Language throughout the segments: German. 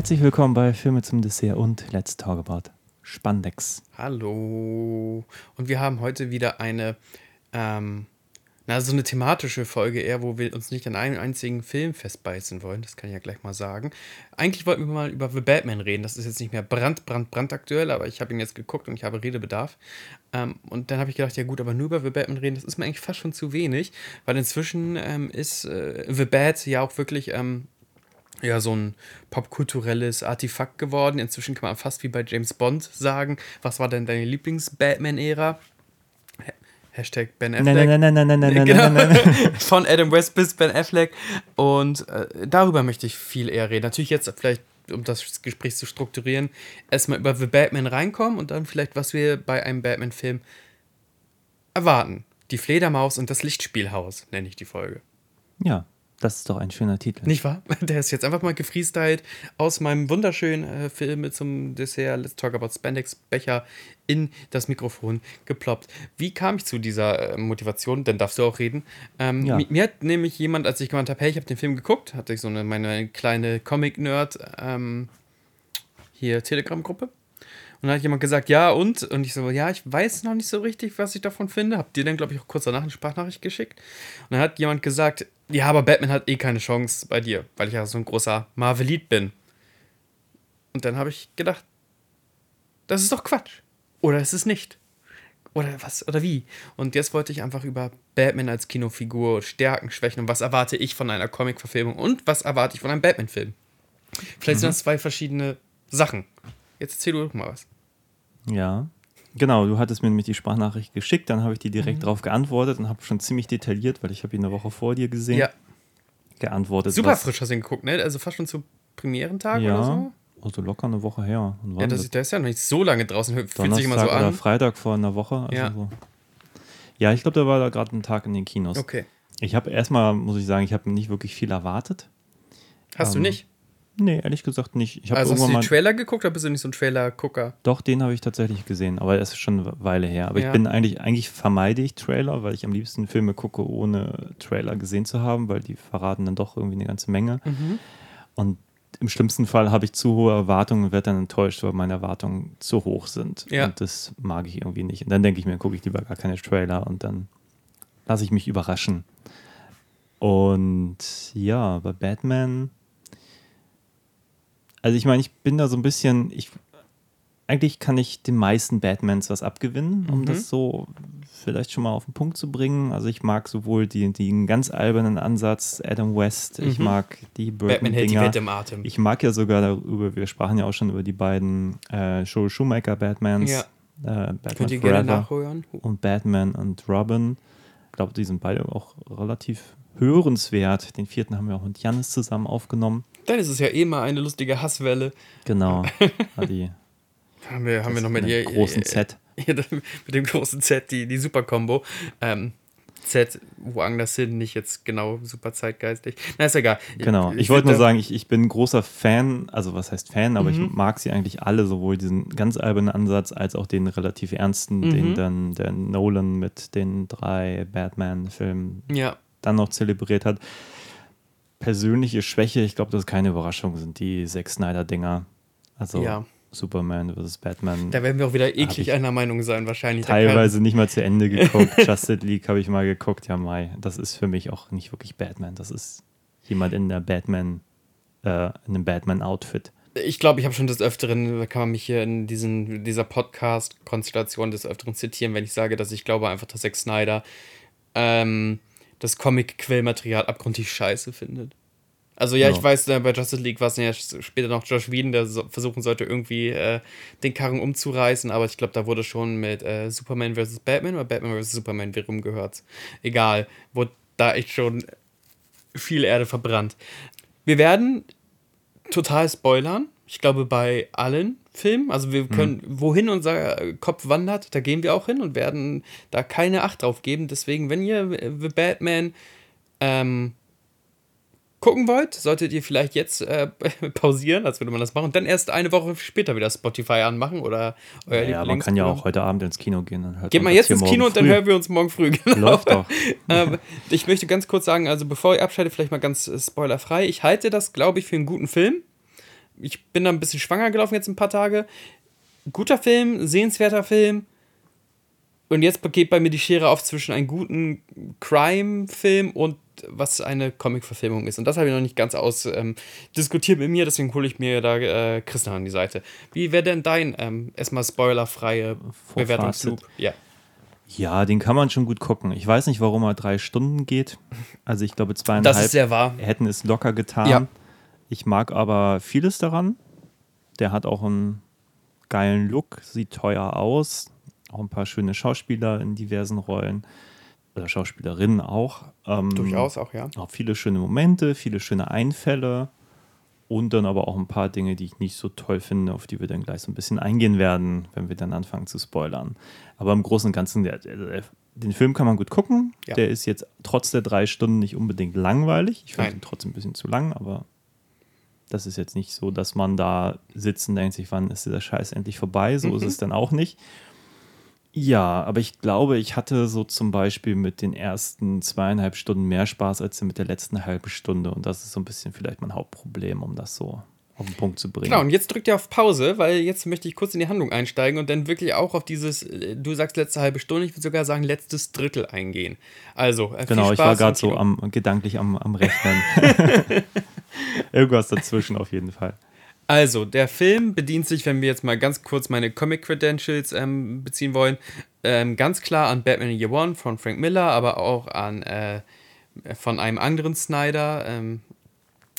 Herzlich willkommen bei Filme zum Dessert und Let's Talk About Spandex. Hallo. Und wir haben heute wieder eine, ähm, na, so eine thematische Folge eher, wo wir uns nicht an einen einzigen Film festbeißen wollen. Das kann ich ja gleich mal sagen. Eigentlich wollten wir mal über The Batman reden. Das ist jetzt nicht mehr brand, brand, brandaktuell, aber ich habe ihn jetzt geguckt und ich habe Redebedarf. Ähm, und dann habe ich gedacht, ja gut, aber nur über The Batman reden, das ist mir eigentlich fast schon zu wenig, weil inzwischen ähm, ist äh, The Bat ja auch wirklich ähm, ja, so ein popkulturelles Artefakt geworden. Inzwischen kann man fast wie bei James Bond sagen, was war denn deine Lieblings-Batman-Ära? Ha- Hashtag Ben Affleck. Nein, nein, nein, nein, nein, nein, Genau. nein, nein, nein. Von Adam West bis Ben Affleck. Und äh, darüber möchte ich viel eher reden. Natürlich jetzt vielleicht, um das Gespräch zu strukturieren, erstmal über The Batman reinkommen und dann vielleicht, was wir bei einem Batman-Film erwarten. Die Fledermaus und das Lichtspielhaus, nenne ich die Folge. Ja, das ist doch ein schöner Titel. Nicht wahr? Der ist jetzt einfach mal gefreestylt aus meinem wunderschönen äh, Film zum Dessert Let's Talk About Spandex Becher in das Mikrofon geploppt. Wie kam ich zu dieser äh, Motivation? Dann darfst du auch reden. Ähm, Ja. mi- Mir hat nämlich jemand, als ich gemeint habe, hey, ich habe den Film geguckt, hatte ich so eine meine kleine Comic-Nerd ähm, hier Telegram-Gruppe. Und dann hat jemand gesagt, ja, und? Und ich so, ja, ich weiß noch nicht so richtig, was ich davon finde. Hab dir dann, glaube ich, auch kurz danach eine Sprachnachricht geschickt. Und dann hat jemand gesagt, ja, aber Batman hat eh keine Chance bei dir, weil ich ja so ein großer Marvelit bin. Und dann habe ich gedacht, das ist doch Quatsch. Oder ist es nicht? Oder was? Oder wie? Und jetzt wollte ich einfach über Batman als Kinofigur, Stärken, Schwächen und was erwarte ich von einer Comic-Verfilmung und was erwarte ich von einem Batman-Film. Vielleicht sind das zwei verschiedene Sachen. Jetzt erzähl du doch mal was. Ja. Genau, du hattest mir nämlich die Sprachnachricht geschickt, dann habe ich die direkt Mhm. darauf geantwortet und habe schon ziemlich detailliert, weil ich habe ihn eine Woche vor dir gesehen, Ja, geantwortet. super was- frisch hast du ihn geguckt, ne? Also fast schon zu Premierentag Ja, oder so. also locker eine Woche her. Ja, wann das ist, ja noch nicht so lange draußen. Fühlt sich Donnerstag immer so oder an. Freitag vor einer Woche. Also Ja. So. Ja, ich glaube, da war da gerade ein Tag in den Kinos. Okay. Ich habe erstmal, muss ich sagen, ich habe nicht wirklich viel erwartet. Hast du Ähm, nicht? Nee, ehrlich gesagt nicht. Ich habe Also hast du mal. Trailer geguckt oder bist du nicht so ein Trailer-Gucker? Doch, den habe ich tatsächlich gesehen, aber das ist schon eine Weile her. Aber Ja. ich bin eigentlich, eigentlich vermeide ich Trailer, weil ich am liebsten Filme gucke, ohne Trailer gesehen zu haben, weil die verraten dann doch irgendwie eine ganze Menge. Mhm. Und im schlimmsten Fall habe ich zu hohe Erwartungen und werde dann enttäuscht, weil meine Erwartungen zu hoch sind. Ja. Und das mag ich irgendwie nicht. Und dann denke ich mir, gucke ich lieber gar keine Trailer und dann lasse ich mich überraschen. Und ja, bei Batman. Also ich meine, ich bin da so ein bisschen, ich eigentlich kann ich den meisten Batmans was abgewinnen, um Mhm. das so vielleicht schon mal auf den Punkt zu bringen. Also ich mag sowohl die, den ganz albernen Ansatz Adam West, ich Mhm. mag die Batman hält die. Welt im Atem. Ich mag ja sogar darüber, wir sprachen ja auch schon über die beiden äh, Joel Schumacher Batmans, Ja. äh, Batman Könnt ihr gerne nachhören? und Batman und Robin. Ich glaube, die sind beide auch relativ hörenswert. Den vierten haben wir auch mit Janis zusammen aufgenommen. Dann ist es ja eh mal eine lustige Hasswelle. Genau. Die, Haben wir, haben wir noch mit ihr. großen Z. Mit dem großen Z, die, die Super-Kombo. Ähm, Z, woanders hin, nicht jetzt genau super zeitgeistig. Na, ist egal. Genau. Ich, wollte nur sagen, ich, ich bin großer Fan, also was heißt Fan, aber Mhm. ich mag sie eigentlich alle, sowohl diesen ganz albernen Ansatz als auch den relativ ernsten, Mhm. den dann der Nolan mit den drei Batman-Filmen Ja, dann noch zelebriert hat. Persönliche Schwäche, ich glaube, das ist keine Überraschung, sind die Zack Snyder-Dinger. Also Ja. Superman vs. Batman. da werden wir auch wieder eklig einer Meinung sein, wahrscheinlich. Teilweise nicht mal zu Ende geguckt. Justice League habe ich mal geguckt, ja, Mai. Das ist für mich auch nicht wirklich Batman. Das ist jemand in der Batman, äh, in einem Batman-Outfit. Ich glaube, ich habe schon des Öfteren, da kann man mich hier in diesen, dieser Podcast-Konstellation des Öfteren zitieren, wenn ich sage, dass ich glaube einfach, dass Zack Snyder ähm, das Comic-Quellmaterial abgrundtief scheiße findet. Also ja, Ja. ich weiß, äh, bei Justice League war es ja später noch Josh Whedon, der so, versuchen sollte, irgendwie äh, den Karren umzureißen, aber ich glaube, da wurde schon mit äh, Superman vs. Batman oder Batman vs. Superman, wie rum gehört's? Egal, wurde da echt schon viel Erde verbrannt. Wir werden total spoilern. Ich glaube, bei allen Filmen. Also wir können, wohin unser Kopf wandert, da gehen wir auch hin und werden da keine Acht drauf geben. Deswegen, wenn ihr The Batman ähm, gucken wollt, solltet ihr vielleicht jetzt äh, pausieren, als würde man das machen, und dann erst eine Woche später wieder Spotify anmachen oder euer Ja, man kann ja auch heute Abend ins Kino gehen. Dann hört Geht mal jetzt ins Kino und dann früh. hören wir uns morgen früh. Genau. Läuft doch. ähm, ich möchte ganz kurz sagen, also bevor ich abschalte, vielleicht mal ganz äh, spoilerfrei. Ich halte das, glaube ich, für einen guten Film. Ich bin da ein bisschen schwanger gelaufen jetzt ein paar Tage. Guter Film, sehenswerter Film. Und jetzt geht bei mir die Schere auf zwischen einem guten Crime-Film und was eine Comic-Verfilmung ist. Und das habe ich noch nicht ganz aus ähm, mit mir, deswegen hole ich mir da äh, Christian an die Seite. Wie wäre denn dein ähm, erstmal spoilerfreie Bewertungsloop? Ja. Ja, den kann man schon gut gucken. Ich weiß nicht, warum er drei Stunden geht. Also ich glaube zweieinhalb Das ist sehr wahr. hätten es locker getan. Ja. Ich mag aber vieles daran. Der hat auch einen geilen Look, sieht teuer aus. Auch ein paar schöne Schauspieler in diversen Rollen. Oder Schauspielerinnen auch. Ähm, Durchaus auch, ja. Auch viele schöne Momente, viele schöne Einfälle. Und dann aber auch ein paar Dinge, die ich nicht so toll finde, auf die wir dann gleich so ein bisschen eingehen werden, wenn wir dann anfangen zu spoilern. Aber im Großen und Ganzen, der, der, den Film kann man gut gucken. Ja. Der ist jetzt trotz der drei Stunden nicht unbedingt langweilig. Ich finde ihn trotzdem ein bisschen zu lang, aber das ist jetzt nicht so, dass man da sitzt und denkt sich, wann ist dieser Scheiß endlich vorbei? So ist es dann auch nicht. Ja, aber ich glaube, ich hatte so zum Beispiel mit den ersten zweieinhalb Stunden mehr Spaß als mit der letzten halben Stunde. Und das ist so ein bisschen vielleicht mein Hauptproblem, um das so auf den Punkt zu bringen. Genau, und jetzt drückt ihr auf Pause, weil jetzt möchte ich kurz in die Handlung einsteigen und dann wirklich auch auf dieses, äh, du sagst letzte halbe Stunde, ich würde sogar sagen letztes Drittel eingehen. Also, äh, genau, ich war gerade so am, gedanklich am, am Rechnen. Irgendwas dazwischen auf jeden Fall. Also, der Film bedient sich, wenn wir jetzt mal ganz kurz meine Comic-Credentials ähm, beziehen wollen, ähm, ganz klar an Batman Year One von Frank Miller, aber auch an äh, von einem anderen Snyder, ähm,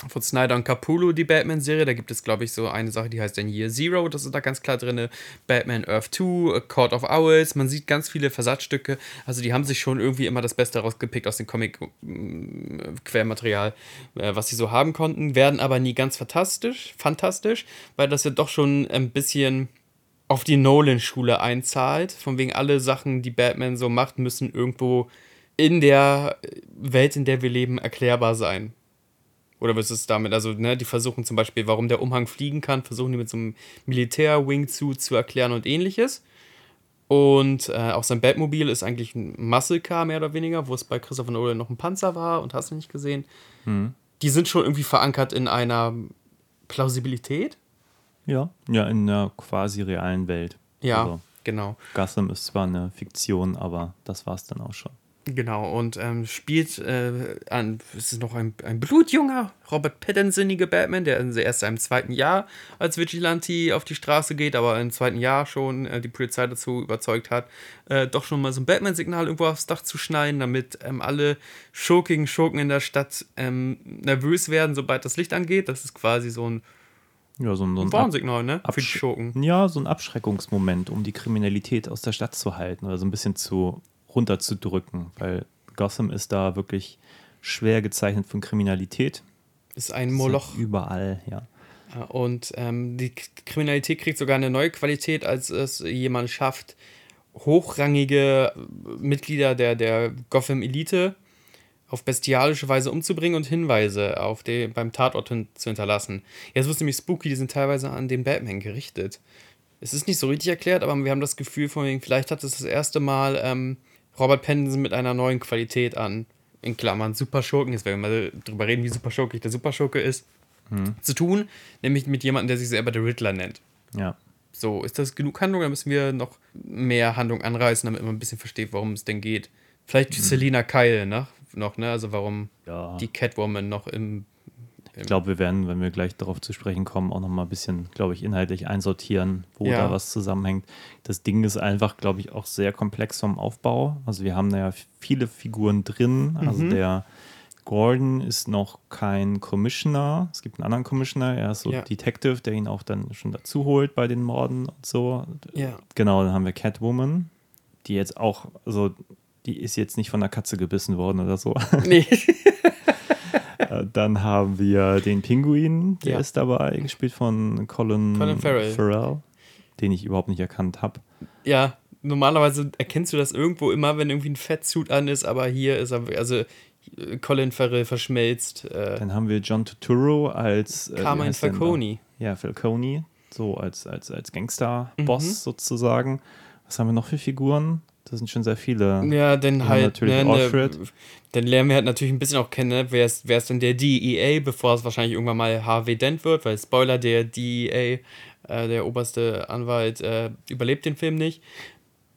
von Snyder und Capullo, die Batman-Serie. Da gibt es, glaube ich, so eine Sache, die heißt dann Year Zero, das ist da ganz klar drin. Batman Earth 2, A Court of Owls. Man sieht ganz viele Versatzstücke. Also, die haben sich schon irgendwie immer das Beste rausgepickt aus dem Comic-Quermaterial, äh, was sie so haben konnten. Werden aber nie ganz fantastisch, fantastisch, weil das ja doch schon ein bisschen auf die Nolan-Schule einzahlt. Von wegen alle Sachen, die Batman so macht, müssen irgendwo in der Welt, in der wir leben, erklärbar sein. Oder was ist damit? Also, ne, die versuchen zum Beispiel, warum der Umhang fliegen kann, versuchen die mit so einem Militär-Wingsuit zu erklären und ähnliches. Und äh, auch sein Batmobil ist eigentlich ein Muscle Car, mehr oder weniger, wo es bei Christopher Nolan noch ein Panzer war und hast du nicht gesehen. Die sind schon irgendwie verankert in einer Plausibilität. Ja, ja, in einer quasi realen Welt. Ja, Also, genau. Gotham ist zwar eine Fiktion, aber das war es dann auch schon. Genau, und ähm, spielt äh, an, es ist noch ein, ein blutjunger, Robert Pattinson-ige Batman, der in- erst im zweiten Jahr als Vigilante auf die Straße geht, aber im zweiten Jahr schon äh, die Polizei dazu überzeugt hat, äh, doch schon mal so ein Batman-Signal irgendwo aufs Dach zu schneiden, damit ähm, alle schurkigen Schurken in der Stadt ähm, nervös werden, sobald das Licht angeht. Das ist quasi so ein Ja, so, ein- so ein Warnsignal, ne? Für die Schurken. Ja, so ein Abschreckungsmoment, um die Kriminalität aus der Stadt zu halten oder so ein bisschen zu runterzudrücken, weil Gotham ist da wirklich schwer gezeichnet von Kriminalität. Ist ein Ist Moloch. ja Überall, ja. Und ähm, die Kriminalität kriegt sogar eine neue Qualität, als es jemand schafft, hochrangige Mitglieder der, der Gotham Elite auf bestialische Weise umzubringen und Hinweise auf den, beim Tatort hin, zu hinterlassen. Jetzt wird es nämlich spooky, die sind teilweise an den Batman gerichtet. Es ist nicht so richtig erklärt, aber wir haben das Gefühl, von wegen, vielleicht hat es das erste Mal ähm, Robert Pattinson mit einer neuen Qualität an, in Klammern Superschurken, jetzt werden wir mal drüber reden, wie superschurkig der Superschurke ist, zu tun, nämlich mit jemandem, der sich selber der Riddler nennt. Ja, So, ist das genug Handlung? Dann müssen wir noch mehr Handlung anreißen, damit man ein bisschen versteht, worum es denn geht. Vielleicht Selina Kyle, ne? Noch, ne? Also warum ja. die Catwoman noch im. Ich glaube, wir werden, wenn wir gleich darauf zu sprechen kommen, auch noch mal ein bisschen, glaube ich, inhaltlich einsortieren, wo Ja. da was zusammenhängt. Das Ding ist einfach, glaube ich, auch sehr komplex vom Aufbau. Also wir haben da ja viele Figuren drin. Also der Gordon ist noch kein Commissioner. Es gibt einen anderen Commissioner. Er ist so Ja. Detective, der ihn auch dann schon dazu holt bei den Morden und so. Ja. Genau, dann haben wir Catwoman, die jetzt auch, also die ist jetzt nicht von der Katze gebissen worden oder so. Nee. Äh, Dann haben wir den Pinguin, der Ja. ist dabei, gespielt von Colin, Colin Farrell. den ich überhaupt nicht erkannt habe. ja, normalerweise erkennst du das irgendwo immer, wenn irgendwie ein Fettsuit an ist, aber hier ist er, also äh, Colin Farrell verschmelzt. Äh, Dann haben wir John Turturro als äh, Carmine? Falcone. Ja, Falcone, so als, als, als Gangster-Boss sozusagen. Was haben wir noch für Figuren? Das sind schon sehr viele. Ja, dann haben halt, natürlich ne, ne, Alfred. dann lernen wir halt natürlich ein bisschen auch kennen, ne? wer ist, wer ist denn der DEA, bevor es wahrscheinlich irgendwann mal Harvey Dent wird, weil Spoiler, der DEA, äh, der oberste Anwalt, äh, überlebt den Film nicht.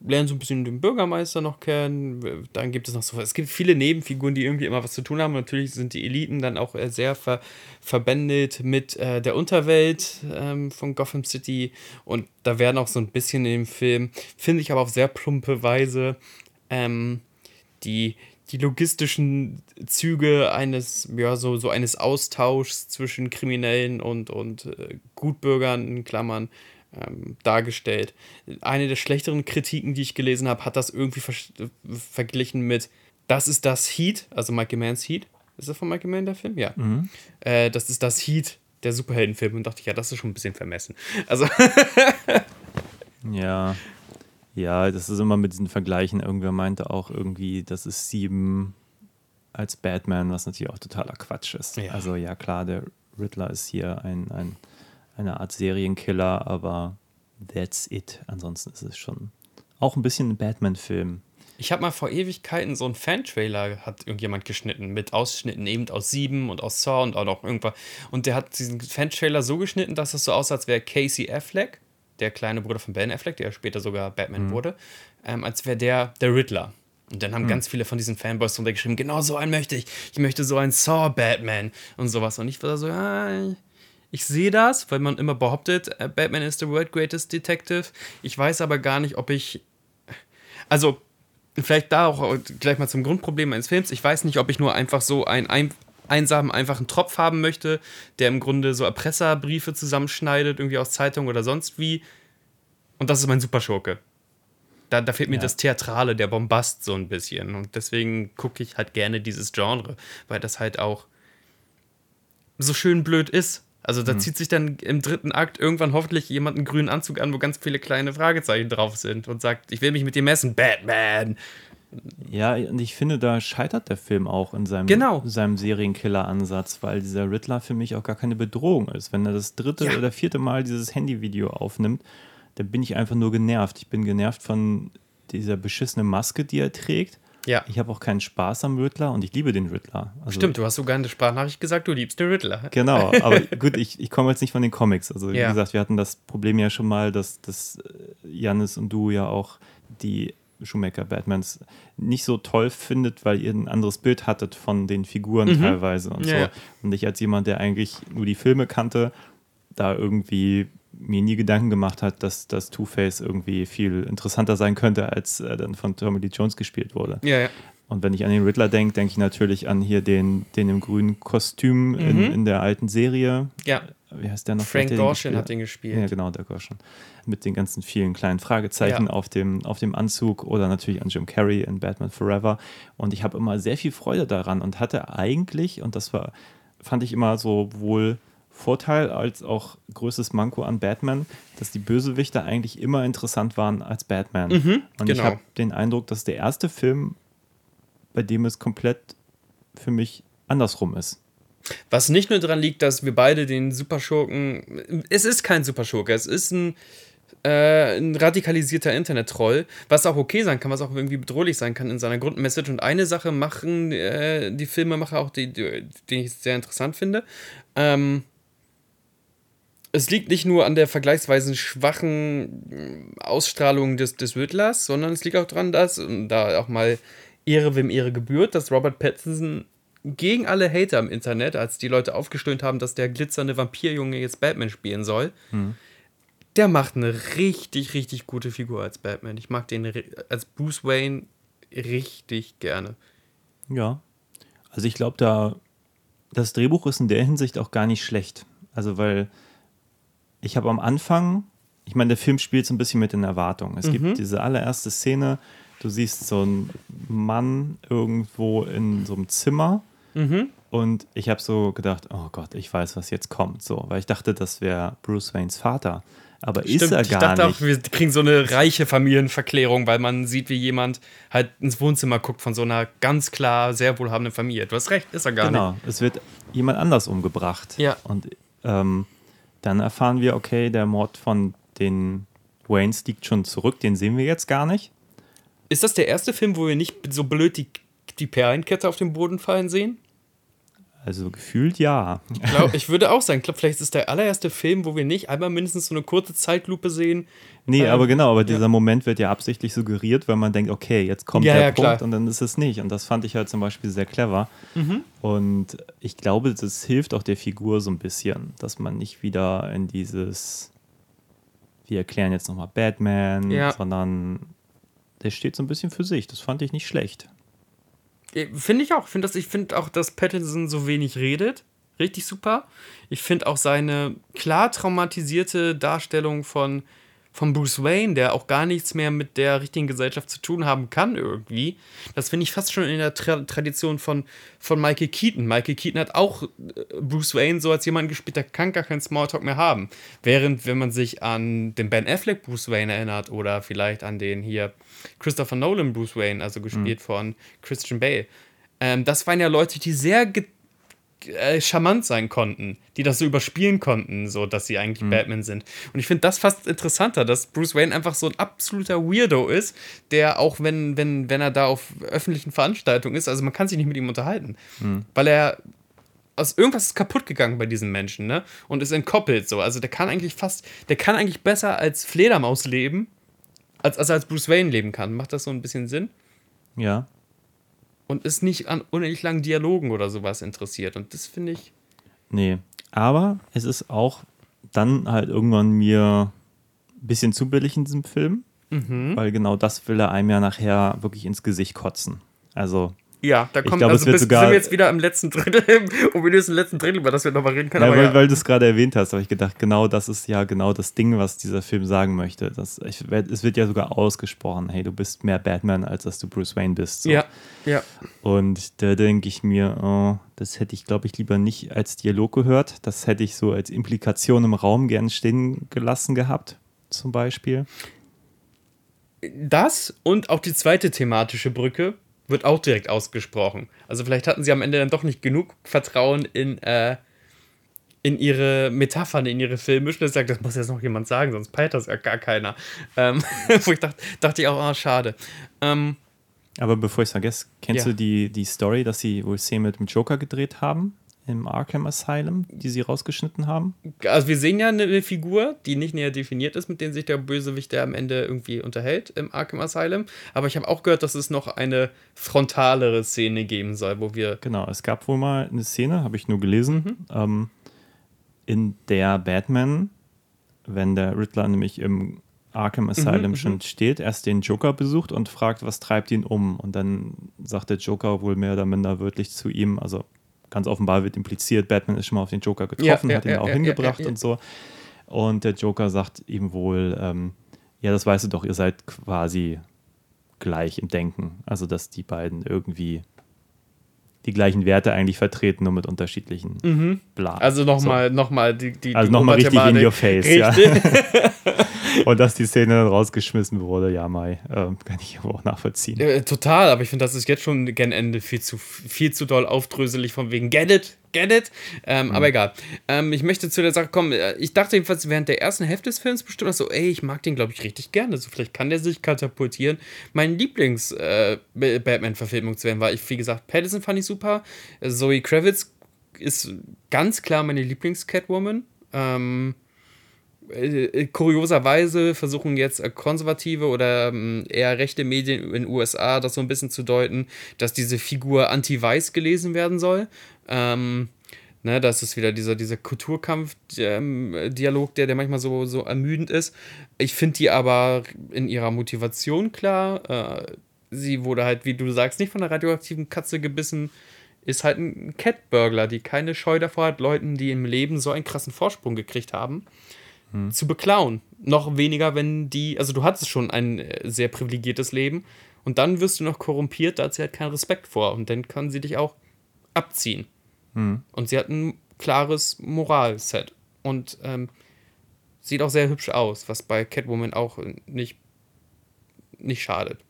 Lernen so ein bisschen den Bürgermeister noch kennen. Dann gibt es noch so, es gibt viele Nebenfiguren, die irgendwie immer was zu tun haben. Natürlich sind die Eliten dann auch äh, sehr ver verbändelt mit äh, der Unterwelt ähm, von Gotham City. Und da werden auch so ein bisschen in dem Film, finde ich aber auf sehr plumpe Weise, ähm, die, die logistischen Züge eines, ja, so, so eines Austauschs zwischen Kriminellen und, und äh, Gutbürgern, in Klammern, ähm, dargestellt. Eine der schlechteren Kritiken, die ich gelesen habe, hat das irgendwie ver verglichen mit Das ist das Heat, also Michael Manns Heat. Ist das von Michael Mann der Film? Ja. Äh, das ist das Heat der Superheldenfilme und dachte ich, ja, das ist schon ein bisschen vermessen. Also, Ja. Ja, das ist immer mit diesen Vergleichen. Irgendwer meinte auch irgendwie, das ist sieben als Batman, was natürlich auch totaler Quatsch ist. Ja. Also ja, klar, der Riddler ist hier ein, ein, eine Art Serienkiller, aber that's it. Ansonsten ist es schon auch ein bisschen ein Batman-Film. Ich habe mal vor Ewigkeiten so einen Fan-Trailer, hat irgendjemand geschnitten, mit Ausschnitten eben aus Sieben und aus Saw und auch noch irgendwas. Und der hat diesen Fan-Trailer so geschnitten, dass es so aussah, als wäre Casey Affleck, der kleine Bruder von Ben Affleck, der später sogar Batman wurde, ähm, als wäre der der Riddler. Und dann haben ganz viele von diesen Fanboys drunter geschrieben, genau so einen möchte ich. Ich möchte so einen Saw-Batman und sowas. Und ich war so, ja, ich sehe das, weil man immer behauptet, äh, Batman is the world greatest detective. Ich weiß aber gar nicht, ob ich also vielleicht da auch gleich mal zum Grundproblem meines Films. Ich weiß nicht, ob ich nur einfach so einen ein, einsamen, einfachen Tropf haben möchte, der im Grunde so Erpresserbriefe zusammenschneidet, irgendwie aus Zeitungen oder sonst wie. Und das ist mein Superschurke. Da, da fehlt mir Ja. das Theatrale, der Bombast so ein bisschen. Und deswegen gucke ich halt gerne dieses Genre, weil das halt auch so schön blöd ist. Also da zieht sich dann im dritten Akt irgendwann hoffentlich jemand einen grünen Anzug an, wo ganz viele kleine Fragezeichen drauf sind und sagt, ich will mich mit dir messen, Batman. Ja, und ich finde, da scheitert der Film auch in seinem, Genau. seinem Serienkiller-Ansatz, weil dieser Riddler für mich auch gar keine Bedrohung ist. Wenn er das dritte Ja. oder vierte Mal dieses Handyvideo aufnimmt, dann bin ich einfach nur genervt. Ich bin genervt von dieser beschissenen Maske, die er trägt. Ja. Ich habe auch keinen Spaß am Riddler und ich liebe den Riddler. Also, Stimmt, du hast sogar in der Sprachnachricht gesagt, du liebst den Riddler. Genau, aber gut, ich, ich komme jetzt nicht von den Comics. Also wie Ja. gesagt, wir hatten das Problem ja schon mal, dass, dass äh, Jannis und du ja auch die Schumacher-Batmans nicht so toll findet, weil ihr ein anderes Bild hattet von den Figuren teilweise und Mhm. Ja, so. Und ich als jemand, der eigentlich nur die Filme kannte, da irgendwie mir nie Gedanken gemacht hat, dass das Two-Face irgendwie viel interessanter sein könnte, als er dann von Tommy Lee Jones gespielt wurde. Ja, ja. Und wenn ich an den Riddler denke, denke ich natürlich an hier den, den im grünen Kostüm in, in der alten Serie. Ja, Wie heißt der noch? Mhm. Frank Gorshin hat den gespielt. Ja, genau, der Gorshin. Mit den ganzen vielen kleinen Fragezeichen Ja. auf, dem, auf dem Anzug oder natürlich an Jim Carrey in Batman Forever. Und ich habe immer sehr viel Freude daran und hatte eigentlich, und das war, fand ich immer sowohl Vorteil als auch größtes Manko an Batman, dass die Bösewichte eigentlich immer interessant waren als Batman. und ich genau. habe den Eindruck, dass der erste Film, bei dem es komplett für mich andersrum ist. Was nicht nur daran liegt, dass wir beide den Superschurken. Es ist kein Superschurke, es ist ein, äh, ein radikalisierter Internet-Troll, was auch okay sein kann, was auch irgendwie bedrohlich sein kann in seiner Grundmessage. Und eine Sache machen äh, die Filmemacher auch, die, die, die ich sehr interessant finde. Ähm, es liegt nicht nur an der vergleichsweise schwachen Ausstrahlung des, des Riddlers, sondern es liegt auch daran, dass, und da auch mal Ehre wem Ehre gebührt, dass Robert Pattinson gegen alle Hater im Internet, als die Leute aufgestöhnt haben, dass der glitzernde Vampirjunge jetzt Batman spielen soll, der macht eine richtig, richtig gute Figur als Batman. Ich mag den als Bruce Wayne richtig gerne. Ja. Also ich glaube, da das Drehbuch ist in der Hinsicht auch gar nicht schlecht. Also weil ich habe am Anfang, ich meine, der Film spielt so ein bisschen mit den Erwartungen. Es gibt diese allererste Szene, du siehst so einen Mann irgendwo in so einem Zimmer Und ich habe so gedacht, oh Gott, ich weiß, was jetzt kommt. So, weil ich dachte, das wäre Bruce Waynes Vater. Aber ist er ich gar dachte nicht. auch, wir kriegen so eine reiche Familienverklärung, weil man sieht, wie jemand halt ins Wohnzimmer guckt von so einer ganz klar sehr wohlhabenden Familie. Du hast recht, ist er gar nicht. Genau, es wird jemand anders umgebracht. Ja. Und ähm, dann erfahren wir, okay, der Mord von den Waynes liegt schon zurück, den sehen wir jetzt gar nicht. Ist das der erste Film, wo wir nicht so blöd die, die Perlenkette auf den Boden fallen sehen? Also gefühlt ja. Ich, glaub, ich würde auch sagen, ich glaube, vielleicht ist es der allererste Film, wo wir nicht einmal mindestens so eine kurze Zeitlupe sehen. Nee, Ähm, aber genau, aber dieser Moment wird ja absichtlich suggeriert, weil man denkt, okay, jetzt kommt Ja, der ja, Punkt klar. und dann ist es nicht. Und das fand ich halt zum Beispiel sehr clever. Mhm. Und ich glaube, das hilft auch der Figur so ein bisschen, dass man nicht wieder in dieses, wir erklären jetzt nochmal Batman, sondern der steht so ein bisschen für sich. Das fand ich nicht schlecht. Äh, Finde ich auch. Find das, ich finde auch, dass Pattinson so wenig redet. Richtig super. Ich finde auch seine klar traumatisierte Darstellung von, von Bruce Wayne, der auch gar nichts mehr mit der richtigen Gesellschaft zu tun haben kann irgendwie. Das finde ich fast schon in der Tra Tradition von, von Michael Keaton. Michael Keaton hat auch äh, Bruce Wayne so als jemand gespielt, der kann gar keinen Smalltalk mehr haben. Während, wenn man sich an den Ben Affleck Bruce Wayne erinnert oder vielleicht an den hier Christopher Nolan Bruce Wayne, also gespielt von Christian Bale, ähm, das waren ja Leute, die sehr äh, charmant sein konnten, die das so überspielen konnten, so dass sie eigentlich Batman sind. Und ich finde das fast interessanter, dass Bruce Wayne einfach so ein absoluter Weirdo ist, der auch wenn, wenn, wenn er da auf öffentlichen Veranstaltungen ist, also man kann sich nicht mit ihm unterhalten, weil er aus irgendwas ist kaputt gegangen bei diesem Menschen, ne? Und ist entkoppelt so. Also der kann eigentlich fast, der kann eigentlich besser als Fledermaus leben, als, als er als Bruce Wayne leben kann. Macht das so ein bisschen Sinn? Ja. Und ist nicht an unendlich langen Dialogen oder sowas interessiert. Und das finde ich. Nee. Aber es ist auch dann halt irgendwann mir ein bisschen zu billig in diesem Film, Mhm. weil genau das will er einem ja nachher wirklich ins Gesicht kotzen. Also, Ja, da kommt glaube, also es wird sogar- sind wir jetzt wieder im letzten Drittel, im ominösen letzten Drittel, über das wir nochmal reden können. ja, aber weil, ja. weil du es gerade erwähnt hast, habe ich gedacht, genau das ist ja genau das Ding, was dieser Film sagen möchte. Das, ich, es wird ja sogar ausgesprochen, hey, du bist mehr Batman, als dass du Bruce Wayne bist. So. ja, ja. Und da denke ich mir, oh, das hätte ich, glaube ich, lieber nicht als Dialog gehört. Das hätte ich so als Implikation im Raum gern stehen gelassen gehabt, zum Beispiel. Das und auch die zweite thematische Brücke wird auch direkt ausgesprochen. Also vielleicht hatten sie am Ende dann doch nicht genug Vertrauen in, äh, in ihre Metaphern, in ihre filmischen. Das sagt, das muss jetzt noch jemand sagen, sonst peilt das ja gar keiner. Ähm, wo ich dachte, dachte ich auch, ah, schade. Ähm, Aber bevor ich es vergesse, kennst Ja. du die, die Story, dass sie wohl Szene mit dem Joker gedreht haben? Im Arkham Asylum, die sie rausgeschnitten haben? also wir sehen ja eine, Figur, die nicht näher definiert ist, mit der sich der Bösewicht der am Ende irgendwie unterhält im Arkham Asylum. Aber ich habe auch gehört, dass es noch eine frontalere Szene geben soll, wo wir Genau, es gab wohl mal eine Szene, habe ich nur gelesen, ähm, in der Batman, wenn der Riddler nämlich im Arkham Asylum schon steht, erst den Joker besucht und fragt, was treibt ihn um. Und dann sagt der Joker wohl mehr oder minder wörtlich zu ihm, also ganz offenbar wird impliziert, Batman ist schon mal auf den Joker getroffen, Ja, hat ihn ja, auch ja, hingebracht und so. Und der Joker sagt ihm wohl, ähm, ja, das weißt du doch, ihr seid quasi gleich im Denken. Also, dass die beiden irgendwie die gleichen Werte eigentlich vertreten, nur mit unterschiedlichen Bla. Mhm. Also nochmal noch mal die, die Also die noch mal richtig in your face, ja. Und dass die Szene dann rausgeschmissen wurde, ja, Mai, ähm, kann ich aber auch nachvollziehen. Äh, total, aber ich finde, das ist jetzt schon gen Ende viel zu, viel zu doll aufdröselig von wegen get it, get it. Ähm, Aber egal. Ähm, ich möchte zu der Sache kommen. Äh, Ich dachte jedenfalls während der ersten Hälfte des Films bestimmt so, ey, ich mag den, glaube ich, richtig gerne. So, vielleicht kann der sich katapultieren, mein Lieblings-Batman-Verfilmung zu werden, weil ich, wie gesagt, Pattinson fand ich super. Äh, Zoe Kravitz ist ganz klar meine Lieblings-Catwoman. Ähm, äh, kurioserweise versuchen jetzt äh, konservative oder ähm, eher rechte Medien in den USA das so ein bisschen zu deuten, dass diese Figur anti-weiß gelesen werden soll. Ähm, ne, das ist wieder dieser, dieser Kulturkampf-Dialog, der, der manchmal so, so ermüdend ist. Ich finde die aber in ihrer Motivation klar. Äh, sie wurde halt, wie du sagst, nicht von einer radioaktiven Katze gebissen. Ist halt ein Cat-Burglar, die keine Scheu davor hat, Leuten, die im Leben so einen krassen Vorsprung gekriegt haben, zu beklauen. Noch weniger, wenn die, also du hattest schon ein äh, sehr privilegiertes Leben und dann wirst du noch korrumpiert, da hat sie halt keinen Respekt vor und dann kann sie dich auch abziehen. Und sie hat ein klares Moralset. Und ähm, sieht auch sehr hübsch aus, was bei Catwoman auch nicht, nicht schadet.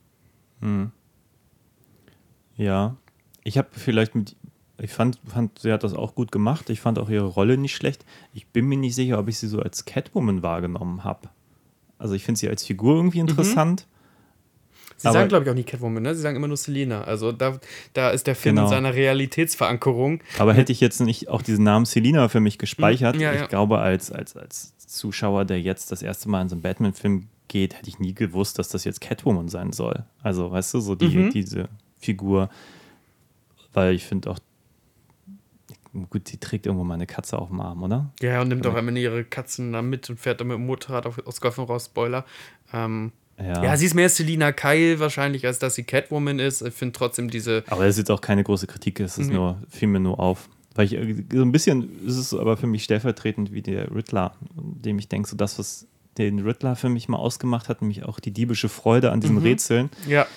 Ja. Ich habe vielleicht mit. Ich fand, fand, sie hat das auch gut gemacht. Ich fand auch ihre Rolle nicht schlecht. Ich bin mir nicht sicher, ob ich sie so als Catwoman wahrgenommen habe. Also ich finde sie als Figur irgendwie interessant. Sie Aber- sagen, glaube ich, auch nie Catwoman, ne? Sie sagen immer nur Selena. Also da, da ist der Film Genau. in seiner Realitätsverankerung. Aber hätte ich jetzt nicht auch diesen Namen Selina für mich gespeichert, Hm, ja, ich ja. glaube, als, als, als Zuschauer, der jetzt das erste Mal in so einen Batman-Film geht, hätte ich nie gewusst, dass das jetzt Catwoman sein soll. Also, weißt du, so die, Mhm. diese Figur, weil ich finde auch, gut, sie trägt irgendwo mal eine Katze auf dem Arm, oder? Ja, und nimmt auch immer ihre Katzen da mit und fährt dann mit dem Motorrad auf, aus Gotham raus, Spoiler. Ähm, Ja. ja. sie ist mehr Selina Kyle wahrscheinlich, als dass sie Catwoman ist. Ich finde trotzdem diese. Aber das ist jetzt auch keine große Kritik, es ist Mhm. nur, fiel mir nur auf. Weil ich äh, so ein bisschen ist es aber für mich stellvertretend wie der Riddler, dem ich denke, so das, was den Riddler für mich mal ausgemacht hat, nämlich auch die diebische Freude an Mhm. diesen Rätseln, Ja,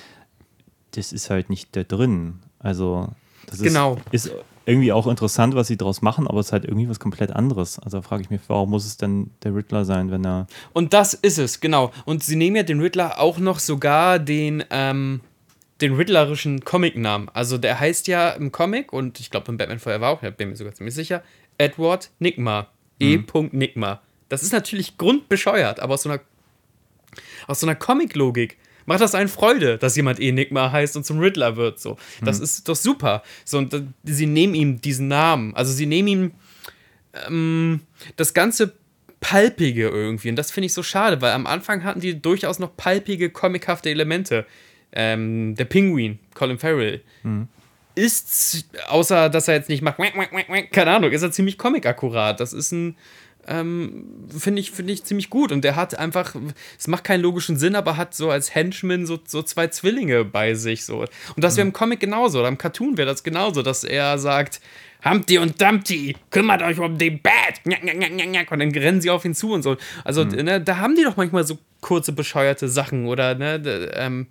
das ist halt nicht da drin. Also, das Genau. ist, ist irgendwie auch interessant, was sie daraus machen, aber es ist halt irgendwie was komplett anderes. Also frage ich mich, warum muss es denn der Riddler sein, wenn er. Und das ist es, genau. Und sie nehmen ja den Riddler auch noch sogar den, ähm, den riddlerischen Comic-Namen. Also der heißt ja im Comic, und ich glaube im Batman Forever auch, ich bin mir sogar ziemlich sicher, Edward Nigma. E. Nigma. Das ist natürlich grundbescheuert, aber aus so einer, aus so einer Comic-Logik macht das einen Freude, dass jemand Enigma heißt und zum Riddler wird. So. Das ist doch super. So, und sie nehmen ihm diesen Namen. Also sie nehmen ihm ähm, das ganze Palpige irgendwie. Und das finde ich so schade, weil am Anfang hatten die durchaus noch palpige, comichafte Elemente. Ähm, der Pinguin, Colin Farrell, ist, außer dass er jetzt nicht macht, keine Ahnung, ist er ziemlich comic-akkurat. Das ist ein, ähm, finde ich, finde ich ziemlich gut. Und der hat einfach, es macht keinen logischen Sinn, aber hat so als Henchman so, so zwei Zwillinge bei sich. So. Und das wäre im Comic genauso, oder im Cartoon wäre das genauso, dass er sagt, Humpty und Dumpty, kümmert euch um den njack. Und dann rennen sie auf ihn zu und so. Also, ne, da haben die doch manchmal so kurze, bescheuerte Sachen oder, ne, d- ähm,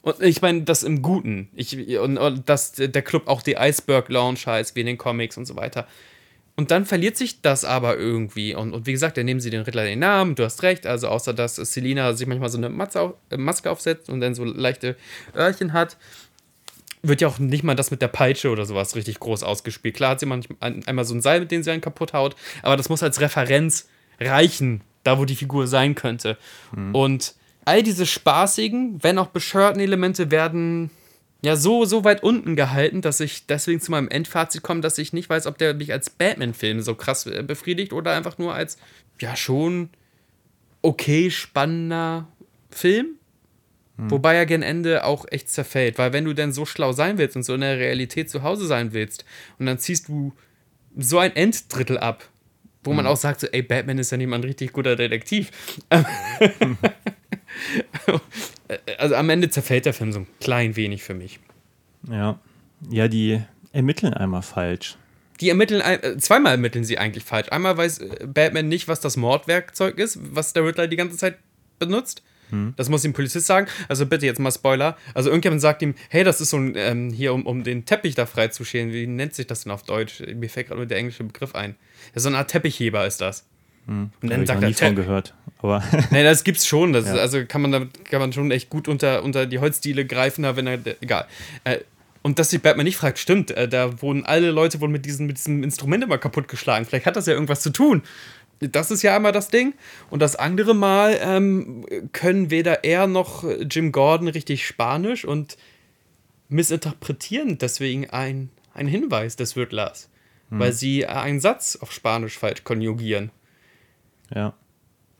und ich meine, das im Guten. Ich, und, und dass der Club auch die Iceberg Lounge heißt, wie in den Comics und so weiter. Und dann verliert sich das aber irgendwie. Und, und wie gesagt, dann nehmen sie den Riddler den Namen, du hast recht. Also, außer dass Selina sich manchmal so eine Matze äh, Maske aufsetzt und dann so leichte Öhrchen hat, wird ja auch nicht mal das mit der Peitsche oder sowas richtig groß ausgespielt. Klar hat sie manchmal einmal so ein Seil, mit dem sie einen kaputt haut, aber das muss als Referenz reichen, da wo die Figur sein könnte. Und all diese spaßigen, wenn auch bescheuerten Elemente werden ja so, so weit unten gehalten, dass ich deswegen zu meinem Endfazit komme, dass ich nicht weiß, ob der mich als Batman-Film so krass äh, befriedigt oder einfach nur als, ja, schon okay spannender Film. Wobei er gen Ende auch echt zerfällt, weil wenn du denn so schlau sein willst und so in der Realität zu Hause sein willst und dann ziehst du so ein Enddrittel ab, wo man auch sagt, so, ey, Batman ist ja nicht mal ein richtig guter Detektiv. also am Ende zerfällt der Film so ein klein wenig für mich. Ja. Ja, die ermitteln einmal falsch. Die ermitteln, äh, zweimal ermitteln sie eigentlich falsch. Einmal weiß äh, Batman nicht, was das Mordwerkzeug ist, was der Riddler die ganze Zeit benutzt. Das muss ihm Polizist sagen. Also bitte jetzt mal Spoiler. Also irgendjemand sagt ihm, hey, das ist so ein, ähm, hier, um, um den Teppich da freizuschälen. Wie nennt sich das denn auf Deutsch? Mir fällt gerade nur der englische Begriff ein. Ja, so eine Art Teppichheber ist das. Und Habe dann ich noch sagt nie er, von gehört. Aber Nee, das gibt's schon. Das Ja. ist, also kann man damit kann man schon echt gut unter, unter die Holzdiele greifen, wenn er. Egal. Äh, und dass sich Batman nicht fragt, stimmt, äh, da wurden alle Leute wohl mit diesem, mit diesem Instrument immer kaputtgeschlagen. Vielleicht hat das ja irgendwas zu tun. Das ist ja einmal das Ding. Und das andere Mal ähm, können weder er noch Jim Gordon richtig Spanisch und missinterpretieren deswegen ein, einen Hinweis des Riddlers. Weil sie einen Satz auf Spanisch falsch konjugieren. Ja.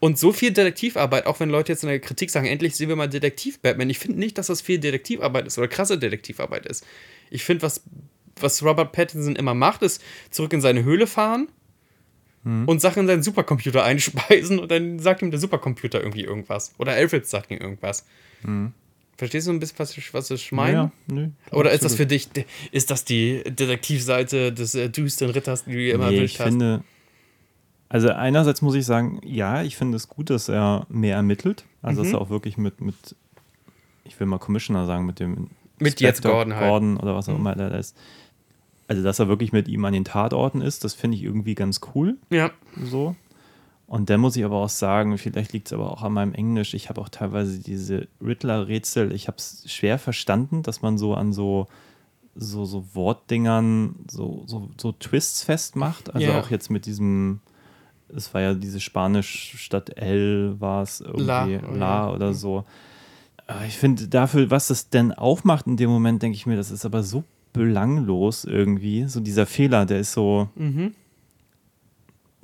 Und so viel Detektivarbeit, auch wenn Leute jetzt in der Kritik sagen, endlich sehen wir mal Detektiv-Batman. Ich finde nicht, dass das viel Detektivarbeit ist oder krasse Detektivarbeit ist. Ich finde, was, was Robert Pattinson immer macht, ist zurück in seine Höhle fahren und Sachen in seinen Supercomputer einspeisen und dann sagt ihm der Supercomputer irgendwie irgendwas. Oder Alfred sagt ihm irgendwas. Verstehst du ein bisschen, was ich, was ich meine? ja, nö, Oder ist das für dich, ist das die Detektivseite des äh, düsteren Ritters, die du immer Nee, erwischt ich hast? finde, also einerseits muss ich sagen, ja, ich finde es gut, dass er mehr ermittelt. Also Mhm. dass er auch wirklich mit, mit, ich will mal Commissioner sagen, mit dem Mit jetzt Gordon halt. Gordon oder was auch immer der da ist, Also, dass er wirklich mit ihm an den Tatorten ist, das finde ich irgendwie ganz cool. Ja. So. Und dann muss ich aber auch sagen, vielleicht liegt es aber auch an meinem Englisch. Ich habe auch teilweise diese Riddler-Rätsel, ich habe es schwer verstanden, dass man so an so, so, so Wortdingern so, so, so Twists festmacht. Also Ja. auch jetzt mit diesem, es war ja diese Spanisch statt L war es irgendwie La, La, ja. oder so. Aber Ich finde, dafür, was das denn aufmacht in dem Moment, denke ich mir, das ist aber so belanglos irgendwie. So dieser Fehler, der ist so, Mhm.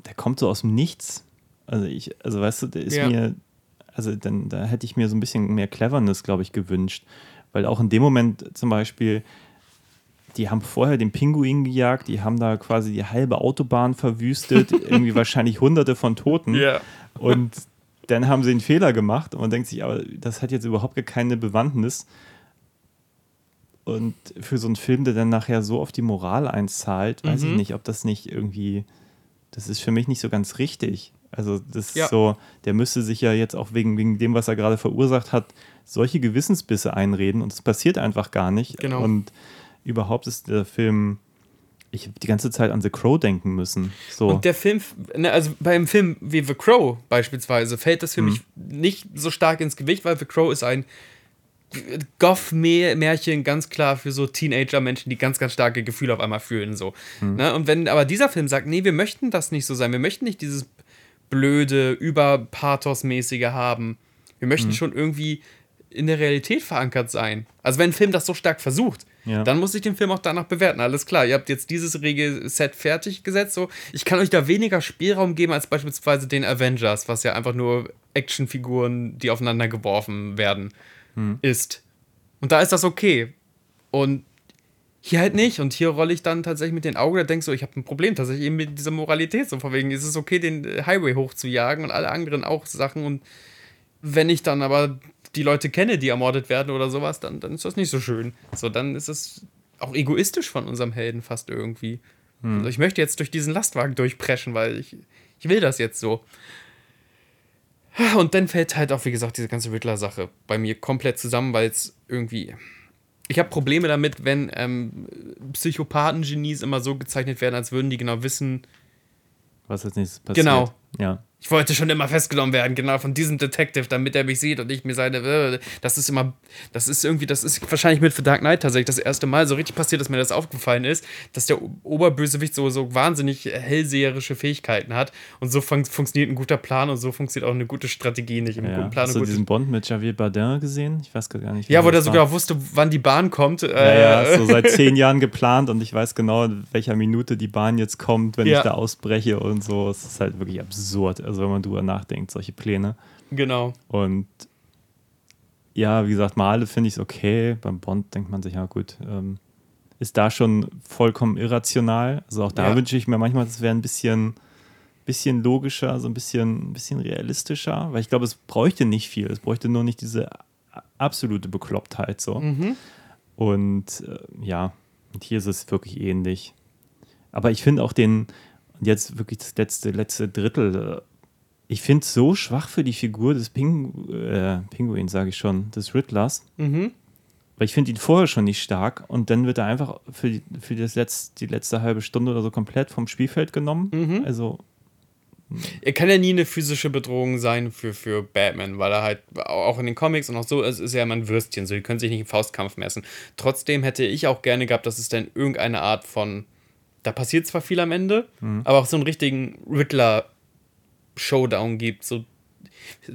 der kommt so aus dem Nichts. Also ich, also weißt du, der ist Ja. mir, also dann, da hätte ich mir so ein bisschen mehr Cleverness, glaube ich, gewünscht. Weil auch in dem Moment zum Beispiel, die haben vorher den Pinguin gejagt, die haben da quasi die halbe Autobahn verwüstet, irgendwie wahrscheinlich hunderte von Toten. Ja. Und dann haben sie einen Fehler gemacht und man denkt sich, aber das hat jetzt überhaupt gar keine Bewandtnis. Und für so einen Film, der dann nachher so auf die Moral einzahlt, weiß Mhm. ich nicht, ob das nicht irgendwie, das ist für mich nicht so ganz richtig. Also das ist Ja. so, der müsste sich ja jetzt auch wegen, wegen dem, was er gerade verursacht hat, solche Gewissensbisse einreden und es passiert einfach gar nicht. Genau. Und überhaupt ist der Film, ich habe die ganze Zeit an The Crow denken müssen. So. Und der Film, ne, also beim Film wie The Crow beispielsweise, fällt das für Mhm. mich nicht so stark ins Gewicht, weil The Crow ist ein Goff-Märchen ganz klar für so Teenager-Menschen, die ganz, ganz starke Gefühle auf einmal fühlen. So. Mhm. Ne? Und wenn aber dieser Film sagt, nee, wir möchten das nicht so sein, wir möchten nicht dieses blöde, überpathosmäßige haben, wir möchten Mhm. schon irgendwie in der Realität verankert sein. Also wenn ein Film das so stark versucht, Ja. dann muss ich den Film auch danach bewerten. Alles klar, ihr habt jetzt dieses Regelset fertig gesetzt. So, ich kann euch da weniger Spielraum geben als beispielsweise den Avengers, was ja einfach nur Actionfiguren, die aufeinander geworfen werden, ist. Und da ist das okay. Und hier halt nicht. Und hier rolle ich dann tatsächlich mit den Augen und denke so, ich habe ein Problem tatsächlich eben mit dieser Moralität. So von wegen, ist es okay, den Highway hochzujagen und alle anderen auch Sachen. Und wenn ich dann aber die Leute kenne, die ermordet werden oder sowas, dann, dann ist das nicht so schön. So, dann ist es auch egoistisch von unserem Helden fast irgendwie. Also ich möchte jetzt durch diesen Lastwagen durchpreschen, weil ich, ich will das jetzt so. Und dann fällt halt auch, wie gesagt, diese ganze Riddler-Sache bei mir komplett zusammen, weil es irgendwie. Ich habe Probleme damit, wenn ähm, Psychopathen-Genies immer so gezeichnet werden, als würden die genau wissen, was als nächstes passiert. Genau. Ja. Ich wollte schon immer festgenommen werden, genau von diesem Detective, damit er mich sieht und ich mir seine. äh, Das ist immer. Das ist irgendwie, das ist wahrscheinlich mit The Dark Knight tatsächlich das erste Mal so richtig passiert, dass mir das aufgefallen ist, dass der Oberbösewicht so, so wahnsinnig hellseherische Fähigkeiten hat. Und so fun funktioniert ein guter Plan und so funktioniert auch eine gute Strategie nicht. Im ja. guten Plan Hast du diesen Bond mit Javier Bardem gesehen? Ich weiß gar nicht. Ja, wo der das war. sogar wusste, wann die Bahn kommt. Ja, Äh, ja, so seit zehn Jahren geplant und ich weiß genau, in welcher Minute die Bahn jetzt kommt, wenn Ja. ich da ausbreche und so. Es ist halt wirklich absurd, also wenn man drüber nachdenkt, solche Pläne. Genau. Und ja, wie gesagt, Male finde ich es okay. Beim Bond denkt man sich, ja gut, ähm, ist da schon vollkommen irrational. Also auch da Ja. wünsche ich mir manchmal, es wäre ein bisschen, bisschen logischer, so ein bisschen, ein bisschen realistischer, weil ich glaube, es bräuchte nicht viel. Es bräuchte nur nicht diese absolute Beklopptheit so. Und äh, ja, und hier ist es wirklich ähnlich. Aber ich finde auch den, und jetzt wirklich das letzte, letzte Drittel, äh, ich finde es so schwach für die Figur des Pingu äh, Pinguins, sage ich schon, des Riddlers. Mhm. Weil ich finde ihn vorher schon nicht stark und dann wird er einfach für, die, für das Letz-, die letzte halbe Stunde oder so komplett vom Spielfeld genommen. Mhm. Also, Er kann ja nie eine physische Bedrohung sein für, für Batman, weil er halt auch in den Comics und auch so ist, ist er immer ein Würstchen, so die können sich nicht im Faustkampf messen. Trotzdem hätte ich auch gerne gehabt, dass es dann irgendeine Art von, da passiert zwar viel am Ende, aber auch so einen richtigen Riddler-Showdown gibt. So,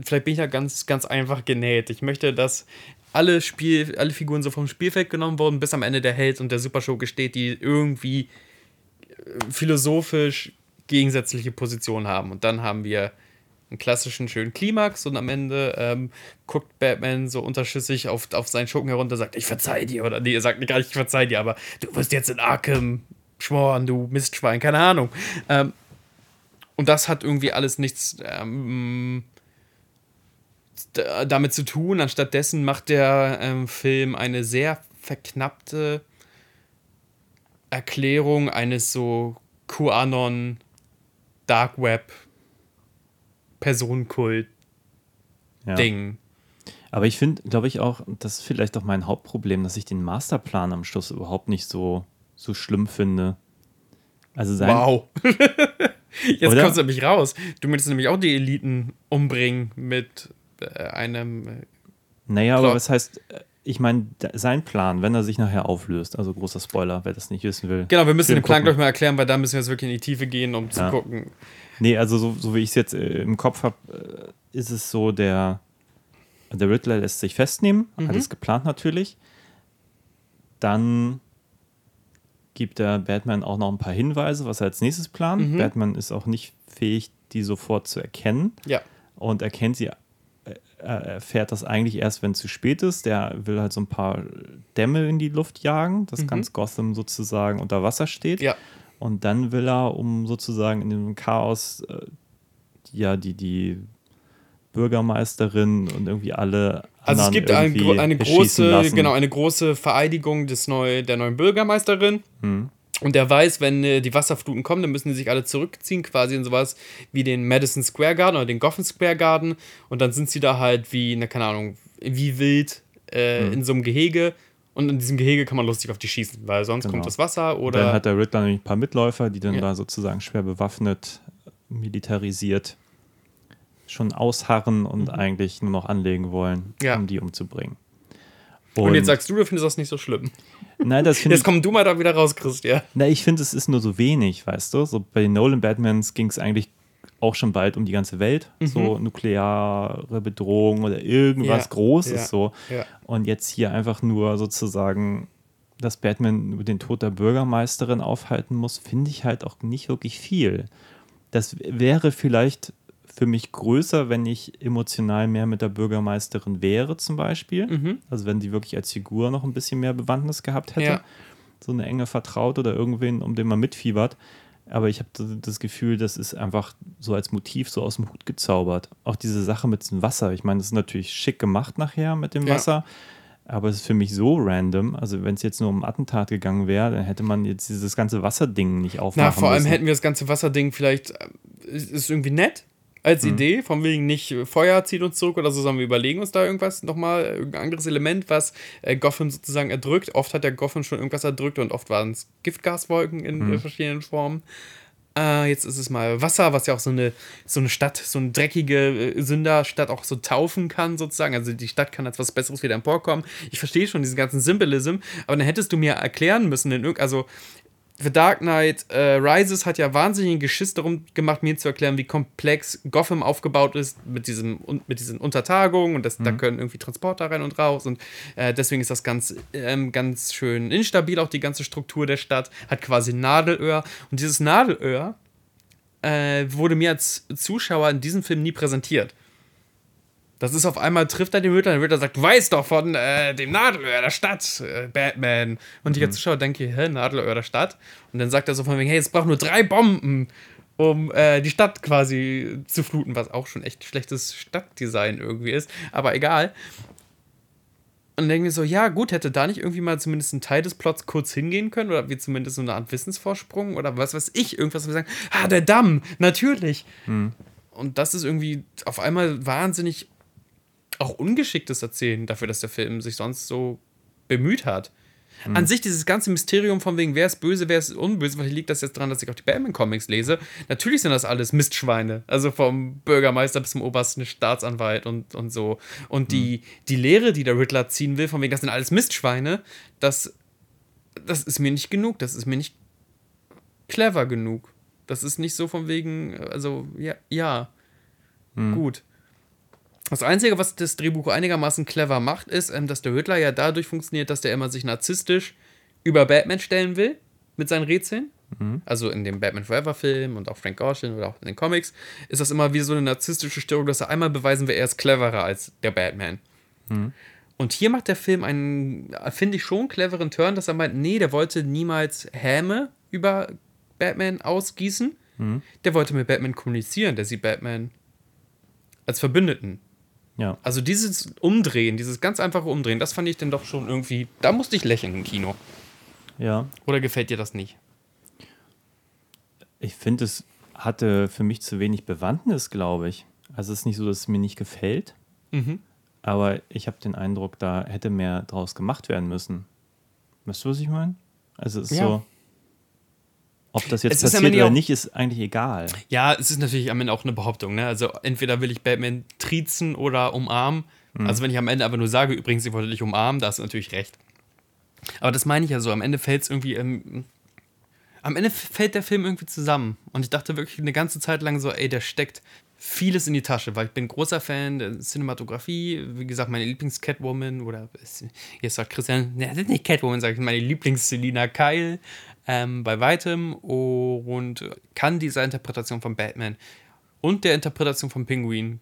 vielleicht bin ich da ganz, ganz einfach genäht. Ich möchte, dass alle, Spiel, alle Figuren so vom Spielfeld genommen wurden, bis am Ende der Held und der Supershow gesteht, die irgendwie äh, philosophisch gegensätzliche Positionen haben. Und dann haben wir einen klassischen schönen Klimax und am Ende ähm, guckt Batman so unterschüssig auf, auf seinen Schurken herunter sagt, ich verzeih dir. Oder nee, er sagt gar nicht, ich verzeih dir, aber du wirst jetzt in Arkham schmoren, du Mistschwein, keine Ahnung. Ähm, und das hat irgendwie alles nichts ähm, damit zu tun. Anstattdessen macht der ähm, Film eine sehr verknappte Erklärung eines so QAnon Dark Web Personenkult ja. Ding. Aber ich finde, glaube ich auch, das ist vielleicht auch mein Hauptproblem, dass ich den Masterplan am Schluss überhaupt nicht so, so schlimm finde. Also sein, Wow. Jetzt Oder? kommst du nämlich raus. Du möchtest nämlich auch die Eliten umbringen mit äh, einem. Äh, Naja, aber Plot. was heißt, äh, ich meine, sein Plan, wenn er sich nachher auflöst, also großer Spoiler, wer das nicht wissen will. genau, wir müssen den Plan gleich mal erklären, weil da müssen wir jetzt wirklich in die Tiefe gehen, um zu Ja. gucken. Nee, also so, so wie ich es jetzt äh, im Kopf habe, äh, ist es so, der, der Riddler lässt sich festnehmen, Mhm. hat es geplant natürlich. Dann gibt der Batman auch noch ein paar Hinweise, was er als nächstes plant. Mhm. Batman ist auch nicht fähig, die sofort zu erkennen Ja. und erkennt sie, äh, er erfährt das eigentlich erst, wenn es zu spät ist. Der will halt so ein paar Dämme in die Luft jagen, dass ganz Gotham sozusagen unter Wasser steht. Mhm. Ja. Und dann will er, um sozusagen in dem Chaos, äh, ja, die, die Bürgermeisterin und irgendwie alle. Also es gibt ein, eine große, genau, eine große Vereidigung des neu, der neuen Bürgermeisterin. Hm. Und der weiß, wenn äh, die Wasserfluten kommen, dann müssen die sich alle zurückziehen, quasi in sowas wie den Madison Square Garden oder den Gotham Square Garden. Und dann sind sie da halt wie, na, keine Ahnung, wie wild äh, Hm. in so einem Gehege. Und in diesem Gehege kann man lustig auf die schießen, weil sonst Genau. kommt das Wasser oder. dann hat der Riddler nämlich ein paar Mitläufer, die dann Ja. da sozusagen schwer bewaffnet, militarisiert schon ausharren und eigentlich nur noch anlegen wollen, Mhm. Ja. um die umzubringen. und jetzt sagst du, du findest das nicht so schlimm. nein, das finde Jetzt komm du mal da wieder raus, Christian. na, ich finde, es ist nur so wenig, weißt du? So bei den Nolan Batmans ging es eigentlich auch schon bald um die ganze Welt, so nukleare Bedrohung oder irgendwas Mhm. Ja, Großes ja, so. Und jetzt hier einfach nur sozusagen, dass Batman über den Tod der Bürgermeisterin aufhalten muss, finde ich halt auch nicht wirklich viel. Das wäre vielleicht für mich größer, wenn ich emotional mehr mit der Bürgermeisterin wäre, zum Beispiel. Mhm. Also wenn sie wirklich als Figur noch ein bisschen mehr Bewandtnis gehabt hätte. Ja. So eine enge Vertraut oder irgendwen, um den man mitfiebert. Aber ich habe das Gefühl, das ist einfach so als Motiv so aus dem Hut gezaubert. Auch diese Sache mit dem Wasser. Ich meine, das ist natürlich schick gemacht nachher mit dem Ja. Wasser. Aber es ist für mich so random. Also, wenn es jetzt nur um Attentat gegangen wäre, dann hätte man jetzt dieses ganze Wasserding nicht aufmachen Na, vor allem müssen. hätten wir das ganze Wasserding vielleicht. äh, Ist, ist irgendwie nett als Mhm. Idee, von wegen nicht Feuer zieht uns zurück oder so, sondern wir überlegen uns da irgendwas nochmal, irgendein anderes Element, was äh, Gotham sozusagen erdrückt. Oft hat der Gotham schon irgendwas erdrückt und oft waren es Giftgaswolken in Mhm. verschiedenen Formen. Äh, jetzt ist es mal Wasser, was ja auch so eine, so eine Stadt, so eine dreckige äh, Sünderstadt auch so taufen kann, sozusagen. Also die Stadt kann als was Besseres wieder emporkommen. Ich verstehe schon diesen ganzen Symbolism, aber dann hättest du mir erklären müssen, also The Dark Knight äh, Rises hat ja wahnsinnigen Geschiss darum gemacht, mir zu erklären, wie komplex Gotham aufgebaut ist mit, diesem, mit diesen Untertagungen und das, da können irgendwie Transporter rein und raus und äh, deswegen ist das ganz, ähm, ganz schön instabil, auch die ganze Struktur der Stadt, hat quasi Nadelöhr und dieses Nadelöhr äh, wurde mir als Zuschauer in diesem Film nie präsentiert. Das ist auf einmal, trifft er den Riddler, der Riddler sagt, du weißt doch von äh, dem Nadelöhr der Stadt, äh, Batman. Und ich als Zuschauer denke, hä, Nadelöhr der Stadt? Und dann sagt er so von wegen, hey, es braucht nur drei Bomben, um äh, die Stadt quasi zu fluten, was auch schon echt schlechtes Stadtdesign irgendwie ist, aber egal. Und dann denken wir so, ja, gut, hätte da nicht irgendwie mal zumindest ein Teil des Plots kurz hingehen können oder wir zumindest so eine Art Wissensvorsprung oder was weiß ich, irgendwas, wo wir sagen, ah, der Damm, natürlich. Und das ist irgendwie auf einmal wahnsinnig auch ungeschicktes Erzählen dafür, dass der Film sich sonst so bemüht hat. An sich dieses ganze Mysterium von wegen, wer ist böse, wer ist unböse, vielleicht liegt das jetzt daran, dass ich auch die Batman-Comics lese. Natürlich sind das alles Mistschweine. Also vom Bürgermeister bis zum obersten Staatsanwalt und, und so. Und die, die Lehre, die der Riddler ziehen will, von wegen, das sind alles Mistschweine, das, das ist mir nicht genug. Das ist mir nicht clever genug. Das ist nicht so von wegen, also, ja, ja. Gut. Das Einzige, was das Drehbuch einigermaßen clever macht, ist, ähm, dass der Riddler ja dadurch funktioniert, dass der immer sich narzisstisch über Batman stellen will mit seinen Rätseln. Also in dem Batman Forever Film und auch Frank Gorshin oder auch in den Comics ist das immer wie so eine narzisstische Störung, dass er einmal beweisen will, er ist cleverer als der Batman. Und hier macht der Film einen, finde ich, schon cleveren Turn, dass er meint, nee, der wollte niemals Häme über Batman ausgießen. Der wollte mit Batman kommunizieren. Der sieht Batman als Verbündeten. Ja. Also dieses Umdrehen, dieses ganz einfache Umdrehen, das fand ich dann doch schon irgendwie, da musste ich lächeln im Kino. ja. Oder gefällt dir das nicht? Ich finde, es hatte für mich zu wenig Bewandtnis, glaube ich. Also es ist nicht so, dass es mir nicht gefällt, Mhm. aber ich habe den Eindruck, da hätte mehr draus gemacht werden müssen. Weißt du, was ich meine? Also es ist Ja. so, ob das jetzt Es passiert oder auch- nicht, ist eigentlich egal. Ja, es ist natürlich am Ende auch eine Behauptung. Ne? Also entweder will ich Batman triezen oder umarmen. Also wenn ich am Ende aber nur sage, übrigens, ich wollte dich umarmen, da hast du natürlich recht. Aber das meine ich ja so. Am Ende fällt es irgendwie. Ähm, am Ende fällt der Film irgendwie zusammen. Und ich dachte wirklich eine ganze Zeit lang so, ey, der steckt vieles in die Tasche, weil ich bin großer Fan der Cinematografie. Wie gesagt, meine Lieblings-Catwoman oder jetzt sagt Christian, ne, das ist nicht Catwoman, sage ich, meine Lieblings-Selina Kyle ähm, bei weitem und kann dieser Interpretation von Batman und der Interpretation von Penguin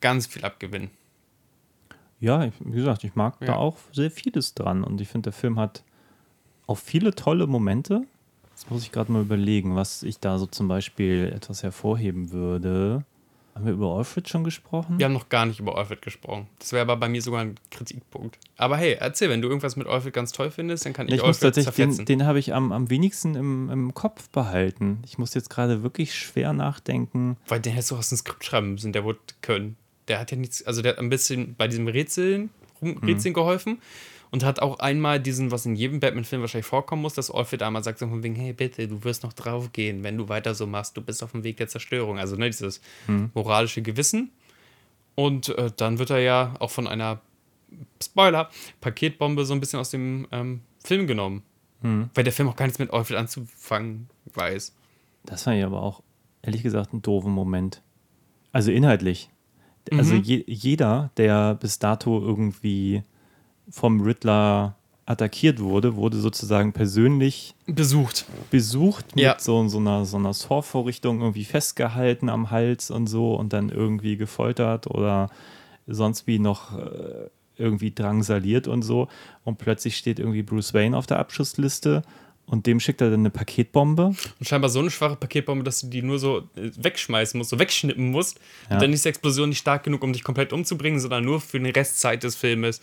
ganz viel abgewinnen. Ja, wie gesagt, ich mag Ja. da auch sehr vieles dran und ich finde, der Film hat auch viele tolle Momente. Jetzt muss ich gerade mal überlegen, was ich da so zum Beispiel etwas hervorheben würde. Haben wir über Alfred schon gesprochen? Wir haben noch gar nicht über Alfred gesprochen. Das wäre aber bei mir sogar ein Kritikpunkt. Aber hey, erzähl, wenn du irgendwas mit Alfred ganz toll findest, dann kann ich, ich muss Alfred tatsächlich, zerfetzen. den, den habe ich am, am wenigsten im, im Kopf behalten. Ich muss jetzt gerade wirklich schwer nachdenken. Weil den hättest du aus dem Skript schreiben müssen, der wurde können. Der hat ja nichts, also der hat ein bisschen bei diesem Rätseln, Mhm. Rätseln geholfen und hat auch einmal diesen, was in jedem Batman-Film wahrscheinlich vorkommen muss, dass Alfred einmal sagt so von wegen, hey bitte, du wirst noch drauf gehen, wenn du weiter so machst, du bist auf dem Weg der Zerstörung. Also ne, dieses Mhm. moralische Gewissen. Und äh, dann wird er ja auch von einer, Spoiler, Paketbombe so ein bisschen aus dem ähm, Film genommen. Mhm. Weil der Film auch gar nichts mit Alfred anzufangen weiß. Das fand ich aber auch, ehrlich gesagt, einen doofen Moment. Also inhaltlich. Also Mhm. je, jeder, der bis dato irgendwie vom Riddler attackiert wurde, wurde sozusagen persönlich Besucht. besucht mit Ja. so, so einer, so einer Saw-Vorrichtung irgendwie festgehalten am Hals und so und dann irgendwie gefoltert oder sonst wie noch äh, irgendwie drangsaliert und so. Und plötzlich steht irgendwie Bruce Wayne auf der Abschussliste und dem schickt er dann eine Paketbombe. Und scheinbar so eine schwache Paketbombe, dass du die nur so äh, wegschmeißen musst, so wegschnippen musst. Ja. Und dann ist die Explosion nicht stark genug, um dich komplett umzubringen, sondern nur für die Restzeit des Filmes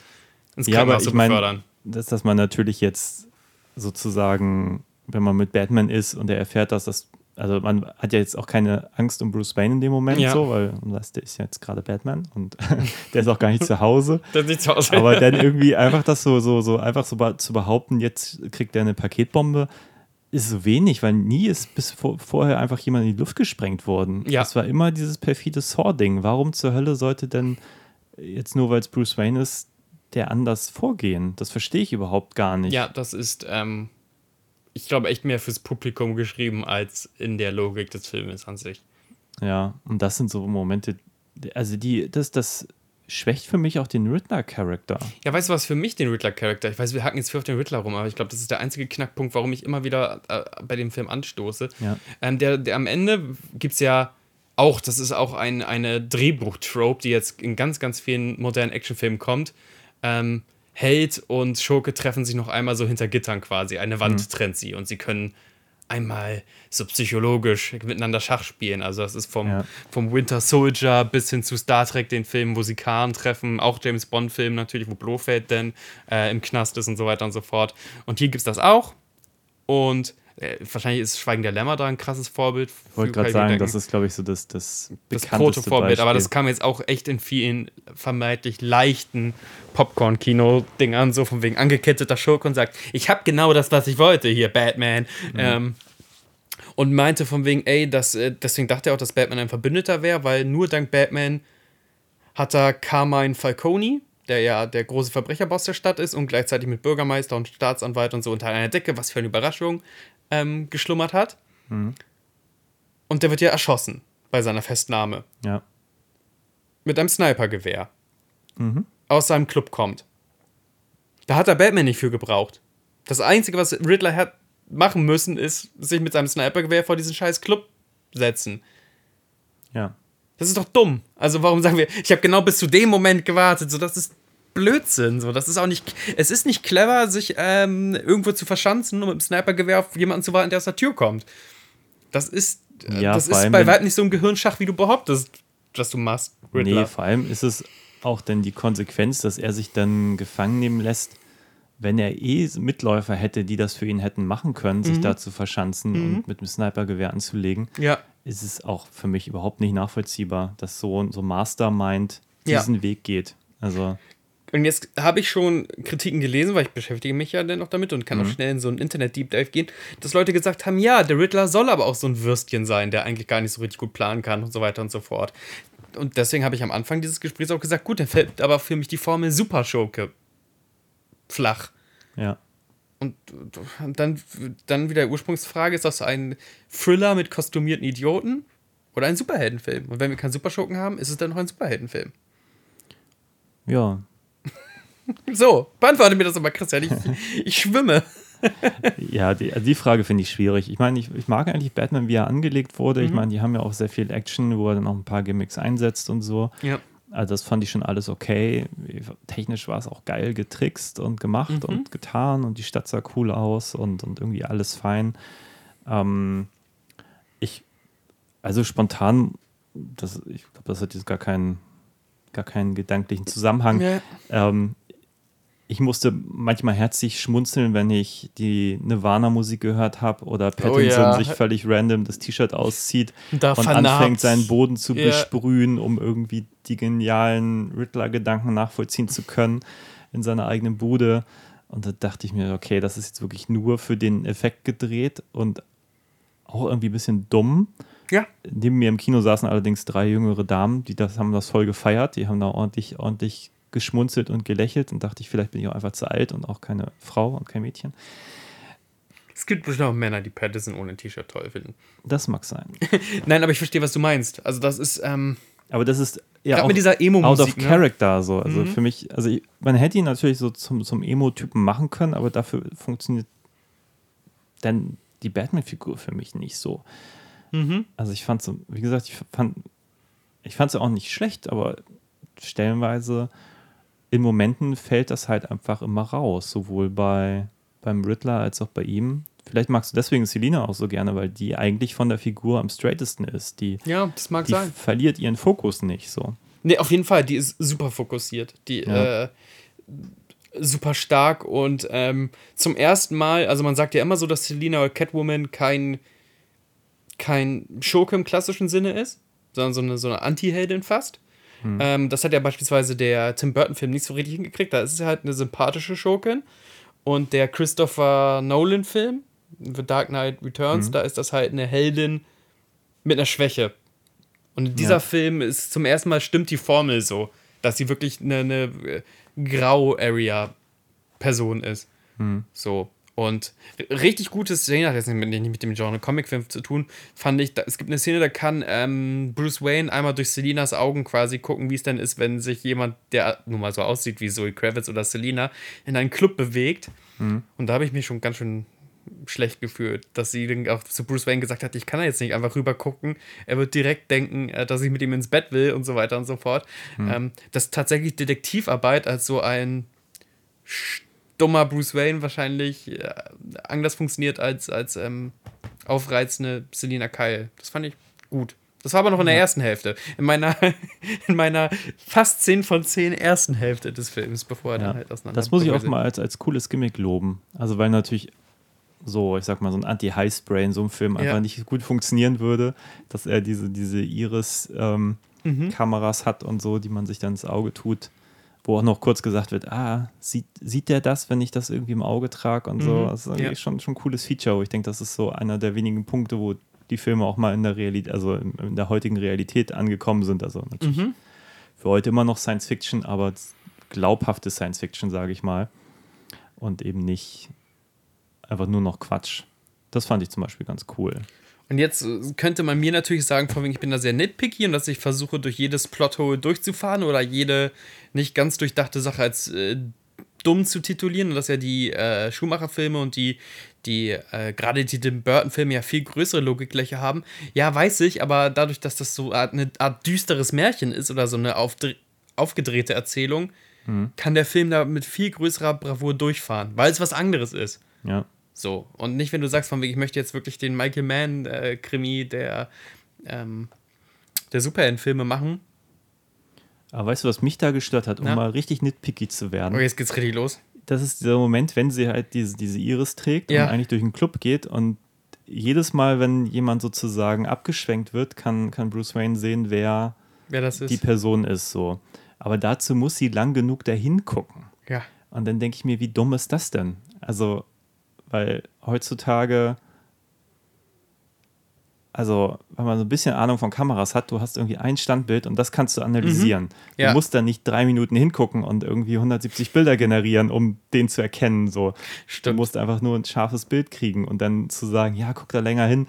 ins Ja, aber Krankenhaus zu ich meine, befördern. dass, dass man natürlich jetzt sozusagen, wenn man mit Batman ist und er erfährt, dass das, also man hat ja jetzt auch keine Angst um Bruce Wayne in dem Moment Ja. so, weil weiß, der ist ja jetzt gerade Batman und der ist auch gar nicht zu Hause. Das sieht so aus. Aber dann irgendwie einfach das so, so, so einfach so zu behaupten, jetzt kriegt er eine Paketbombe, ist so wenig, weil nie ist bis vor, vorher einfach jemand in die Luft gesprengt worden. Ja. Das war immer dieses perfide Saw-Ding. Warum zur Hölle sollte denn jetzt nur, weil es Bruce Wayne ist, der anders vorgehen? Das verstehe ich überhaupt gar nicht. Ja, das ist, ähm, ich glaube, echt mehr fürs Publikum geschrieben, als in der Logik des Filmes an sich. Ja, und das sind so Momente, also die, das, das schwächt für mich auch den Riddler-Charakter. Ja, weißt du was für mich den Riddler-Charakter? Ich weiß, wir hacken jetzt viel auf den Riddler rum, aber ich glaube, das ist der einzige Knackpunkt, warum ich immer wieder äh, bei dem Film anstoße. Ja. Ähm, der, der am Ende gibt es ja auch, das ist auch ein, eine Drehbuch-Trope, die jetzt in ganz, ganz vielen modernen Actionfilmen kommt. Ähm, Held und Schurke treffen sich noch einmal so hinter Gittern quasi. Eine Wand trennt sie und sie können einmal so psychologisch miteinander Schach spielen. Also das ist vom, Ja. vom Winter Soldier bis hin zu Star Trek, den Film, wo sie Khan treffen, auch James Bond-Film natürlich, wo Blofeld dann äh, im Knast ist und so weiter und so fort. Und hier gibt es das auch. Und äh, wahrscheinlich ist Schweigen der Lämmer da ein krasses Vorbild. Ich wollte gerade sagen, denken. das ist, glaube ich, so das, das das bekannteste Protovorbild, aber das kam jetzt auch echt in vielen vermeintlich leichten Popcorn-Kino-Dingern, so von wegen angeketteter Schurke und sagt, ich habe genau das, was ich wollte hier, Batman. Mhm. Ähm, und meinte von wegen, ey, das, äh, deswegen dachte er auch, dass Batman ein Verbündeter wäre, weil nur dank Batman hat er Carmine Falcone, der ja der große Verbrecherboss der Stadt ist und gleichzeitig mit Bürgermeister und Staatsanwalt und so unter einer Decke, was für eine Überraschung, ähm, geschlummert hat. Und der wird ja erschossen bei seiner Festnahme Ja. mit einem Snipergewehr aus seinem Club kommt. Da hat er Batman nicht für gebraucht. Das Einzige, was Riddler hat machen müssen, ist sich mit seinem Snipergewehr vor diesen scheiß Club setzen. Ja. Das ist doch dumm. Also warum sagen wir, ich habe genau bis zu dem Moment gewartet, so das ist Blödsinn, so das ist auch nicht, es ist nicht clever, sich ähm, irgendwo zu verschanzen und mit dem Snipergewehr auf jemanden zu warten, der aus der Tür kommt. Das ist, äh, Ja, das ist bei weitem nicht so ein Gehirnschach, wie du behauptest, was du machst, Riddler. Nee, vor allem ist es auch dann die Konsequenz, dass er sich dann gefangen nehmen lässt, wenn er eh Mitläufer hätte, die das für ihn hätten machen können, Mhm. sich da zu verschanzen und mit dem Snipergewehr anzulegen, ja. ist es auch für mich überhaupt nicht nachvollziehbar, dass so so Mastermind Ja. diesen Weg geht. Also Und jetzt habe ich schon Kritiken gelesen, weil ich beschäftige mich ja dann auch damit und kann auch schnell in so einen Internet-Deep Dive gehen, dass Leute gesagt haben, ja, der Riddler soll aber auch so ein Würstchen sein, der eigentlich gar nicht so richtig gut planen kann und so weiter und so fort. Und deswegen habe ich am Anfang dieses Gesprächs auch gesagt, gut, dann fällt aber für mich die Formel Superschurke flach. Ja. Und und dann, dann wieder Ursprungsfrage, ist das ein Thriller mit kostümierten Idioten oder ein Superheldenfilm? Und wenn wir keinen Superschurken haben, ist es dann noch ein Superheldenfilm? Ja. So, beantworte mir das aber, Christian. Ich, ich schwimme. Ja, die, die Frage finde ich schwierig. Ich meine, ich, ich mag eigentlich Batman, wie er angelegt wurde. Ich meine, die haben ja auch sehr viel Action, wo er dann auch ein paar Gimmicks einsetzt und so. Ja. Also das fand ich schon alles okay. Technisch war es auch geil getrickst und gemacht und getan und die Stadt sah cool aus und, und irgendwie alles fein. Ähm, ich, also spontan, das, ich glaube, das hat jetzt gar keinen, gar keinen gedanklichen Zusammenhang. Ja. Ähm, ich musste manchmal herzlich schmunzeln, wenn ich die Nirvana-Musik gehört habe oder Pattinson ja. sich völlig random das T-Shirt auszieht Da und vernarbt. anfängt, seinen Boden zu Ja. besprühen, um irgendwie die genialen Riddler-Gedanken nachvollziehen zu können in seiner eigenen Bude. Und da dachte ich mir, okay, das ist jetzt wirklich nur für den Effekt gedreht und auch irgendwie ein bisschen dumm. Ja. Neben mir im Kino saßen allerdings drei jüngere Damen, die das haben das voll gefeiert. Die haben da ordentlich, ordentlich geschmunzelt und gelächelt und dachte ich, vielleicht bin ich auch einfach zu alt und auch keine Frau und kein Mädchen. Es gibt bestimmt auch Männer, die Pattinson ohne T-Shirt toll finden. Das mag sein. Nein, aber ich verstehe, was du meinst. Also, das ist, ähm, Aber das ist ja auch mit dieser Emo-Musik, out of ne? character so. Also für mich, also ich, man hätte ihn natürlich so zum, zum Emo-Typen machen können, aber dafür funktioniert dann die Batman-Figur für mich nicht so. Mhm. Also ich fand so, wie gesagt, ich fand, ich fand sie auch nicht schlecht, aber stellenweise in Momenten fällt das halt einfach immer raus, sowohl bei beim Riddler als auch bei ihm. Vielleicht magst du deswegen Selina auch so gerne, weil die eigentlich von der Figur am straightesten ist. Die, ja, das mag die sein. verliert ihren Fokus nicht so. Nee, auf jeden Fall, die ist super fokussiert. Die Ja. äh, super stark und ähm, zum ersten Mal, also man sagt ja immer so, dass Selina oder Catwoman kein, kein Schurke im klassischen Sinne ist, sondern so eine, so eine Anti-Heldin fast. Ähm, das hat ja beispielsweise der Tim Burton-Film nicht so richtig hingekriegt. Da ist es halt eine sympathische Schurkin. Und der Christopher Nolan-Film, The Dark Knight Returns, da ist das halt eine Heldin mit einer Schwäche. Und in dieser Ja. Film ist zum ersten Mal stimmt die Formel so, dass sie wirklich eine, eine äh, Grau-Area-Person ist. So. Und richtig gute Szene, hat jetzt nicht mit, nicht mit dem Genre Comicfilm zu tun, fand ich, da, es gibt eine Szene, da kann ähm, Bruce Wayne einmal durch Selinas Augen quasi gucken, wie es denn ist, wenn sich jemand, der nun mal so aussieht wie Zoe Kravitz oder Selina, in einen Club bewegt. Und da habe ich mich schon ganz schön schlecht gefühlt, dass sie dann auch zu Bruce Wayne gesagt hat, ich kann da jetzt nicht einfach rüber gucken. Er wird direkt denken, äh, dass ich mit ihm ins Bett will und so weiter und so fort. Ähm, dass tatsächlich Detektivarbeit als so ein dummer Bruce Wayne wahrscheinlich äh, anders funktioniert als, als ähm, aufreizende Selina Kyle. Das fand ich gut. Das war aber noch in der ersten Hälfte. In meiner, in meiner fast 10 von 10 ersten Hälfte des Films, bevor er Ja. dann halt auseinander Das muss ich auch mal als, als cooles Gimmick loben. Also, weil natürlich so, ich sag mal, so ein Anti-High-Spray in so einem Film einfach Ja. nicht gut funktionieren würde, dass er diese, diese Iris-Kameras Mhm. hat und so, die man sich dann ins Auge tut, wo auch noch kurz gesagt wird, ah, sieht, sieht der das, wenn ich das irgendwie im Auge trage und so. Mhm. Das ist eigentlich Ja. schon, schon ein cooles Feature, wo ich denke, das ist so einer der wenigen Punkte, wo die Filme auch mal in der Realität, also in, in der heutigen Realität angekommen sind. Also natürlich Mhm. für heute immer noch Science Fiction, aber glaubhafte Science Fiction, sage ich mal. Und eben nicht einfach nur noch Quatsch. Das fand ich zum Beispiel ganz cool. Und jetzt äh, könnte man mir natürlich sagen, von wegen, ich bin da sehr nitpicky und dass ich versuche, durch jedes Plothole durchzufahren oder jede nicht ganz durchdachte Sache als äh, dumm zu titulieren und dass ja die äh, Schumacher-Filme und die, die äh, gerade die Tim Burton-Filme ja viel größere Logiklöcher haben. Ja, weiß ich, aber dadurch, dass das so eine Art düsteres Märchen ist oder so eine aufgedrehte Erzählung, kann der Film da mit viel größerer Bravour durchfahren, weil es was anderes ist. Ja. So. Und nicht, wenn du sagst, von wegen, ich möchte jetzt wirklich den Michael Mann-Krimi der, ähm, der Superheldenfilme machen. Aber weißt du, was mich da gestört hat, um Na? mal richtig nitpicky zu werden? Oh, jetzt geht's richtig los. Das ist dieser Moment, wenn sie halt diese, diese Iris trägt Ja. und eigentlich durch den Club geht und jedes Mal, wenn jemand sozusagen abgeschwenkt wird, kann, kann Bruce Wayne sehen, wer Wer das ist. die Person ist so. Aber dazu muss sie lang genug dahin gucken. Ja. Und dann denke ich mir, wie dumm ist das denn? Also, weil heutzutage, also, wenn man so ein bisschen Ahnung von Kameras hat, du hast irgendwie ein Standbild und das kannst du analysieren. Mhm. Ja. Du musst dann nicht drei Minuten hingucken und irgendwie 170 Bilder generieren, um den zu erkennen. So. Stimmt. Du musst einfach nur ein scharfes Bild kriegen und dann zu sagen, ja, guck da länger hin,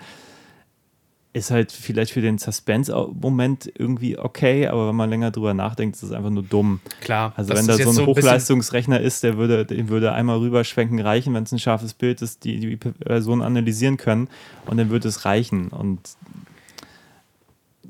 ist halt vielleicht für den Suspense-Moment irgendwie okay, aber wenn man länger drüber nachdenkt, ist es einfach nur dumm. Klar. Also wenn da so ein bisschen- Hochleistungsrechner ist, der würde, den würde einmal rüberschwenken reichen, wenn es ein scharfes Bild ist, die die Person analysieren können und dann würde es reichen. Und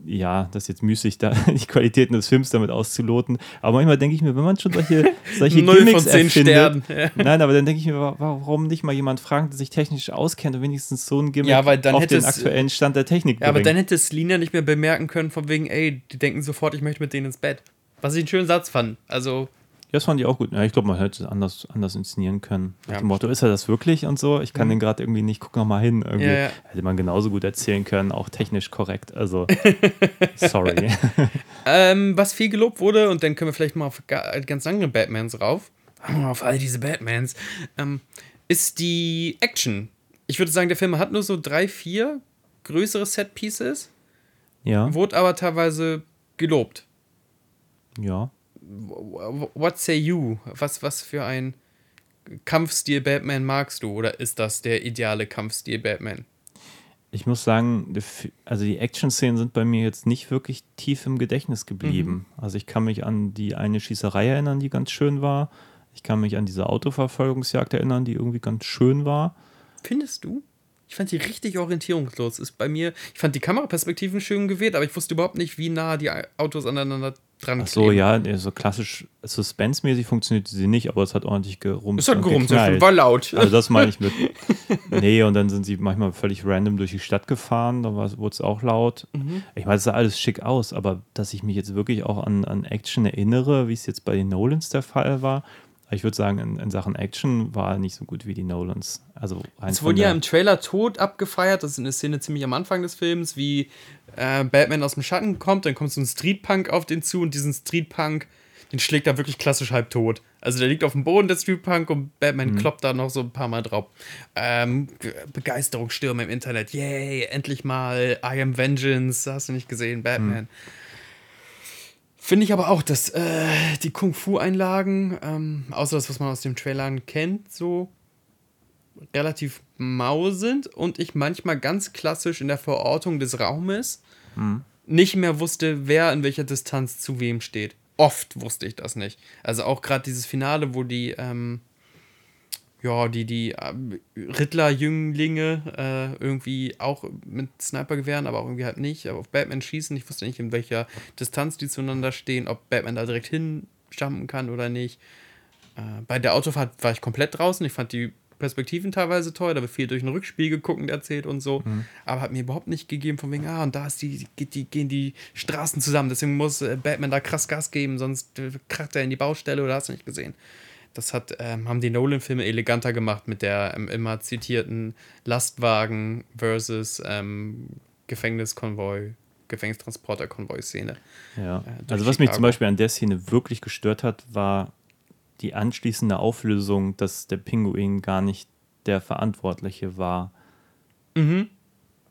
ja, das ist jetzt müßig, da die Qualitäten des Films damit auszuloten. Aber manchmal denke ich mir, wenn man schon solche, solche Gimmicks erfindet, nein, aber dann denke ich mir, wa- warum nicht mal jemand fragen, der sich technisch auskennt und wenigstens so ein Gimmick Ja, auf den es- aktuellen Stand der Technik Ja, aber dann hätte Selina nicht mehr bemerken können, von wegen, ey, die denken sofort, ich möchte mit denen ins Bett. Was ich einen schönen Satz fand. Also, Ja, das fand ich auch gut. Ja, ich glaube, man hätte es anders, anders inszenieren können. Nach Ja. dem Motto, ist er das wirklich und so? Ich kann den gerade irgendwie nicht, guck noch mal hin. Irgendwie. Ja, ja. Hätte man genauso gut erzählen können, auch technisch korrekt. Also, sorry. ähm, was viel gelobt wurde, und dann können wir vielleicht mal auf ga- ganz andere Batmans rauf, auf all diese Batmans, ähm, ist die Action. Ich würde sagen, der Film hat nur so drei, vier größere Set-Pieces, ja, wurde aber teilweise gelobt. ja. What say you? Was, was für ein Kampfstil Batman magst du? Oder ist das der ideale Kampfstil Batman? Ich muss sagen, also die Action-Szenen sind bei mir jetzt nicht wirklich tief im Gedächtnis geblieben. Mhm. Also ich kann mich an die eine Schießerei erinnern, die ganz schön war. Ich kann mich an diese Autoverfolgungsjagd erinnern, die irgendwie ganz schön war. Findest du? Ich fand die richtig orientierungslos. Ist bei mir, ich fand die Kameraperspektiven schön gewählt, aber ich wusste überhaupt nicht, wie nah die Autos aneinander dran Ach so, ja, so klassisch Suspense-mäßig funktioniert sie nicht, aber es hat ordentlich gerumst. Es hat gerummt, geknallt. war laut. Also das meine ich mit. Nee, und dann sind sie manchmal völlig random durch die Stadt gefahren, da wurde es auch laut. Mhm. Ich meine, es sah alles schick aus, aber dass ich mich jetzt wirklich auch an, an Action erinnere, wie es jetzt bei den Nolans der Fall war, ich würde sagen, in, in Sachen Action war er nicht so gut wie die Nolans. Also Es wurde ja im Trailer tot abgefeiert. Das ist eine Szene ziemlich am Anfang des Films, wie äh, Batman aus dem Schatten kommt. Dann kommt so ein Streetpunk auf den zu und diesen Streetpunk, den schlägt er wirklich klassisch halb tot. Also der liegt auf dem Boden, der Streetpunk, und Batman kloppt da noch so ein paar Mal drauf. Ähm, Ge- Begeisterungsstürme im Internet. Yay, endlich mal I Am Vengeance. Hast du nicht gesehen, Batman. Finde ich aber auch, dass äh, die Kung-Fu-Einlagen, ähm, außer das, was man aus dem Trailern kennt, so relativ mau sind und ich manchmal ganz klassisch in der Verortung des Raumes nicht mehr wusste, wer in welcher Distanz zu wem steht. Oft wusste ich das nicht. Also auch gerade dieses Finale, wo die, ähm, ja, die, die ähm, Riddler-Jünglinge äh, irgendwie auch mit Snipergewehren, aber auch irgendwie halt nicht, aber auf Batman schießen. Ich wusste nicht, in welcher Distanz die zueinander stehen, ob Batman da direkt hinjumpen kann oder nicht. Äh, bei der Autofahrt war ich komplett draußen. Ich fand die Perspektiven teilweise toll, da wird viel durch den Rückspiegel guckend erzählt und so. Aber hat mir überhaupt nicht gegeben, von wegen, ah, und da ist die, die, die gehen die Straßen zusammen. Deswegen muss äh, Batman da krass Gas geben, sonst äh, kracht er in die Baustelle oder hast du nicht gesehen. Das hat, ähm, haben die Nolan-Filme eleganter gemacht mit der ähm, immer zitierten Lastwagen versus ähm, Gefängniskonvoi, Gefängnistransporter-Konvoi-Szene. Ja. durch also was mich Chicago. zum Beispiel an der Szene wirklich gestört hat, war die anschließende Auflösung, dass der Pinguin gar nicht der Verantwortliche war. Mhm.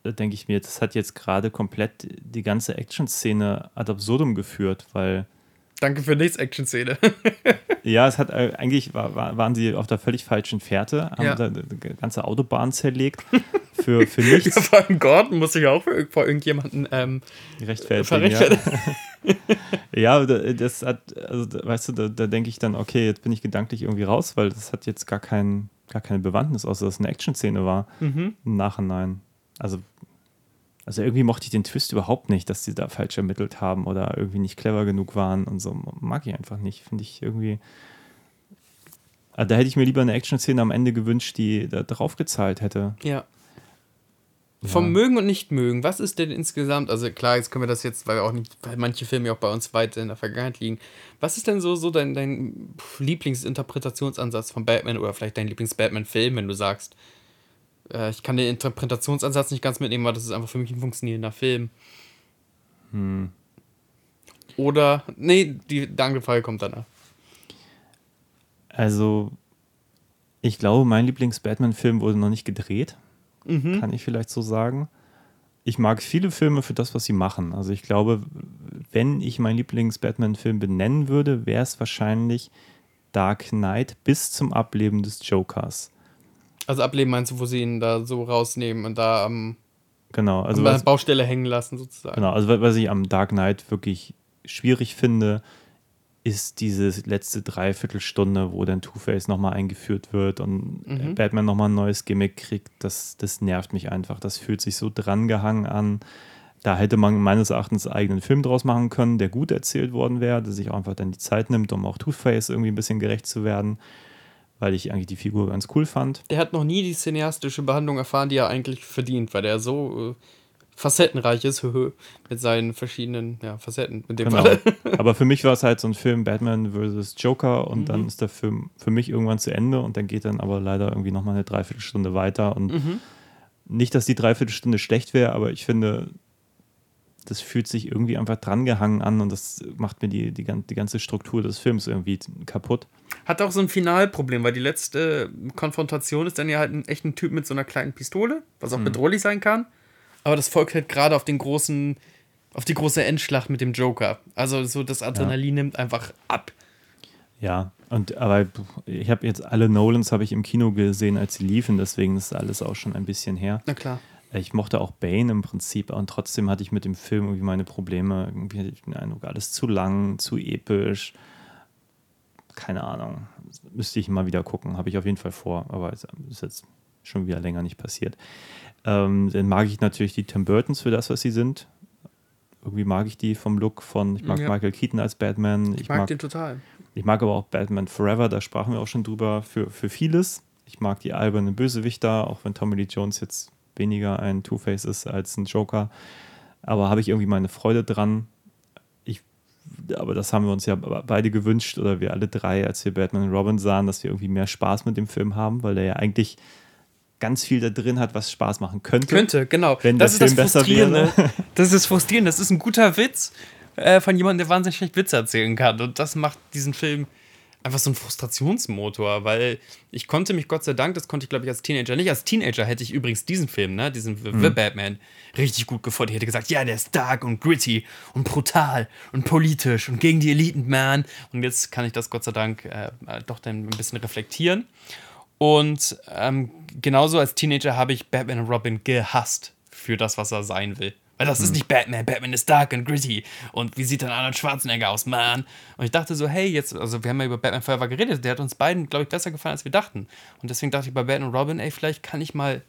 Da denke ich mir, das hat jetzt gerade komplett die ganze Action-Szene ad absurdum geführt, weil Danke für nichts, Action-Szene. ja, es hat äh, eigentlich war, war, waren sie auf der völlig falschen Fährte, haben Ja. da die ganze Autobahn zerlegt für, für nichts Ja, vor allem Gordon muss sich auch vor irgendjemanden ähm, rechtfertigen. Ja. Ja, da- das hat, also, weißt du, da, da denke ich dann, okay, jetzt bin ich gedanklich irgendwie raus, weil das hat jetzt gar, kein, gar keine Bewandtnis, außer dass es eine Action-Szene war Mhm. im Nachhinein. Also, also irgendwie mochte ich den Twist überhaupt nicht, dass sie da falsch ermittelt haben oder irgendwie nicht clever genug waren und so. Mag ich einfach nicht. Finde ich irgendwie. Also, da hätte ich mir lieber eine Action-Szene am Ende gewünscht, die da drauf gezahlt hätte. Ja. Vom Mögen und Nicht-Mögen, was ist denn insgesamt, also klar, jetzt können wir das jetzt, weil wir auch nicht, weil manche Filme ja auch bei uns weit in der Vergangenheit liegen. Was ist denn so, so dein, dein Lieblingsinterpretationsansatz von Batman oder vielleicht dein Lieblings-Batman-Film, wenn du sagst, äh, ich kann den Interpretationsansatz nicht ganz mitnehmen, weil das ist einfach für mich ein funktionierender Film. Oder, nee, die Danke-Frage kommt danach. Also, ich glaube, mein Lieblings-Batman-Film wurde noch nicht gedreht. Kann ich vielleicht so sagen. Ich mag viele Filme für das, was sie machen. Also, ich glaube, wenn ich meinen Lieblings-Batman-Film benennen würde, wäre es wahrscheinlich Dark Knight bis zum Ableben des Jokers. Also ableben meinst du, wo sie ihn da so rausnehmen und da am, Genau, also an der was, Baustelle hängen lassen, sozusagen. genau, also wa- was ich am Dark Knight wirklich schwierig finde, ist diese letzte Dreiviertelstunde, wo dann Two-Face nochmal eingeführt wird und Mhm. Batman nochmal ein neues Gimmick kriegt. Das, das nervt mich einfach. Das fühlt sich so drangehangen an. Da hätte man meines Erachtens einen eigenen Film draus machen können, der gut erzählt worden wäre, der sich auch einfach dann die Zeit nimmt, um auch Two-Face irgendwie ein bisschen gerecht zu werden, weil ich eigentlich die Figur ganz cool fand. Der hat noch nie die cineastische Behandlung erfahren, die er eigentlich verdient, weil der so äh, facettenreich ist, mit seinen verschiedenen ja, Facetten. In dem Genau. Fall. Aber für mich war es halt so ein Film Batman vs. Joker und dann ist der Film für mich irgendwann zu Ende und dann geht dann aber leider irgendwie nochmal eine Dreiviertelstunde weiter. Und nicht, dass die Dreiviertelstunde schlecht wäre, aber ich finde, das fühlt sich irgendwie einfach drangehangen an und das macht mir die, die, die ganze Struktur des Films irgendwie kaputt. Hat auch so ein Finalproblem, weil die letzte Konfrontation ist dann ja halt ein echter Typ mit so einer kleinen Pistole, was auch bedrohlich sein kann. Aber das folgt halt gerade auf den großen, auf die große Endschlacht mit dem Joker. Also so das Adrenalin nimmt einfach ab. Ja, und aber ich habe jetzt alle Nolans habe ich im Kino gesehen, als sie liefen, deswegen ist alles auch schon ein bisschen her. Na klar. Ich mochte auch Bane im Prinzip und trotzdem hatte ich mit dem Film irgendwie meine Probleme. Irgendwie hatte ich den Eindruck, alles zu lang, zu episch. Keine Ahnung. Das müsste ich mal wieder gucken. Habe ich auf jeden Fall vor, aber es ist jetzt schon wieder länger nicht passiert. Ähm, dann mag ich natürlich die Tim Burtons für das, was sie sind. Irgendwie mag ich die vom Look von, ich mag Ja. Michael Keaton als Batman. Ich mag, den total. Ich mag aber auch Batman Forever, da sprachen wir auch schon drüber, für, für vieles. Ich mag die albernen Bösewichter, auch wenn Tommy Lee Jones jetzt weniger ein Two-Face ist als ein Joker. Aber habe ich irgendwie meine Freude dran. Ich, aber das haben wir uns ja beide gewünscht, oder wir alle drei, als wir Batman und Robin sahen, dass wir irgendwie mehr Spaß mit dem Film haben, weil der ja eigentlich ganz viel da drin hat, was Spaß machen könnte. Könnte, genau. Wenn das der ist Film das besser wäre. Das ist das Frustrierende. Das ist ein guter Witz äh, von jemandem, der wahnsinnig schlecht Witze erzählen kann. Und das macht diesen Film einfach so ein Frustrationsmotor, weil ich konnte mich Gott sei Dank, das konnte ich glaube ich als Teenager nicht. Als Teenager hätte ich übrigens diesen Film, ne, diesen The The Batman, richtig gut gefunden. Ich hätte gesagt, ja, der ist dark und gritty und brutal und politisch und gegen die Eliten, man. Und jetzt kann ich das Gott sei Dank äh, äh, doch dann ein bisschen reflektieren. Und ähm, genauso als Teenager habe ich Batman und Robin gehasst für das, was er sein will. Weil das ist nicht Batman. Batman ist dark and gritty. Und wie sieht dann Arnold Schwarzenegger aus, man? Und ich dachte so, hey, jetzt, also wir haben ja über Batman Forever geredet. Der hat uns beiden, glaube ich, besser gefallen, als wir dachten. Und deswegen dachte ich bei Batman und Robin, ey, vielleicht kann ich mal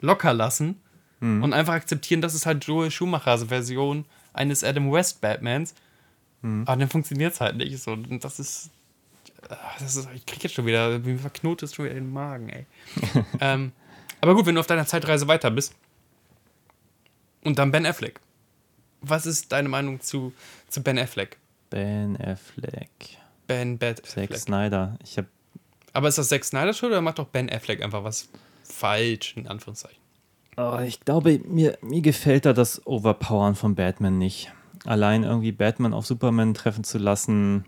locker lassen und einfach akzeptieren, das ist halt Joel Schumachers Version eines Adam West Batmans. Aber dann funktioniert es halt nicht so. Und das ist Ah, das ist, ich krieg jetzt schon wieder, mir verknotet es schon wieder den Magen, ey. ähm, aber gut, wenn du auf deiner Zeitreise weiter bist. Und dann Ben Affleck. Was ist deine Meinung zu, zu Ben Affleck? Ben Affleck, Ben Bad Zack Affleck. Snyder. Ich habe Aber ist das Zack Snyder schuld oder macht doch Ben Affleck einfach was falsch, in Anführungszeichen? Oh, ich glaube, mir, mir gefällt da das Overpowern von Batman nicht. Allein irgendwie Batman auf Superman treffen zu lassen,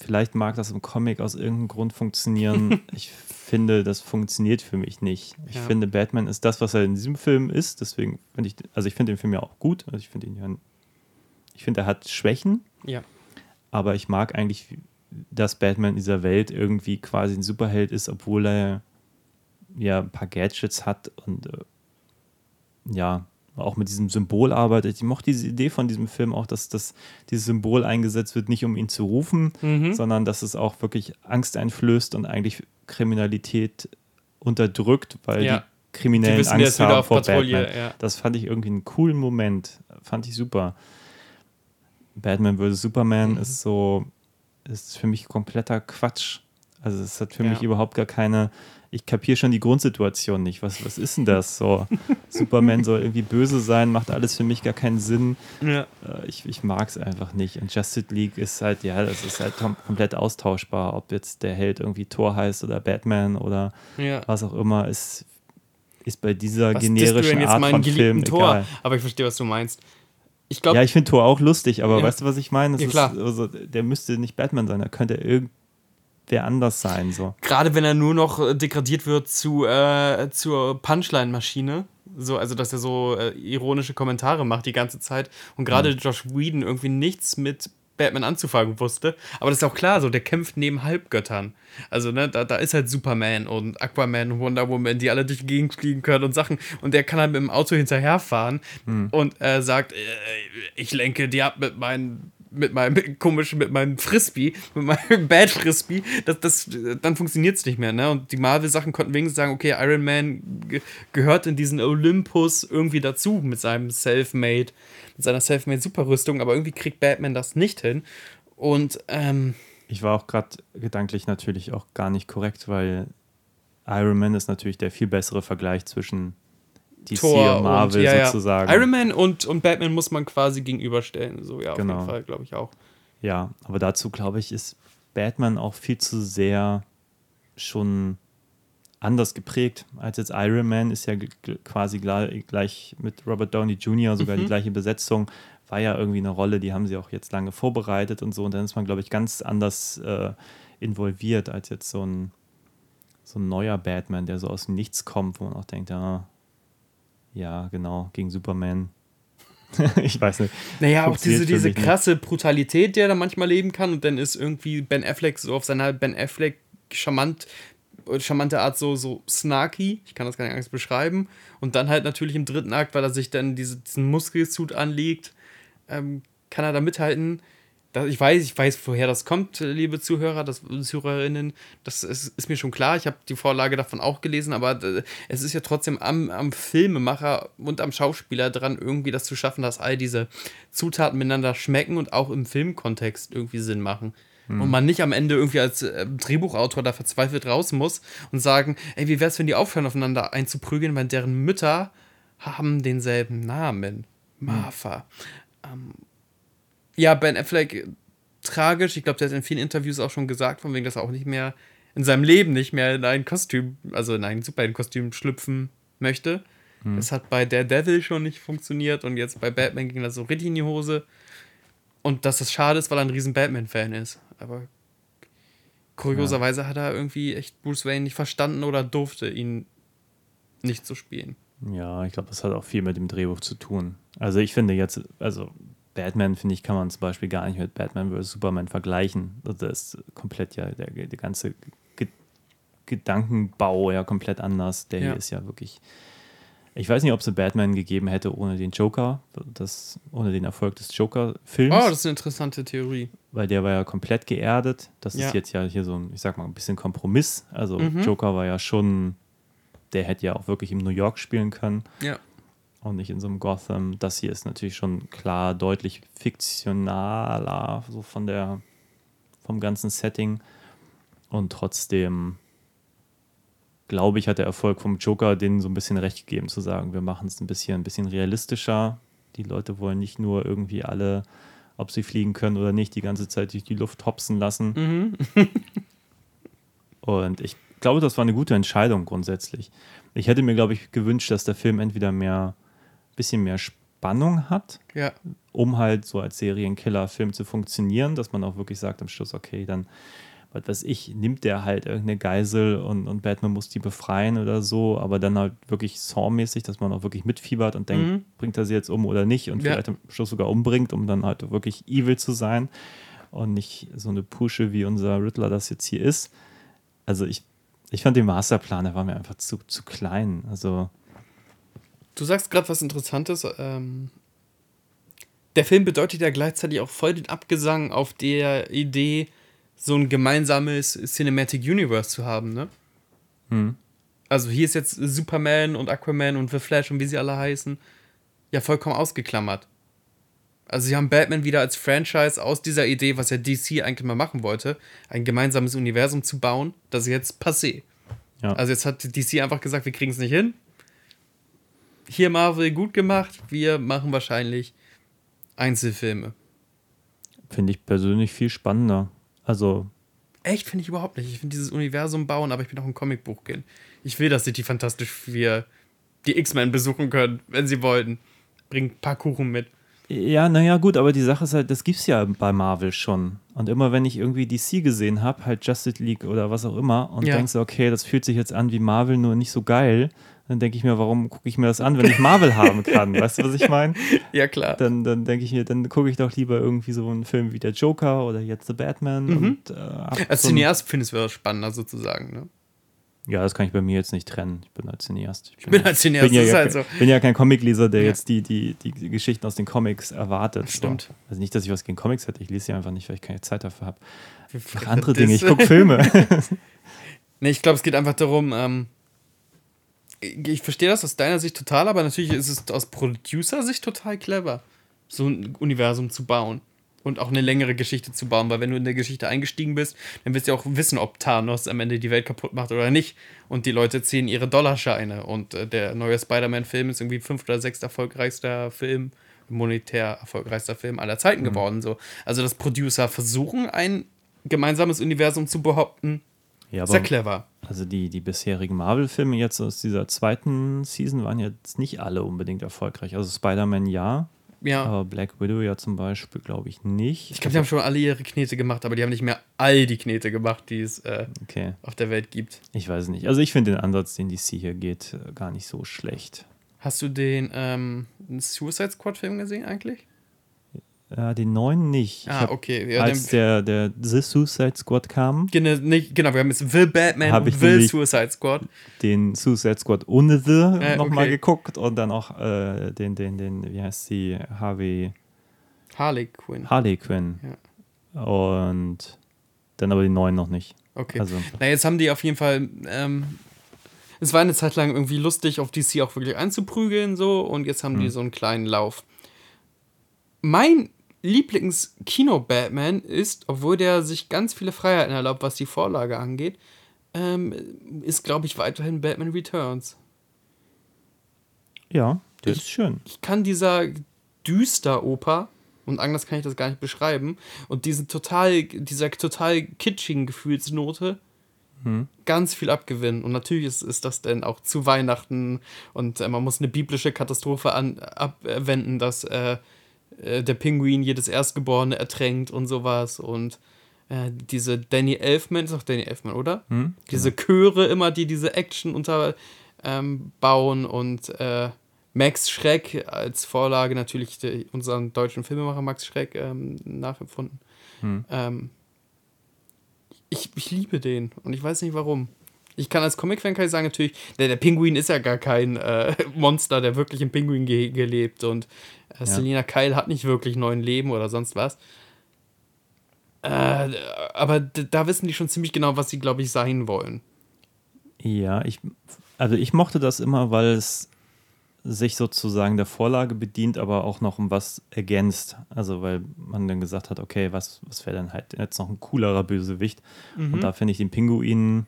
vielleicht mag das im Comic aus irgendeinem Grund funktionieren. ich finde, das funktioniert für mich nicht. Ich Ja. finde, Batman ist das, was er in diesem Film ist. Deswegen finde ich, also ich finde den Film ja auch gut. Also ich finde ihn ja, ich finde, er hat Schwächen, Ja. aber ich mag eigentlich, dass Batman in dieser Welt irgendwie quasi ein Superheld ist, obwohl er ja ein paar Gadgets hat und äh, ja, auch mit diesem Symbol arbeitet. Ich mochte diese Idee von diesem Film auch, dass das, dieses Symbol eingesetzt wird, nicht um ihn zu rufen, Mhm. sondern dass es auch wirklich Angst einflößt und eigentlich Kriminalität unterdrückt, weil Ja. die Kriminellen Die wissen, Angst haben vor Patrouille, Batman. ja. Das fand ich irgendwie einen coolen Moment. Fand ich super. Batman vs. Superman Mhm. ist so, ist für mich kompletter Quatsch. Also es hat für Ja. mich überhaupt gar keine, ich kapiere schon die Grundsituation nicht. Was, was ist denn das so? Superman soll irgendwie böse sein, macht alles für mich gar keinen Sinn. Ja. Äh, Ich, ich mag es einfach nicht. Und Justice League ist halt, ja, das ist halt kom komplett austauschbar. Ob jetzt der Held irgendwie Thor heißt oder Batman oder ja. was auch immer, ist, ist bei dieser Was generischen Art von Film Tor? egal. Aber ich verstehe, was du meinst. Ich glaube, Ja, ich finde Thor auch lustig, aber Ja. weißt du, was ich meine? Ja, ist-. Also, der müsste nicht Batman sein, da könnte irgendwer anders sein. So. gerade wenn er nur noch äh, degradiert wird zu, äh, zur Punchline-Maschine, so, also dass er so äh, ironische Kommentare macht die ganze Zeit und gerade Josh Whedon irgendwie nichts mit Batman anzufangen wusste. Aber das ist auch klar, so der kämpft neben Halbgöttern. Also, ne, da, da ist halt Superman und Aquaman und Wonder Woman, die alle durch die Gegend fliegen können und Sachen. Und der kann halt mit dem Auto hinterherfahren und äh, sagt, äh, ich lenke die ab mit meinen mit meinem komischen, mit meinem Frisbee, mit meinem Bad Frisbee, das, das, dann funktioniert es nicht mehr, ne? Und die Marvel-Sachen konnten wenigstens sagen, okay, Iron Man ge gehört in diesen Olympus irgendwie dazu mit seinem Selfmade, mit seiner Selfmade Superrüstung, aber irgendwie kriegt Batman das nicht hin. Und ähm, Ich war auch gerade gedanklich natürlich auch gar nicht korrekt, weil Iron Man ist natürlich der viel bessere Vergleich zwischen DC Thor und Marvel und, ja, sozusagen. Iron Man und, und Batman muss man quasi gegenüberstellen. So, ja, auf Genau. jeden Fall, glaube ich auch. Ja, aber dazu glaube ich, ist Batman auch viel zu sehr schon anders geprägt als jetzt Iron Man. Ist ja quasi gleich, mit Robert Downey Jr. sogar die gleiche Besetzung. War ja irgendwie eine Rolle, die haben sie auch jetzt lange vorbereitet und so. Und dann ist man, glaube ich, ganz anders äh, involviert als jetzt so ein, so ein neuer Batman, der so aus dem Nichts kommt, wo man auch denkt, ja, ja, genau, gegen Superman. ich weiß nicht. Naja, auch diese, diese mich nicht. krasse Brutalität, die er da manchmal leben kann und dann ist irgendwie Ben Affleck so auf seine Ben Affleck charmant, charmante Art so, so snarky, ich kann das gar nicht anders beschreiben und dann halt natürlich im dritten Akt, weil er sich dann diese, diesen Muskelsuit anlegt, ähm, kann er da mithalten. Ich weiß, ich weiß, woher das kommt, liebe Zuhörer, das, Zuhörerinnen. Das ist, ist mir schon klar. Ich habe die Vorlage davon auch gelesen, aber äh, es ist ja trotzdem am, am Filmemacher und am Schauspieler dran, irgendwie das zu schaffen, dass all diese Zutaten miteinander schmecken und auch im Filmkontext irgendwie Sinn machen. Und man nicht am Ende irgendwie als äh, Drehbuchautor da verzweifelt raus muss und sagen, ey, wie wär's, wenn die aufhören, aufeinander einzuprügeln, weil deren Mütter haben denselben Namen. Martha. Ähm, ja, Ben Affleck, tragisch. Ich glaube, der hat in vielen Interviews auch schon gesagt, von wegen, dass er auch nicht mehr in seinem Leben nicht mehr in ein Kostüm, also in ein Superhelden-Kostüm schlüpfen möchte. Das hat bei Daredevil schon nicht funktioniert und jetzt bei Batman ging das so richtig in die Hose. Und dass das schade ist, weil er ein riesen Batman-Fan ist. Aber kurioserweise hat er irgendwie echt Bruce Wayne nicht verstanden oder durfte ihn nicht zu spielen. Ja, ich glaube, das hat auch viel mit dem Drehbuch zu tun. Also ich finde jetzt, also Batman, finde ich, kann man zum Beispiel gar nicht mit Batman vs. Superman vergleichen. Also das ist komplett ja, der, der ganze Ge Gedankenbau ja komplett anders. Der Ja. hier ist ja wirklich. Ich weiß nicht, ob es Batman gegeben hätte ohne den Joker, das, ohne den Erfolg des Joker-Films, Oh, das ist eine interessante Theorie. weil der war ja komplett geerdet. Das Ja. ist jetzt ja hier so ein, ich sag mal, ein bisschen Kompromiss. Also Mhm. Joker war ja schon, der hätte ja auch wirklich im New York spielen können Ja. Und nicht in so einem Gotham. Das hier ist natürlich schon klar deutlich fiktionaler, so von der, vom ganzen Setting. Und trotzdem, glaube ich, hat der Erfolg vom Joker denen so ein bisschen recht gegeben, zu sagen, wir machen es ein bisschen, ein bisschen realistischer. Die Leute wollen nicht nur irgendwie alle, ob sie fliegen können oder nicht, die ganze Zeit durch die Luft hopsen lassen. Und ich glaube, das war eine gute Entscheidung grundsätzlich. Ich hätte mir, glaube ich, gewünscht, dass der Film entweder mehr, bisschen mehr Spannung hat, Ja. um halt so als Serienkiller-Film zu funktionieren, dass man auch wirklich sagt am Schluss, okay, dann, was weiß ich, nimmt der halt irgendeine Geisel und, und Batman muss die befreien oder so, aber dann halt wirklich Saw-mäßig, dass man auch wirklich mitfiebert und denkt, Mhm. bringt er sie jetzt um oder nicht und Ja. vielleicht am Schluss sogar umbringt, um dann halt wirklich evil zu sein und nicht so eine Pusche, wie unser Riddler das jetzt hier ist. Also ich, ich fand den Masterplan, der war mir einfach zu, zu klein. Also Du sagst gerade was Interessantes. Ähm, der Film bedeutet ja gleichzeitig auch voll den Abgesang auf der Idee, so ein gemeinsames Cinematic Universe zu haben, ne? Also hier ist jetzt Superman und Aquaman und The Flash und wie sie alle heißen, ja vollkommen ausgeklammert. Also sie haben Batman wieder als Franchise aus dieser Idee, was ja DC eigentlich mal machen wollte, ein gemeinsames Universum zu bauen, das ist jetzt passé. Ja. Also jetzt hat DC einfach gesagt, wir kriegen es nicht hin. Hier Marvel gut gemacht, wir machen wahrscheinlich Einzelfilme. finde ich persönlich viel spannender. Also Echt, finde ich überhaupt nicht. Ich finde dieses Universum bauen, aber ich bin auch ein Comicbuch gehen. Ich will, dass sie die Fantastisch 4 die X-Men besuchen können, wenn sie wollten. Bringt ein paar Kuchen mit. Ja, naja, gut, aber die Sache ist halt, das gibt's ja bei Marvel schon. Und immer wenn ich irgendwie DC gesehen habe, halt Justice League oder was auch immer, und Ja. denkst okay, das fühlt sich jetzt an wie Marvel, nur nicht so geil, dann denke ich mir, warum gucke ich mir das an, wenn ich Marvel haben kann? Weißt du, was ich meine? Ja, klar. Dann, dann denke ich mir, dann gucke ich doch lieber irgendwie so einen Film wie der Joker oder jetzt The Batman. Mhm. Und, äh, Als so Cineast findest du es spannender sozusagen, ne? Ja, das kann ich bei mir jetzt nicht trennen. Ich bin als Cineast. Ich bin als Cineast, bin ja, das halt so. bin ja kein Comicleser, der Ja. jetzt die, die, die Geschichten aus den Comics erwartet. Stimmt. So. Also nicht, dass ich was gegen Comics hätte. Ich lese sie einfach nicht, weil ich keine Zeit dafür habe. Mach andere das- Dinge. Ich gucke Filme. Nee, ich glaube, es geht einfach darum, ähm, ich, ich verstehe das aus deiner Sicht total, aber natürlich ist es aus Producer-Sicht total clever, so ein Universum zu bauen. Und auch eine längere Geschichte zu bauen, weil wenn du in der Geschichte eingestiegen bist, dann wirst du auch wissen, ob Thanos am Ende die Welt kaputt macht oder nicht. Und die Leute ziehen ihre Dollarscheine. Und äh, der neue Spider-Man-Film ist irgendwie fünf oder sechs erfolgreichster Film, monetär erfolgreichster Film aller Zeiten geworden. So. Also, dass Producer versuchen, ein gemeinsames Universum zu behaupten, ja, sehr clever. also die, die bisherigen Marvel-Filme jetzt aus dieser zweiten Season waren jetzt nicht alle unbedingt erfolgreich. Also Spider-Man ja, Ja. aber Black Widow ja zum Beispiel, glaube ich, nicht. Ich glaube, die haben schon alle ihre Knete gemacht, aber die haben nicht mehr all die Knete gemacht, die es äh, Okay, auf der Welt gibt. ich weiß nicht. Also ich finde den Ansatz, den DC hier geht, äh, gar nicht so schlecht. Hast du den ähm, Suicide Squad-Film gesehen eigentlich? Ja, den neuen nicht. Ich Ah, okay. Ja, als der, der The Suicide Squad kam, genau, nicht, genau, wir haben jetzt Will Batman Hab und Will nämlich- Suicide Squad. den Suicide Squad ohne The Äh, nochmal okay. geguckt und dann auch äh, den, den, den, wie heißt sie, Harvey, Harley Quinn. Harley Quinn. Und dann aber den neuen noch nicht. Okay. Also, Na, jetzt haben die auf jeden Fall. Ähm, es war eine Zeit lang irgendwie lustig, auf DC auch wirklich einzuprügeln, so, und jetzt haben Hm. die so einen kleinen Lauf. Mein Lieblings-Kino-Batman ist, obwohl der sich ganz viele Freiheiten erlaubt, was die Vorlage angeht, ähm, ist, glaube ich, weiterhin Batman Returns. ja, der Ich- ist schön. Ich kann dieser Düster-Oper, und anders kann ich das gar nicht beschreiben, und diesen total, dieser total kitschigen Gefühlsnote ganz viel abgewinnen. Und natürlich ist, ist das denn auch zu Weihnachten und äh, man muss eine biblische Katastrophe an, abwenden, dass äh, äh, der Pinguin jedes Erstgeborene ertränkt und sowas. Und äh, diese Danny Elfman, ist doch Danny Elfman, oder? Diese Chöre immer, die diese Action unterbauen ähm, und äh, Max Schreck als Vorlage natürlich die, unseren deutschen Filmemacher Max Schreck ähm, nachempfunden. Ähm, ich, ich liebe den und ich weiß nicht warum. Ich kann als Comic-Fan kann ich sagen, natürlich, der, der Pinguin ist ja gar kein äh, Monster, der wirklich im Pinguin-Gehege lebt und äh, Selina Kyle hat nicht wirklich neuen Leben oder sonst was. Äh, aber da wissen die schon ziemlich genau, was sie, glaube ich, sein wollen. Ja, ich, also ich mochte das immer, weil es sich sozusagen der Vorlage bedient, aber auch noch um was ergänzt. Also weil man dann gesagt hat, okay, was, was wäre dann halt jetzt noch ein coolerer Bösewicht? Und da finde ich den Pinguin,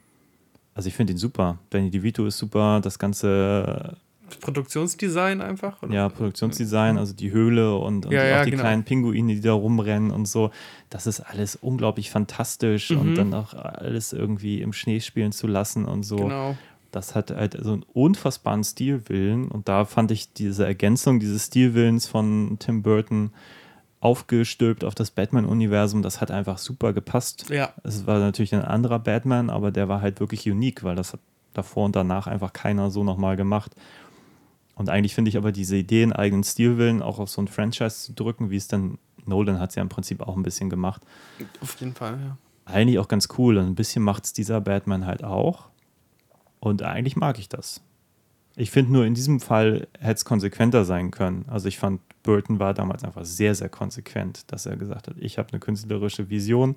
also ich finde ihn super. Danny DeVito ist super, das ganze Produktionsdesign einfach? Oder? ja, Produktionsdesign, also die Höhle und, und Ja, ja, auch die genau. kleinen Pinguine, die da rumrennen und so. Das ist alles unglaublich fantastisch und dann auch alles irgendwie im Schnee spielen zu lassen und so. Genau. Das hat halt so einen unfassbaren Stilwillen und da fand ich diese Ergänzung dieses Stilwillens von Tim Burton aufgestülpt auf das Batman-Universum, das hat einfach super gepasst. Ja. Es war natürlich ein anderer Batman, aber der war halt wirklich unique, weil das hat davor und danach einfach keiner so nochmal gemacht. Und eigentlich finde ich aber diese Idee, einen eigenen Stilwillen auch auf so ein Franchise zu drücken, wie es dann Nolan hat es ja im Prinzip auch ein bisschen gemacht, Auf jeden Fall, ja. eigentlich auch ganz cool. Und ein bisschen macht es dieser Batman halt auch. Und eigentlich mag ich das. Ich finde nur, in diesem Fall hätte es konsequenter sein können. Also ich fand, Burton war damals einfach sehr, sehr konsequent, dass er gesagt hat, ich habe eine künstlerische Vision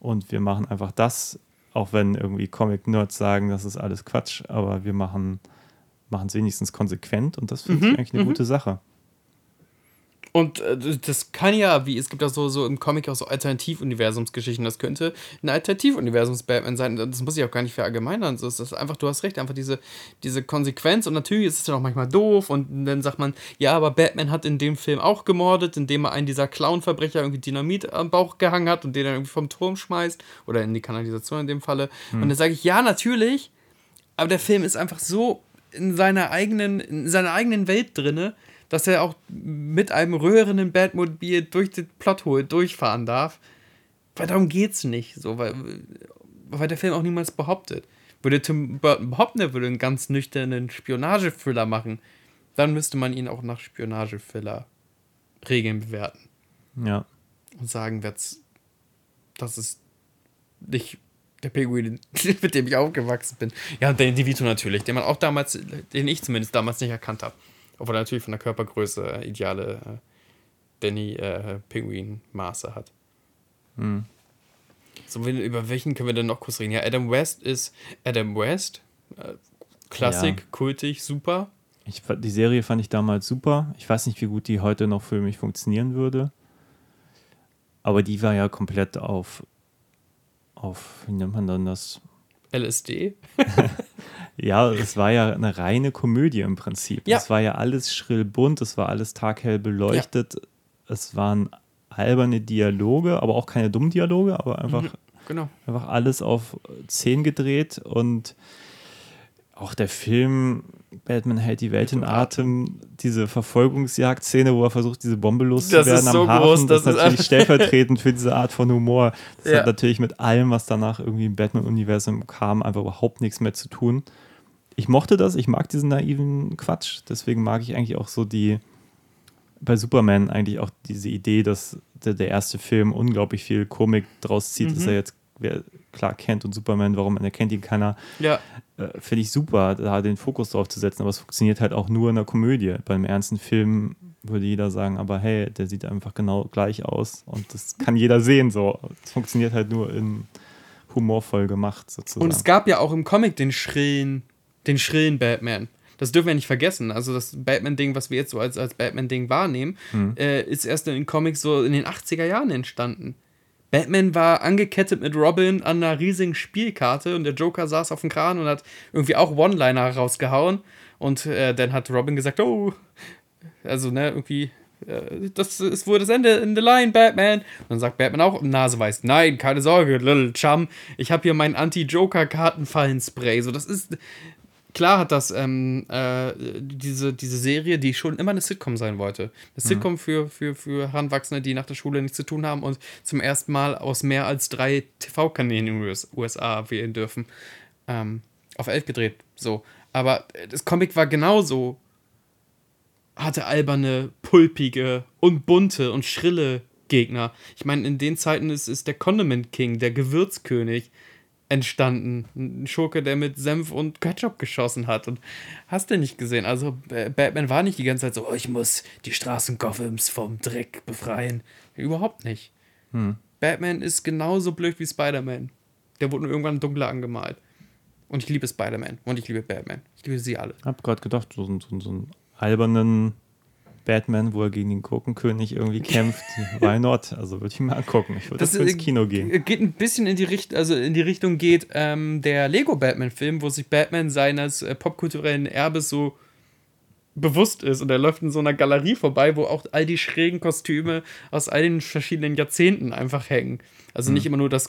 und wir machen einfach das, auch wenn irgendwie Comic-Nerds sagen, das ist alles Quatsch, aber wir machen es wenigstens konsequent und das finde ich eigentlich eine gute Sache. Und äh, das kann ja, wie es gibt ja so, so im Comic auch so Alternativuniversumsgeschichten. Das könnte ein Alternativuniversums-Batman sein. Das muss ich auch gar nicht verallgemeinern. So ist das einfach, du hast recht, einfach diese, diese Konsequenz. Und natürlich ist es dann auch manchmal doof. Und dann sagt man, ja, aber Batman hat in dem Film auch gemordet, indem er einen dieser Clown-Verbrecher irgendwie Dynamit am Bauch gehangen hat und den dann irgendwie vom Turm schmeißt. Oder in die Kanalisation in dem Falle. Und dann sage ich, ja, natürlich. Aber der Film ist einfach so in seiner eigenen, in seiner eigenen Welt drinne, dass er auch mit einem röhrenden Batmobil durch den Plothole durchfahren darf. Weil darum geht's nicht, so, weil, weil der Film auch niemals behauptet. Würde Tim Burton behaupten, er würde einen ganz nüchternen Spionage-Thriller machen, dann müsste man ihn auch nach Spionage-Thriller-Regeln bewerten Ja. und sagen, das, ist nicht der Pinguin, mit dem ich aufgewachsen bin. Ja, und Danny DeVito natürlich, den man auch damals, den ich zumindest damals nicht erkannt habe. Obwohl er natürlich von der Körpergröße äh, ideale äh, Danny äh, hat. So, wen- über welchen können wir denn noch kurz reden? Ja, Adam West ist Adam West. Äh, Klassik, Ja. kultig, super. Ich, die Serie fand ich damals super. Ich weiß nicht, wie gut die heute noch für mich funktionieren würde. Aber die war ja komplett auf, auf, wie nennt man dann das? LSD. Ja, es war ja eine reine Komödie im Prinzip. Ja. Es war ja alles schrill bunt, es war alles taghell beleuchtet. Es waren alberne Dialoge, aber auch keine dummen Dialoge, aber einfach, Genau. einfach alles auf 10 gedreht und auch der Film Batman hält die Welt in Atem, diese Verfolgungsjagd-Szene, wo er versucht, diese Bombe loszuwerden ist so am Hafen, groß, das das ist ist natürlich stellvertretend für diese Art von Humor. Das Ja. hat natürlich mit allem, was danach irgendwie im Batman-Universum kam, einfach überhaupt nichts mehr zu tun. Ich mochte das, ich mag diesen naiven Quatsch, deswegen mag ich eigentlich auch so die, bei Superman eigentlich auch diese Idee, dass der, der erste Film unglaublich viel Komik draus zieht, dass er jetzt wer Clark kennt und Superman, warum erkennt ihn keiner, Ja, äh, finde ich super, da den Fokus drauf zu setzen, aber es funktioniert halt auch nur in einer Komödie. Beim ernsten Film würde jeder sagen, aber hey, der sieht einfach genau gleich aus. Und das kann jeder sehen so. Es funktioniert halt nur in humorvoll gemacht sozusagen. Und es gab ja auch im Comic den schrillen, den schrillen Batman. Das dürfen wir nicht vergessen. Also das Batman-Ding, was wir jetzt so als, als Batman-Ding wahrnehmen, äh, ist erst in den Comics so in den 80er Jahren entstanden. Batman war angekettet mit Robin an einer riesigen Spielkarte und der Joker saß auf dem Kran und hat irgendwie auch One-Liner rausgehauen. Und äh, dann hat Robin gesagt, oh, also ne, irgendwie, äh, das ist wohl das Ende in the line, Batman. Und dann sagt Batman auch, Naseweiß, nein, keine Sorge, little chum, ich habe hier mein Anti-Joker-Kartenfallen-Spray. So, das ist, klar hat das ähm, äh, diese, diese Serie, die schon immer eine Sitcom sein wollte. Eine Sitcom für, für, für Heranwachsende, die nach der Schule nichts zu tun haben und zum ersten Mal aus mehr als drei TV-Kanälen in den US USA wählen dürfen. Ähm, auf elf gedreht, so. Aber äh, das Comic war genauso hatte alberne, pulpige und bunte und schrille Gegner. Ich meine, in den Zeiten ist, ist der Condiment King, der Gewürzkönig, entstanden. Ein Schurke, der mit Senf und Ketchup geschossen hat. Und hast du nicht gesehen? Also, Batman war nicht die ganze Zeit so, oh, ich muss die Straßen Gothams vom Dreck befreien. Überhaupt nicht. Batman ist genauso blöd wie Spider-Man. Der wurde nur irgendwann dunkler angemalt. Und ich liebe Spider-Man. Und ich liebe Batman. Ich liebe sie alle. hab gerade gedacht, so, so, so einen albernen Batman, wo er gegen den Gurkenkönig irgendwie kämpft. Why not? Also würde ich mir angucken. Ich würde Das ins ist- Kino gehen. Geht ein bisschen in die Richtung, also in die Richtung geht ähm, der Lego Batman-Film, wo sich Batman seines äh, popkulturellen Erbes so bewusst ist und er läuft in so einer Galerie vorbei, wo auch all die schrägen Kostüme aus all den verschiedenen Jahrzehnten einfach hängen. Also nicht immer nur das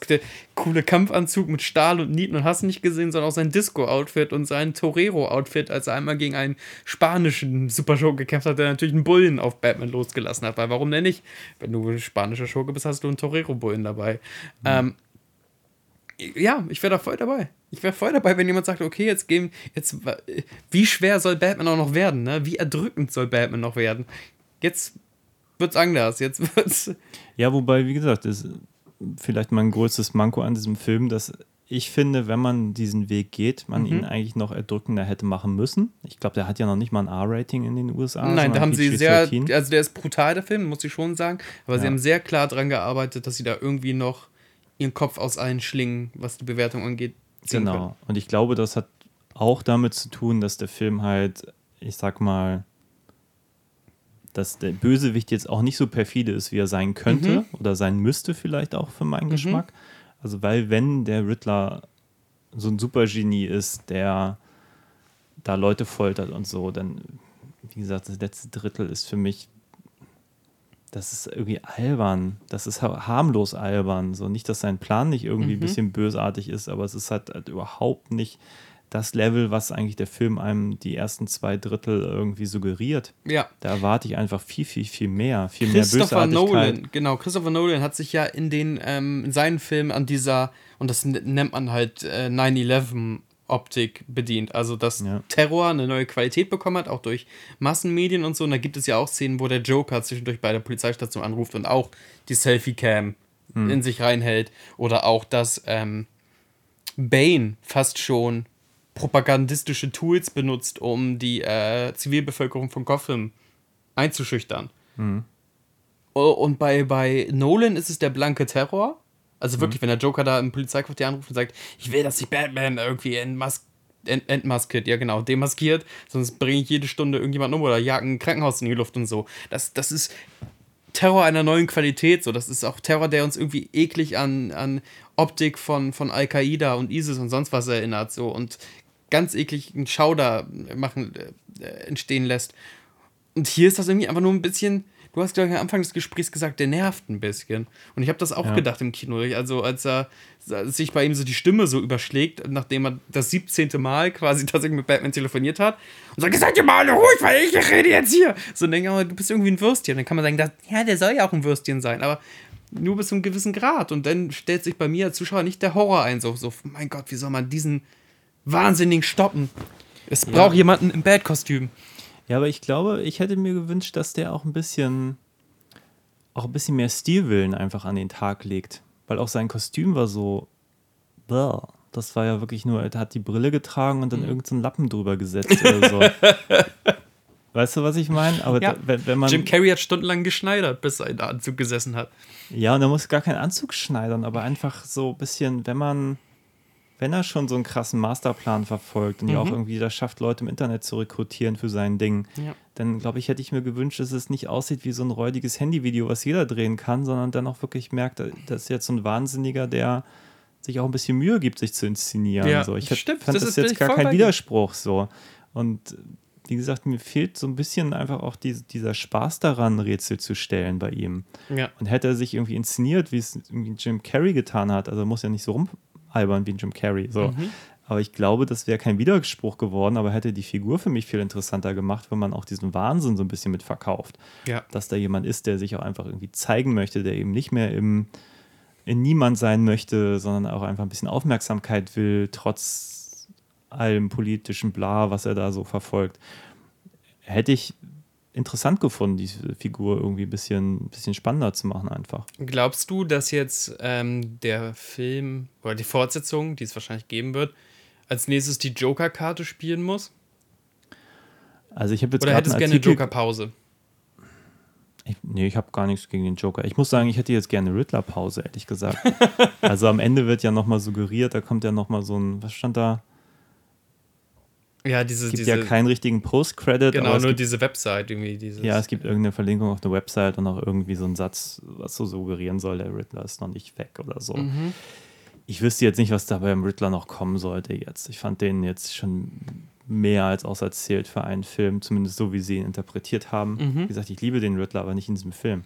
coole Kampfanzug mit Stahl und Nieten und hast nicht gesehen, sondern auch sein Disco-Outfit und sein Torero-Outfit, als er einmal gegen einen spanischen Superschurken gekämpft hat, der natürlich einen Bullen auf Batman losgelassen hat. Weil warum denn nicht? Wenn du spanischer Schurke bist, hast du einen Torero-Bullen dabei. Ähm, ja, ich wäre da voll dabei. Ich wäre voll dabei, wenn jemand sagt, okay, jetzt gehen, jetzt, wie schwer soll Batman auch noch werden, ne? Wie erdrückend soll Batman noch werden? Jetzt wird's anders, jetzt wird's. Ja, wobei, wie gesagt, ist vielleicht mein größtes Manko an diesem Film, dass ich finde, wenn man diesen Weg geht, man Mhm. ihn eigentlich noch erdrückender hätte machen müssen. Ich glaube, der hat ja noch nicht mal ein R-Rating in den USA. Nein, da haben sie sehr, PG-13. also der ist brutal, der Film, muss ich schon sagen, aber sie Ja. haben sehr klar daran gearbeitet, dass sie da irgendwie noch ihren Kopf aus allen Schlingen, was die Bewertung angeht, ziehen können. Genau. Und ich glaube, das hat auch damit zu tun, dass der Film halt, ich sag mal, dass der Bösewicht jetzt auch nicht so perfide ist, wie er sein könnte oder sein müsste, vielleicht auch für meinen Geschmack. Also, weil, wenn der Riddler so ein Supergenie ist, der da Leute foltert und so, dann, wie gesagt, das letzte Drittel ist für mich, das ist irgendwie albern. Das ist ha- harmlos albern. So nicht, dass sein Plan nicht irgendwie ein bisschen bösartig ist, aber es ist halt, halt überhaupt nicht das Level, was eigentlich der Film einem die ersten zwei Drittel irgendwie suggeriert. Ja. Da erwarte ich einfach viel, viel, viel mehr. Viel mehr Christopher Bösartigkeit. Nolan, genau, Christopher Nolan hat sich ja in den ähm, in seinen Filmen an dieser, und das nennt man halt äh, 9-11 Optik bedient. Also, dass Ja. Terror eine neue Qualität bekommen hat, auch durch Massenmedien und so. Und da gibt es ja auch Szenen, wo der Joker zwischendurch bei der Polizeistation anruft und auch die Selfie-Cam in sich reinhält. Oder auch, dass ähm, Bane fast schon propagandistische Tools benutzt, um die äh, Zivilbevölkerung von Gotham einzuschüchtern. Oh, Und bei, bei Nolan ist es der blanke Terror. Also wirklich, wenn der Joker da im Polizeiquartier anruft und sagt, ich will, dass sich Batman irgendwie entmas ent entmaskiert, ja genau, demaskiert, sonst bringe ich jede Stunde irgendjemanden um oder jag ein Krankenhaus in die Luft und so. Das, das ist Terror einer neuen Qualität, so. Das ist auch Terror, der uns irgendwie eklig an, an Optik von, von Al-Qaida und ISIS und sonst was erinnert, so. Und ganz eklig einen Schauder machen, äh, entstehen lässt. Und hier ist das irgendwie einfach nur ein bisschen. Du hast, glaube ich, am Anfang des Gesprächs gesagt, der nervt ein bisschen. Und ich habe das auch Ja. gedacht im Kino. Also, als er als sich bei ihm so die Stimme so überschlägt, nachdem er das 17. Mal quasi tatsächlich mit Batman telefoniert hat und sagt: Seid ihr mal alle ruhig, weil ich rede jetzt hier. So, und denke, aber du bist irgendwie ein Würstchen. Dann kann man sagen: Ja, der soll ja auch ein Würstchen sein. Aber nur bis zu einem gewissen Grad. Und dann stellt sich bei mir als Zuschauer nicht der Horror ein. So, so mein Gott, wie soll man diesen Wahnsinnigen stoppen? Es braucht jemanden im Bad-Kostüm. Ja, aber ich glaube, ich hätte mir gewünscht, dass der auch ein bisschen, auch ein bisschen mehr Stilwillen einfach an den Tag legt. Weil auch sein Kostüm war so, bäh. das war ja wirklich nur, er hat die Brille getragen und dann Mhm. irgendeinen so Lappen drüber gesetzt oder so. weißt du, was ich meine? Aber Ja. da, wenn, wenn man, Jim Carrey hat stundenlang geschneidert, bis er in der Anzug gesessen hat. ja, und er muss gar keinen Anzug schneidern, aber einfach so ein bisschen, wenn man, wenn er schon so einen krassen Masterplan verfolgt und ja auch irgendwie das schafft, Leute im Internet zu rekrutieren für sein Ding, Ja. dann glaube ich, hätte ich mir gewünscht, dass es nicht aussieht wie so ein räudiges Handyvideo, was jeder drehen kann, sondern dann auch wirklich merkt, das ist jetzt so ein Wahnsinniger, der sich auch ein bisschen Mühe gibt, sich zu inszenieren. Ja, so. Ich hätt- stimmt, fand das das, jetzt gar kein. Widerspruch so. Und wie gesagt, mir fehlt so ein bisschen einfach auch die, dieser Spaß daran, Rätsel zu stellen bei ihm. Ja. Und hätte er sich irgendwie inszeniert, wie es Jim Carrey getan hat, also muss ja nicht so rumalbern wie Jim Carrey. So. Mhm. Aber ich glaube, das wäre kein Widerspruch geworden, aber hätte die Figur für mich viel interessanter gemacht, wenn man auch diesen Wahnsinn so ein bisschen mit verkauft. Ja. Dass da jemand ist, der sich auch einfach irgendwie zeigen möchte, der eben nicht mehr im, in niemand sein möchte, sondern auch einfach ein bisschen Aufmerksamkeit will, trotz allem politischen Bla, was er da so verfolgt. Hätte ich interessant gefunden, diese Figur irgendwie ein bisschen, bisschen spannender zu machen einfach. Glaubst du, dass jetzt ähm, der Film oder die Fortsetzung, die es wahrscheinlich geben wird, als nächstes die Joker-Karte spielen muss? Also ich habe jetzt Oder hättest du gerne eine Joker-Pause? Ich, nee, ich habe gar nichts gegen den Joker. Ich muss sagen, ich hätte jetzt gerne Riddler-Pause, ehrlich gesagt. also am Ende wird ja nochmal suggeriert, da kommt ja nochmal so ein, was stand da? Ja, diese. Es gibt diese ja keinen richtigen Post-Credit. genau, nur gibt, diese Website irgendwie. Dieses, Ja, es gibt irgendeine Verlinkung auf der Website und auch irgendwie so einen Satz, was so suggerieren soll, der Riddler ist noch nicht weg oder so. Mhm. Ich wüsste jetzt nicht, was da beim Riddler noch kommen sollte jetzt. Ich fand den jetzt schon mehr als auserzählt für einen Film, zumindest so, wie sie ihn interpretiert haben. Mhm. Wie gesagt, ich liebe den Riddler, aber nicht in diesem Film.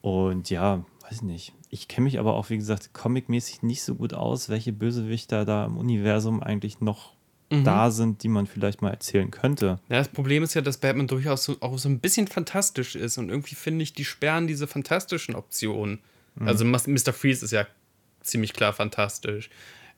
Und ja, weiß ich nicht. Ich kenne mich aber auch, wie gesagt, comicmäßig nicht so gut aus, welche Bösewichter da im Universum eigentlich noch Mhm. da sind, die man vielleicht mal erzählen könnte. Ja, das Problem ist ja, dass Batman durchaus so, auch so ein bisschen fantastisch ist und irgendwie finde ich, die sperren diese fantastischen Optionen. Also Mas- Mr. Freeze ist ja ziemlich klar fantastisch.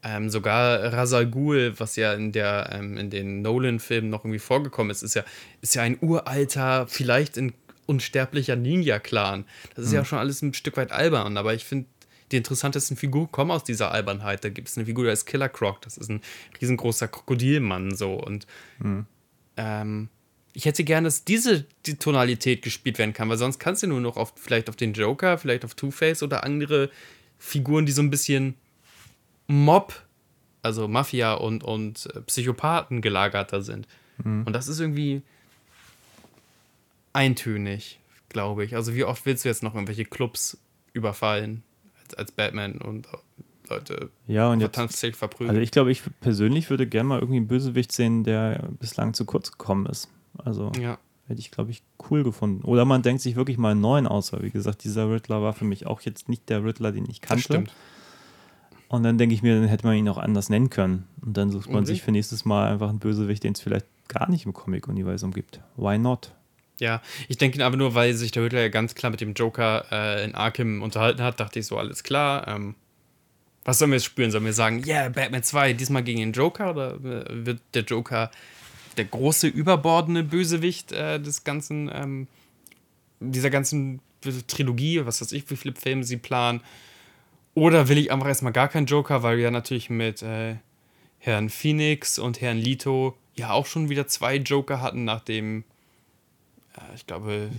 Ähm, sogar Ra's al Ghul, was ja in, der, ähm, in den Nolan-Filmen noch irgendwie vorgekommen ist, ist ja, ist ja ein uralter, vielleicht ein unsterblicher Ninja-Clan. Das ist ja schon alles ein Stück weit albern, aber ich finde, die interessantesten Figuren kommen aus dieser Albernheit. Da gibt es eine Figur, der ist Killer Croc, das ist ein riesengroßer Krokodilmann so und ähm, ich hätte gerne, dass diese die Tonalität gespielt werden kann, weil sonst kannst du nur noch auf, vielleicht auf den Joker, vielleicht auf Two-Face oder andere Figuren, die so ein bisschen Mob, also Mafia und, und äh, Psychopathen gelagerter sind. Und das ist irgendwie eintönig, glaube ich. Also wie oft willst du jetzt noch irgendwelche Clubs überfallen als, als Batman und äh, Leute Ja, und jetzt tatsächlich verprügeln? Also ich glaube, ich persönlich würde gerne mal irgendwie einen Bösewicht sehen, der bislang zu kurz gekommen ist. Also ja. hätte ich, glaube ich, cool gefunden. Oder man denkt sich wirklich mal einen neuen aus, weil wie gesagt, dieser Riddler war für mich auch jetzt nicht der Riddler, den ich Das kannte. stimmt. Und dann denke ich mir, dann hätte man ihn auch anders nennen können. Und dann sucht man Unbedingt. sich für nächstes Mal einfach einen Bösewicht, den es vielleicht gar nicht im Comic-Universum gibt. Why not? Ja, ich denke aber nur, weil sich der Riddler ja ganz klar mit dem Joker äh, in Arkham unterhalten hat, dachte ich so, alles klar. Ähm, was sollen wir jetzt spüren? Sollen wir sagen, yeah, Batman 2, diesmal gegen den Joker? Oder äh, wird der Joker der große, überbordene Bösewicht äh, des ganzen, ähm, dieser ganzen Trilogie, was weiß ich, wie viele Filme sie planen? Oder will ich einfach erstmal gar keinen Joker, weil wir ja natürlich mit äh, Herrn Phoenix und Herrn Lito ja auch schon wieder zwei Joker hatten, nachdem, ich glaube,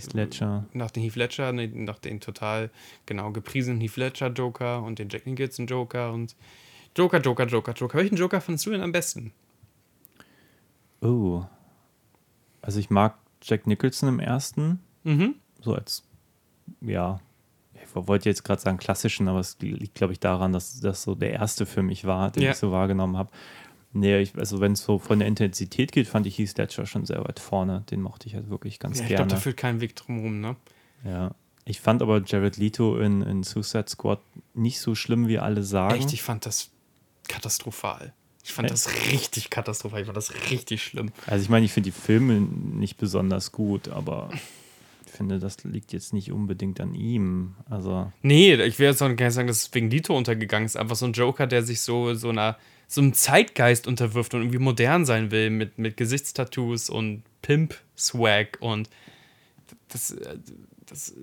nach den Heath Ledger, nach den total genau gepriesenen Heath Ledger Joker und den Jack Nicholson Joker und Joker, Joker, Joker, Joker. Welchen Joker fandest du denn am besten? Oh. Also ich mag Jack Nicholson im ersten. Mhm. So als, ja, ich wollte jetzt gerade sagen klassischen, aber es liegt, glaube ich, daran, dass das so der erste für mich war, den Ja. ich so wahrgenommen habe. Nee, ich, also wenn es so von der Intensität geht, fand ich Heath Ledger schon sehr weit vorne. Den mochte ich halt wirklich ganz Ja, ich glaube, gerne. da führt kein Weg drumherum, ne? ja. Ich fand aber Jared Leto in, in Suicide Squad nicht so schlimm, wie alle sagen. Echt, ich fand das katastrophal. Ich fand Echt? das richtig katastrophal. Ich fand das richtig schlimm. Also ich meine, ich finde die Filme nicht besonders gut, aber ich finde, das liegt jetzt nicht unbedingt an ihm. Also Nee, ich will jetzt noch gar nicht sagen, dass es wegen Lito untergegangen ist. Einfach so ein Joker, der sich so, so einer so einem Zeitgeist unterwirft und irgendwie modern sein will mit, mit Gesichtstattoos und Pimp-Swag und das, äh, das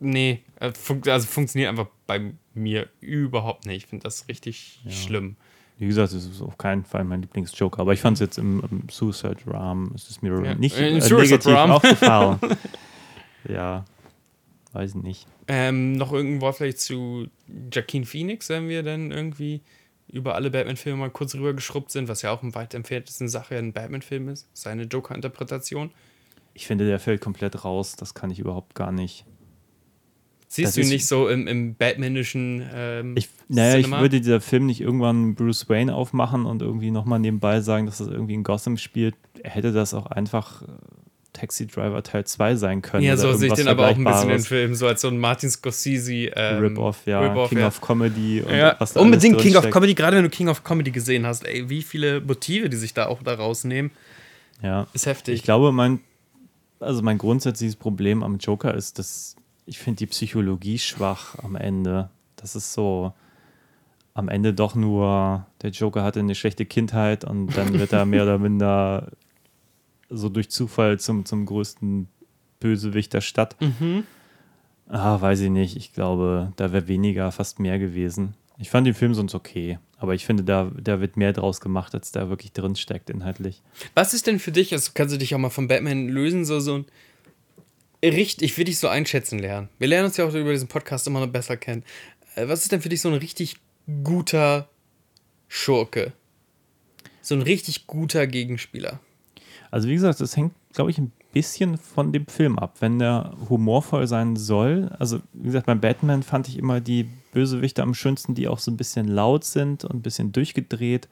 nee, äh, also funktioniert einfach bei mir überhaupt nicht. Ich finde das richtig schlimm. Wie gesagt, es ist auf keinen Fall mein Lieblingsjoker, aber ich fand es jetzt im, im Suicide Ram, es ist mir Ja. nicht äh, Suicide negativ Ram. aufgefallen. ja, weiß nicht. Ähm, noch irgendein Wort vielleicht zu Joaquin Phoenix, wenn wir dann irgendwie über alle Batman-Filme mal kurz rübergeschrubbt sind, was ja auch im weit entferntesten Sache ein Batman-Film ist, seine Joker-Interpretation. Ich finde, der fällt komplett raus, das kann ich überhaupt gar nicht. Siehst Das du ihn nicht so im, im Batmanischen ähm, Ich, naja, ich Cinema? würde dieser Film nicht irgendwann Bruce Wayne aufmachen und irgendwie nochmal nebenbei sagen, dass das irgendwie in Gotham spielt. Er hätte das auch einfach äh, Taxi Driver Teil 2 sein können. Ja, so sehe ich den aber auch ein bisschen den. Film, so als so ein Martin Scorsese ähm, Rip-Off, ja. Rip-Off, King ja. of Comedy. Und Ja, was da unbedingt King of. Comedy, gerade wenn du King of Comedy gesehen hast, ey, wie viele Motive, die sich da auch da rausnehmen, Ja. ist heftig. Ich glaube, mein, also mein grundsätzliches Problem am Joker ist, dass ich finde die Psychologie schwach am Ende. Das ist so am Ende doch nur, der Joker hatte eine schlechte Kindheit und dann wird er mehr oder minder so durch Zufall zum, zum größten Bösewicht der Stadt. Ah, weiß ich nicht. Ich glaube, da wäre weniger, fast mehr gewesen. Ich fand den Film sonst okay, aber ich finde, da, da wird mehr draus gemacht, als da wirklich drin steckt inhaltlich. Was ist denn für dich, also kannst du dich auch mal von Batman lösen, so, so ein richtig, ich will dich so einschätzen lernen. Wir lernen uns ja auch über diesen Podcast immer noch besser kennen. Äh, Was ist denn für dich so ein richtig guter Schurke? So ein richtig guter Gegenspieler. Also wie gesagt, das hängt, glaube ich, ein bisschen von dem Film ab. Wenn der humorvoll sein soll, also wie gesagt, beim Batman fand ich immer die Bösewichte am schönsten, die auch so ein bisschen laut sind und ein bisschen durchgedreht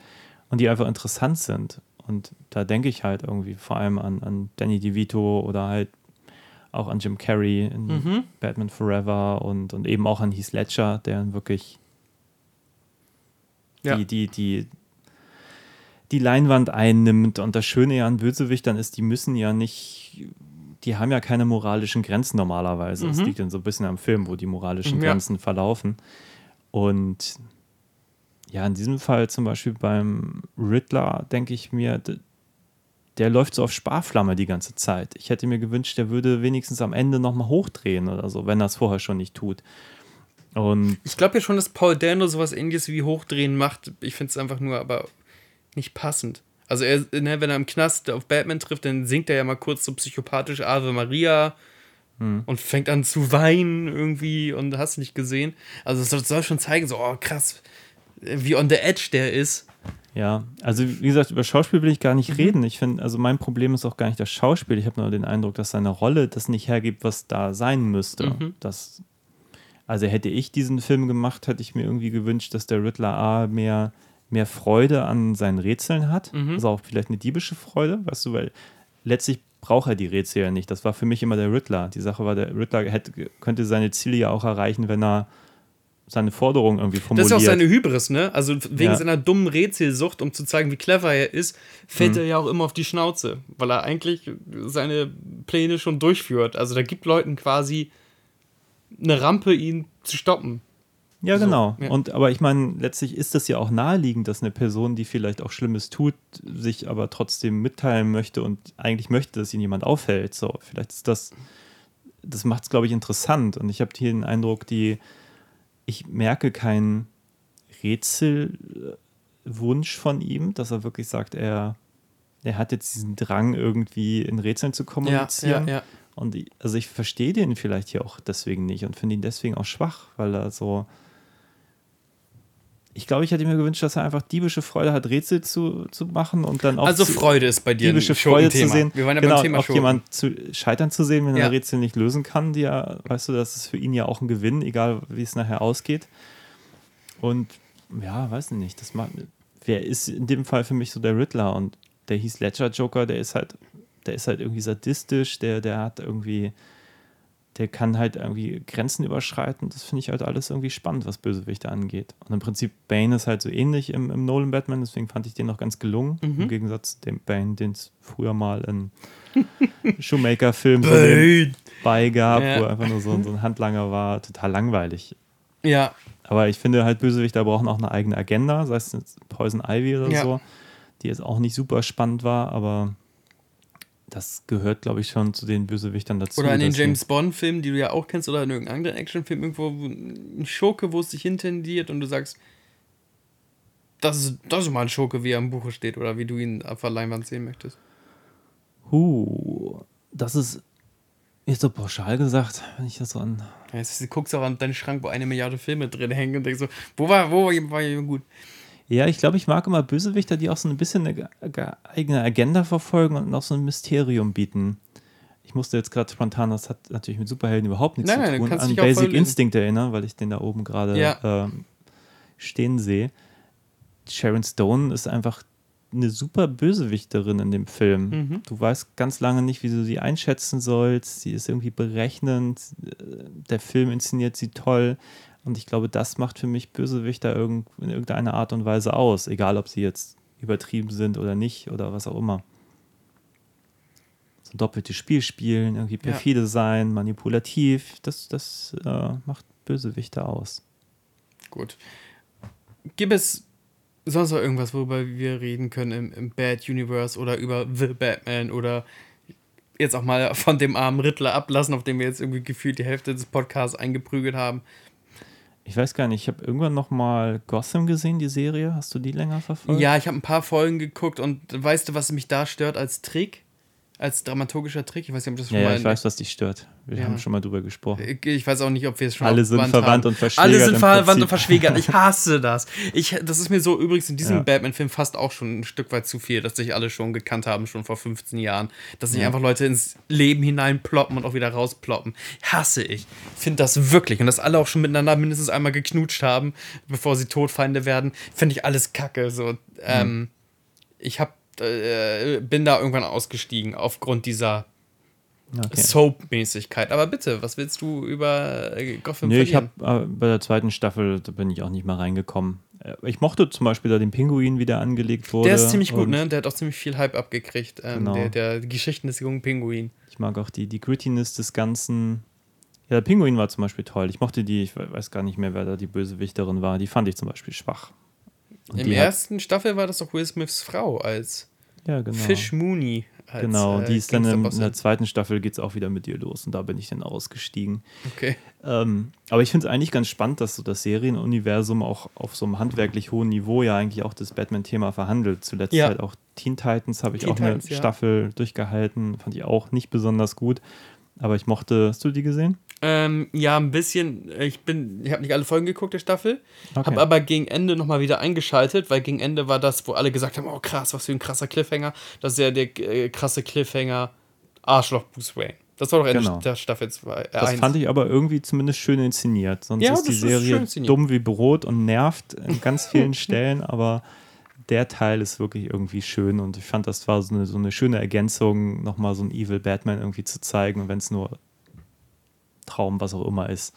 und die einfach interessant sind. Und da denke ich halt irgendwie vor allem an, an Danny DeVito oder halt auch an Jim Carrey in Batman Forever und, und eben auch an Heath Ledger, der wirklich Ja. die, die, die, die Leinwand einnimmt. Und das Schöne ja an Bösewichtern ist, die müssen ja nicht, die haben ja keine moralischen Grenzen normalerweise. Es liegt dann so ein bisschen am Film, wo die moralischen Mhm, ja. Grenzen verlaufen. Und ja, in diesem Fall zum Beispiel beim Riddler, denke ich mir, der läuft so auf Sparflamme die ganze Zeit. Ich hätte mir gewünscht, der würde wenigstens am Ende nochmal hochdrehen oder so, wenn er es vorher schon nicht tut. Und Ich glaube ja schon, dass Paul Dano sowas ähnliches wie Hochdrehen macht. Ich finde es einfach nur aber nicht passend. Also er, ne, wenn er im Knast auf Batman trifft, dann singt er ja mal kurz so psychopathisch Ave Maria und fängt an zu weinen irgendwie und hast nicht gesehen. Also es soll, schon zeigen, so, oh krass, wie on the edge der ist. Ja, also wie gesagt, über Schauspiel will ich gar nicht reden. Ich finde, also mein Problem ist auch gar nicht das Schauspiel. Ich habe nur den Eindruck, dass seine Rolle das nicht hergibt, was da sein müsste. Das, also hätte ich diesen Film gemacht, hätte ich mir irgendwie gewünscht, dass der Riddler A mehr, mehr Freude an seinen Rätseln hat. Also auch vielleicht eine diebische Freude, weißt du, weil letztlich braucht er die Rätsel ja nicht. Das war für mich immer der Riddler. Die Sache war, der Riddler hätte, könnte seine Ziele ja auch erreichen, wenn er seine Forderung irgendwie Das formuliert. ist auch seine Hybris, ne? Also wegen Ja. seiner dummen Rätselsucht, um zu zeigen, wie clever er ist, Mhm. fällt er ja auch immer auf die Schnauze, weil er eigentlich seine Pläne schon durchführt. Also da gibt Leuten quasi eine Rampe, ihn zu stoppen. Ja, So, genau. ja. Und aber ich meine, letztlich ist das ja auch naheliegend, dass eine Person, die vielleicht auch Schlimmes tut, sich aber trotzdem mitteilen möchte und eigentlich möchte, dass ihn jemand aufhält. So, vielleicht ist das, das macht es, glaube ich, interessant. Und ich habe hier den Eindruck, die, ich merke keinen Rätselwunsch von ihm, dass er wirklich sagt, er, er hat jetzt diesen Drang, irgendwie in Rätseln zu kommunizieren. ja. Und ich, also ich verstehe den vielleicht hier auch deswegen nicht und finde ihn deswegen auch schwach, weil er so. Ich glaube, ich hätte mir gewünscht, dass er einfach diebische Freude hat, Rätsel zu, zu machen und dann auch Also Freude ist bei dir ein diebische Freude zu sehen. Wir waren ja genau, beim Thema auch Schurken. jemand zu scheitern zu sehen, wenn Ja. er Rätsel nicht lösen kann, die er, weißt du, das ist für ihn ja auch ein Gewinn, egal wie es nachher ausgeht. Und ja, weiß nicht, das macht, wer ist in dem Fall für mich so der Riddler und der hieß Ledger Joker, der ist halt, der ist halt irgendwie sadistisch, der, der hat irgendwie, der kann halt irgendwie Grenzen überschreiten. Das finde ich halt alles irgendwie spannend, was Bösewichte angeht. Und im Prinzip Bane ist halt so ähnlich im, im Nolan Batman, deswegen fand ich den noch ganz gelungen, im Gegensatz zu dem Bane, den es früher mal in Shoemaker-Filmen von dem bei gab, Ja. wo er einfach nur so, so ein Handlanger war, total langweilig. Ja, Aber ich finde halt, Bösewichter brauchen auch eine eigene Agenda, sei es Poison Ivy oder Ja. so, die jetzt auch nicht super spannend war, aber das gehört, glaube ich, schon zu den Bösewichtern dazu. oder in den James Bond-Filmen, die du ja auch kennst, oder in irgendeinem anderen Actionfilm irgendwo wo ein Schurke, wo es sich hintendiert und du sagst, das ist, das ist mal ein Schurke, wie er im Buche steht oder wie du ihn auf der Leinwand sehen möchtest. Huh, das ist jetzt so pauschal gesagt, wenn ich das so an. Ja, Jetzt du guckst auch an deinen Schrank, wo eine Milliarde Filme drin hängen und denkst so, wo war, wo war, war jemand gut? Ja, ich glaube, ich mag immer Bösewichter, die auch so ein bisschen eine ge- ge- eigene Agenda verfolgen und noch so ein Mysterium bieten. Ich musste jetzt gerade spontan, das hat natürlich mit Superhelden überhaupt nichts Nein, nein, zu tun, kannst an Basic. Instinct erinnern, weil ich den da oben gerade Ja. ähm, stehen sehe. Sharon Stone ist einfach eine super Bösewichterin in dem Film. Mhm. Du weißt ganz lange nicht, wie du sie einschätzen sollst. Sie ist irgendwie berechnend. Äh, Der Film inszeniert sie toll. Und ich glaube, das macht für mich Bösewichter irgend, in irgendeiner Art und Weise aus. Egal, ob sie jetzt übertrieben sind oder nicht oder was auch immer. So ein doppeltes Spiel spielen, irgendwie perfide sein, manipulativ. Das, das äh, macht Bösewichter aus. Gut. Gibt es sonst noch irgendwas, worüber wir reden können im, im Bad Universe oder über The Batman oder jetzt auch mal von dem armen Riddler ablassen, auf dem wir jetzt irgendwie gefühlt die Hälfte des Podcasts eingeprügelt haben? Ich weiß gar nicht, ich habe irgendwann noch mal Gotham gesehen, die Serie. Hast du die länger verfolgt? Ja, ich habe ein paar Folgen geguckt und weißt du, was mich da stört als Trick? Als dramaturgischer Trick? Ich weiß nicht, ob das schon Ja, ja, mal. ich weiß, was dich stört. Wir Ja. haben schon mal drüber gesprochen. Ich weiß auch nicht, ob wir es schon Alle sind verwandt haben. und verschwägert Alle sind verwandt und verschwägert. Ich hasse das. Ich, das ist mir so übrigens in diesem Ja. Batman-Film fast auch schon ein Stück weit zu viel, dass sich alle schon gekannt haben, schon vor 15 Jahren. Dass sich Ja. einfach Leute ins Leben hineinploppen und auch wieder rausploppen. Hasse ich. Finde das wirklich. Und dass alle auch schon miteinander mindestens einmal geknutscht haben, bevor sie Todfeinde werden, finde ich alles kacke. So, ähm, Ich hab, äh, bin da irgendwann ausgestiegen aufgrund dieser Okay. Soap-Mäßigkeit. Aber bitte, was willst du über äh, Gotham Nee, ich habe äh, bei der zweiten Staffel, da bin ich auch nicht mal reingekommen. Äh, Ich mochte zum Beispiel da den Pinguin, wie der angelegt wurde. Der ist ziemlich gut, ne? Der hat auch ziemlich viel Hype abgekriegt. Ähm, Genau. der, der die Geschichten des jungen Pinguin. Ich mag auch die, die Grittiness des Ganzen. Ja, der Pinguin war zum Beispiel toll. Ich mochte die, ich we- weiß gar nicht mehr, wer da die Bösewichterin war. Die fand ich zum Beispiel schwach. Und Im die hat- ersten Staffel war das doch Will Smiths Frau als ja, genau. Fish Mooney. Als, Genau, äh, die ist dann in, in der zweiten Staffel geht es auch wieder mit ihr los und da bin ich dann ausgestiegen. Okay. Ähm, aber ich finde es eigentlich ganz spannend, dass so das Serienuniversum auch auf so einem handwerklich hohen Niveau ja eigentlich auch das Batman-Thema verhandelt. Zuletzt Ja. halt auch Teen Titans habe ich Teen auch eine Titans, ja. Staffel durchgehalten, fand ich auch nicht besonders gut. Aber ich mochte, hast du die gesehen? Ähm, ja, ein bisschen. Ich bin, ich habe nicht alle Folgen geguckt der Staffel, Okay. habe aber gegen Ende nochmal wieder eingeschaltet, weil gegen Ende war das, wo alle gesagt haben, oh krass, was für ein krasser Cliffhanger. Das ist ja der äh, krasse Cliffhanger Arschloch Bruce Wayne. Das war doch Ende Genau. der Staffel 2. Äh, Das eins. fand ich aber irgendwie zumindest schön inszeniert. Sonst Ja, ist die ist Serie dumm wie Brot und nervt in ganz vielen Stellen, aber der Teil ist wirklich irgendwie schön und ich fand, das war so eine, so eine schöne Ergänzung, nochmal so einen Evil Batman irgendwie zu zeigen und wenn es nur Traum, was auch immer ist,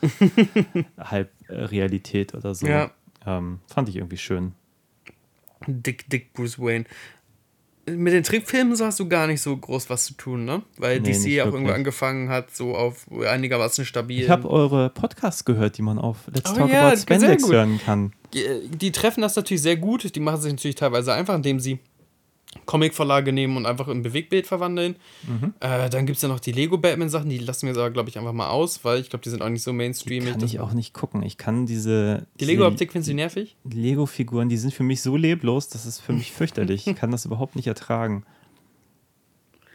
halb äh, Realität oder so. Ja. Ähm, fand ich irgendwie schön. Dick, Dick Bruce Wayne. Mit den Trickfilmen so hast du gar nicht so groß was zu tun, ne? Weil Nee, DC auch irgendwo wirklich. angefangen hat, so auf einigermaßen stabil. Ich habe eure Podcasts gehört, die man auf Let's Oh Talk ja, About Spandex hören kann. die, die treffen das natürlich sehr gut. Die machen sich natürlich teilweise einfach, indem sie Comicverlage nehmen und einfach in Bewegbild verwandeln. Mhm. Äh, dann gibt es ja noch die Lego-Batman-Sachen, die lassen wir aber, glaube ich, einfach mal aus, weil ich glaube, die sind auch nicht so mainstreamig. Kann ich auch nicht gucken. Ich kann diese, die Lego-Optik findest du nervig? Lego-Figuren, die sind für mich so leblos, das ist für mich fürchterlich. Ich kann das überhaupt nicht ertragen.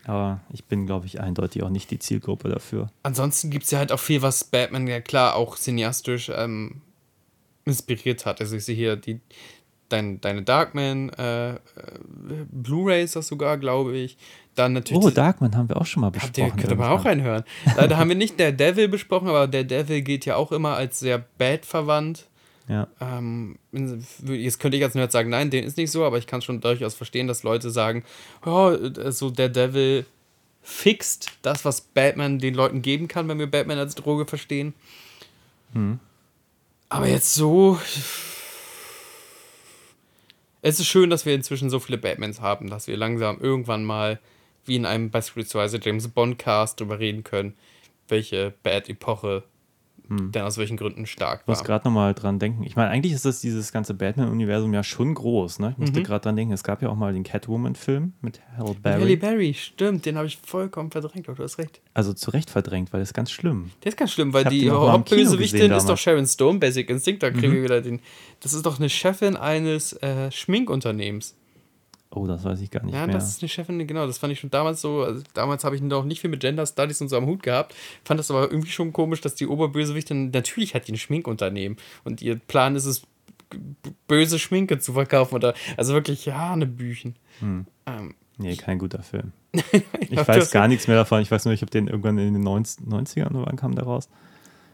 Aber ich bin, glaube ich, eindeutig auch nicht die Zielgruppe dafür. Ansonsten gibt es ja halt auch viel, was Batman ja klar auch cineastisch ähm, inspiriert hat. Also ich sehe hier die, dein, deine Darkman, äh, äh, Blu-Rays das sogar, glaube ich. Dann natürlich. Oh, Darkman haben wir auch schon mal Habt ihr, besprochen. könnt ihr auch reinhören. Leider haben wir nicht der Devil besprochen, aber der Devil geht ja auch immer als sehr bad verwandt. Ja. Ähm, jetzt könnte ich als Nerd sagen, nein, den ist nicht so, aber ich kann schon durchaus verstehen, dass Leute sagen, oh, so der Devil fixt das, was Batman den Leuten geben kann, wenn wir Batman als Droge verstehen. Aber jetzt so. Es ist schön, dass wir inzwischen so viele Batmans haben, dass wir langsam irgendwann mal, wie in einem beispielsweise James Bond-Cast, darüber reden können, welche Denn aus welchen Gründen stark Ich muss war. gerade nochmal dran denken. Ich meine, eigentlich ist das dieses ganze Batman-Universum ja schon groß. Ne? Ich Mhm. musste gerade dran denken, es gab ja auch mal den Catwoman-Film mit Halle Berry. Halle Berry, stimmt, den habe ich vollkommen verdrängt, aber du hast recht. Also zu Recht verdrängt, weil das ist ganz schlimm. Der ist ganz schlimm, weil die Hauptbösewichtin ist doch. Sharon Stone, Basic Instinct, da Mhm. kriegen wir wieder den. Das ist doch eine Chefin eines äh, Schminkunternehmens. Oh, das weiß ich gar nicht Ja, mehr. das ist eine Chefin, genau, das fand ich schon damals so. Also damals habe ich noch nicht viel mit Gender Studies und so am Hut gehabt. Fand das aber irgendwie schon komisch, dass die Oberbösewichtin, natürlich hat die ein Schminkunternehmen und ihr Plan ist es, böse Schminke zu verkaufen oder, also wirklich, ja, eine Büchen. Hm. Ähm, Nee, kein guter Film. Ich weiß gar nichts mehr davon. Ich weiß nur, ich habe den irgendwann in den 90 90ern oder wann kam der raus?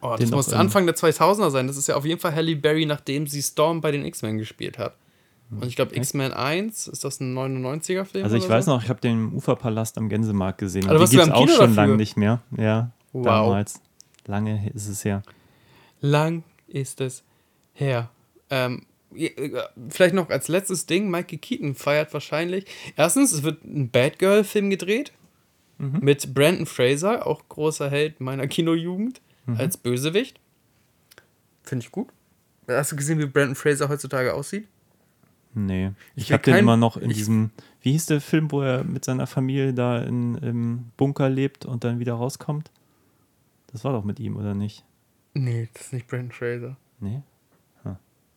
Oh, das muss Anfang der 2000er sein. Das ist ja auf jeden Fall Halle Berry, nachdem sie Storm bei den X-Men gespielt hat. Und ich glaube, X-Men 1, ist das ein 99er-Film? Also ich oder weiß so? noch, ich habe den im Uferpalast am Gänsemarkt gesehen. Also die gibt es auch Kino schon lange nicht mehr. Ja, Wow. damals. Lange ist es her. Lang ist es her. Ähm, äh, vielleicht noch als letztes Ding: Mikey Keaton feiert wahrscheinlich. Erstens, es wird ein Bad Girl-Film gedreht mit Brandon Fraser, auch großer Held meiner Kinojugend, als Bösewicht. Finde ich gut. Hast du gesehen, wie Brandon Fraser heutzutage aussieht? Nee. Ich will habe den immer noch in ich- diesem, wie hieß der Film, wo er mit seiner Familie da in, im Bunker lebt und dann wieder rauskommt? Das war doch mit ihm, oder nicht? Nee, das ist nicht Brandon Fraser. Nee?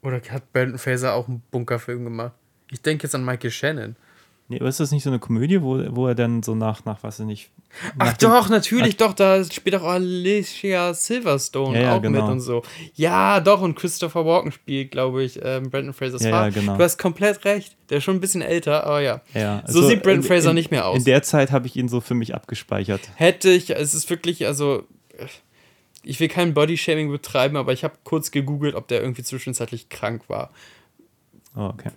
Oder hat Brandon Fraser auch einen Bunkerfilm gemacht? Ich denke jetzt an Michael Shannon. Nee, aber ist das nicht so eine Komödie, wo, wo er dann so nach, nach weiß ich nicht. Ach doch, natürlich, doch, da spielt auch Alicia Silverstone Ja, ja, auch genau. mit und so. Ja, doch, und Christopher Walken spielt, glaube ich, ähm, Brandon Frasers Ja, Vater. ja, genau. Du hast komplett recht. Der ist schon ein bisschen älter, aber ja. Ja, so also sieht Brandon in- Fraser in, nicht mehr aus. In der Zeit habe ich ihn so für mich abgespeichert. Hätte ich, es ist wirklich, also, ich will kein Bodyshaming betreiben, aber ich habe kurz gegoogelt, ob der irgendwie zwischenzeitlich krank war. Oh, okay.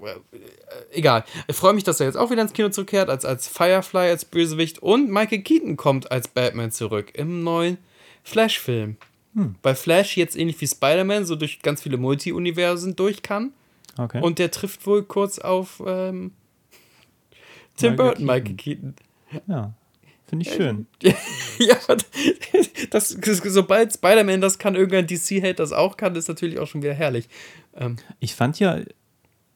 egal. Ich freue mich, dass er jetzt auch wieder ins Kino zurückkehrt, als, als Firefly, als Bösewicht. Und Michael Keaton kommt als Batman zurück im neuen Flash-Film. Weil Flash jetzt ähnlich wie Spider-Man so durch ganz viele Multi-Universen durch kann. okay. Und der trifft wohl kurz auf ähm, Tim Michael Burton, Michael Keaton. ja, finde ich schön. ja, das, das, sobald Spider-Man das kann, irgendein DC-Held das auch kann, ist natürlich auch schon wieder herrlich. Ähm, Ich fand ja,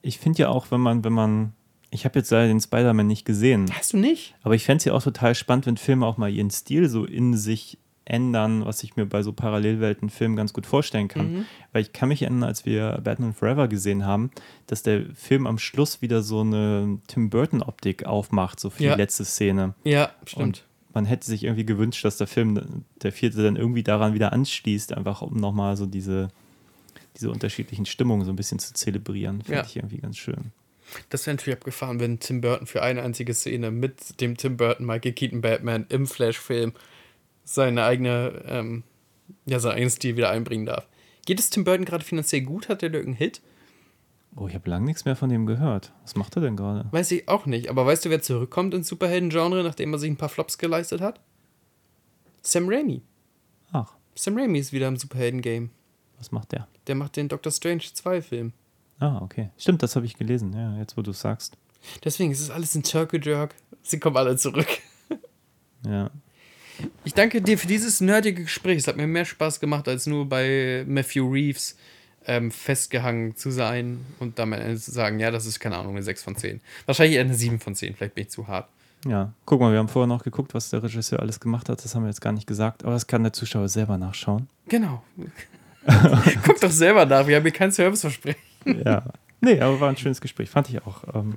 ich finde ja auch, wenn man, wenn man, ich habe jetzt leider den Spider-Man nicht gesehen, hast du nicht? aber ich fände es ja auch total spannend, wenn Filme auch mal ihren Stil so in sich ändern, was ich mir bei so Parallelwelten-Filmen ganz gut vorstellen kann. Mhm. Weil ich kann mich erinnern, als wir Batman Forever gesehen haben, dass der Film am Schluss wieder so eine Tim Burton-Optik aufmacht, so für Ja. die letzte Szene. Ja, stimmt. Und man hätte sich irgendwie gewünscht, dass der Film, der vierte, dann irgendwie daran wieder anschließt, einfach um nochmal so diese, diese unterschiedlichen Stimmungen so ein bisschen zu zelebrieren. Finde Ja. ich irgendwie ganz schön. Das wäre natürlich abgefahren, wenn Tim Burton für eine einzige Szene mit dem Tim Burton Michael Keaton Batman im Flash-Film seine eigene, ähm, ja, seinen eigenen Stil wieder einbringen darf. Geht es Tim Burton gerade finanziell gut? Hat er da irgendeinen Hit? Oh, ich habe lange nichts mehr von dem gehört. Was macht er denn gerade? Weiß ich auch nicht. Aber weißt du, wer zurückkommt ins Superhelden-Genre, nachdem er sich ein paar Flops geleistet hat? Sam Raimi. Ach, Sam Raimi ist wieder im Superhelden-Game. Was macht der? Der macht den Doctor Strange 2 Film. Ah, okay. Stimmt, das habe ich gelesen, ja, jetzt wo du es sagst. Deswegen ist es alles ein Circle Jerk. Sie kommen alle zurück. Ja. Ich danke dir für dieses nerdige Gespräch. Es hat mir mehr Spaß gemacht, als nur bei Matthew Reeves ähm, festgehangen zu sein und damit zu sagen, ja, das ist keine Ahnung, eine 6 von 10. Wahrscheinlich eher eine 7 von 10, vielleicht bin ich zu hart. Ja, guck mal, wir haben vorher noch geguckt, was der Regisseur alles gemacht hat. Das haben wir jetzt gar nicht gesagt, aber das kann der Zuschauer selber nachschauen. Genau. Guck doch selber nach, wir haben hier kein Service versprechen. Ja. Nee, aber war ein schönes Gespräch, fand ich auch. Ähm,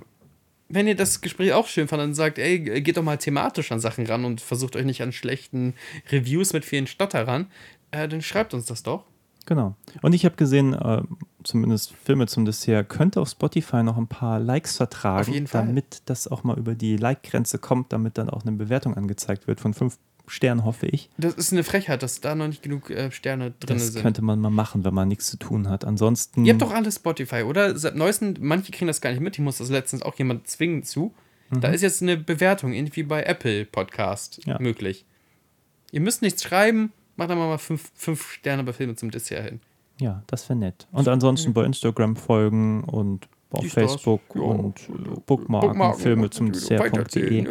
Wenn ihr das Gespräch auch schön fandet, dann sagt, ey, geht doch mal thematisch an Sachen ran und versucht euch nicht an schlechten Reviews mit vielen Stotterern, äh, dann schreibt uns das doch. genau. Und ich habe gesehen, äh, zumindest Filme zum Dessert könnte auf Spotify noch ein paar Likes vertragen, damit das auch mal über die Like-Grenze kommt, damit dann auch eine Bewertung angezeigt wird von fünf Sternen, hoffe ich. Das ist eine Frechheit, dass da noch nicht genug äh, Sterne drin Das sind. könnte man mal machen, wenn man nichts zu tun hat. Ansonsten. Ihr habt doch alle Spotify, oder? Seit neuesten, manche kriegen das gar nicht mit. Ich muss das letztens auch jemand zwingen zu. Da ist jetzt eine Bewertung, irgendwie bei Apple Podcast Ja. möglich. Ihr müsst nichts schreiben, macht einfach mal fünf, fünf Sterne bei Filme zum Dessert hin. Ja, das wäre nett. Und ansonsten bei Instagram folgen und auf das. Facebook Ja, und äh, Bookmarken, Bookmarken Filme zum. Dessert.de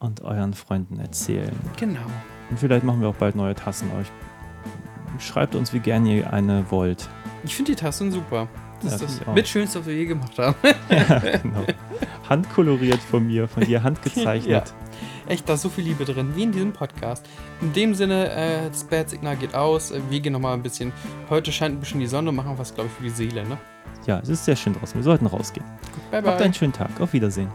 und euren Freunden erzählen. Genau. Und vielleicht machen wir auch bald neue Tassen euch. Schreibt uns, wie gern ihr eine wollt. Ich finde die Tassen super. Das Ja, ist das auch. mitschönste, was wir je gemacht haben. genau. Handkoloriert von mir, von dir handgezeichnet. Echt, da ist so viel Liebe drin, wie in diesem Podcast. In dem Sinne, äh, das Bad-Signal geht aus. Wir gehen nochmal ein bisschen. Heute scheint ein bisschen die Sonne, machen was, glaube ich, für die Seele, ne? Ja, es ist sehr schön draußen. Wir sollten rausgehen. Bye, Habt bye. einen schönen Tag. Auf Wiedersehen.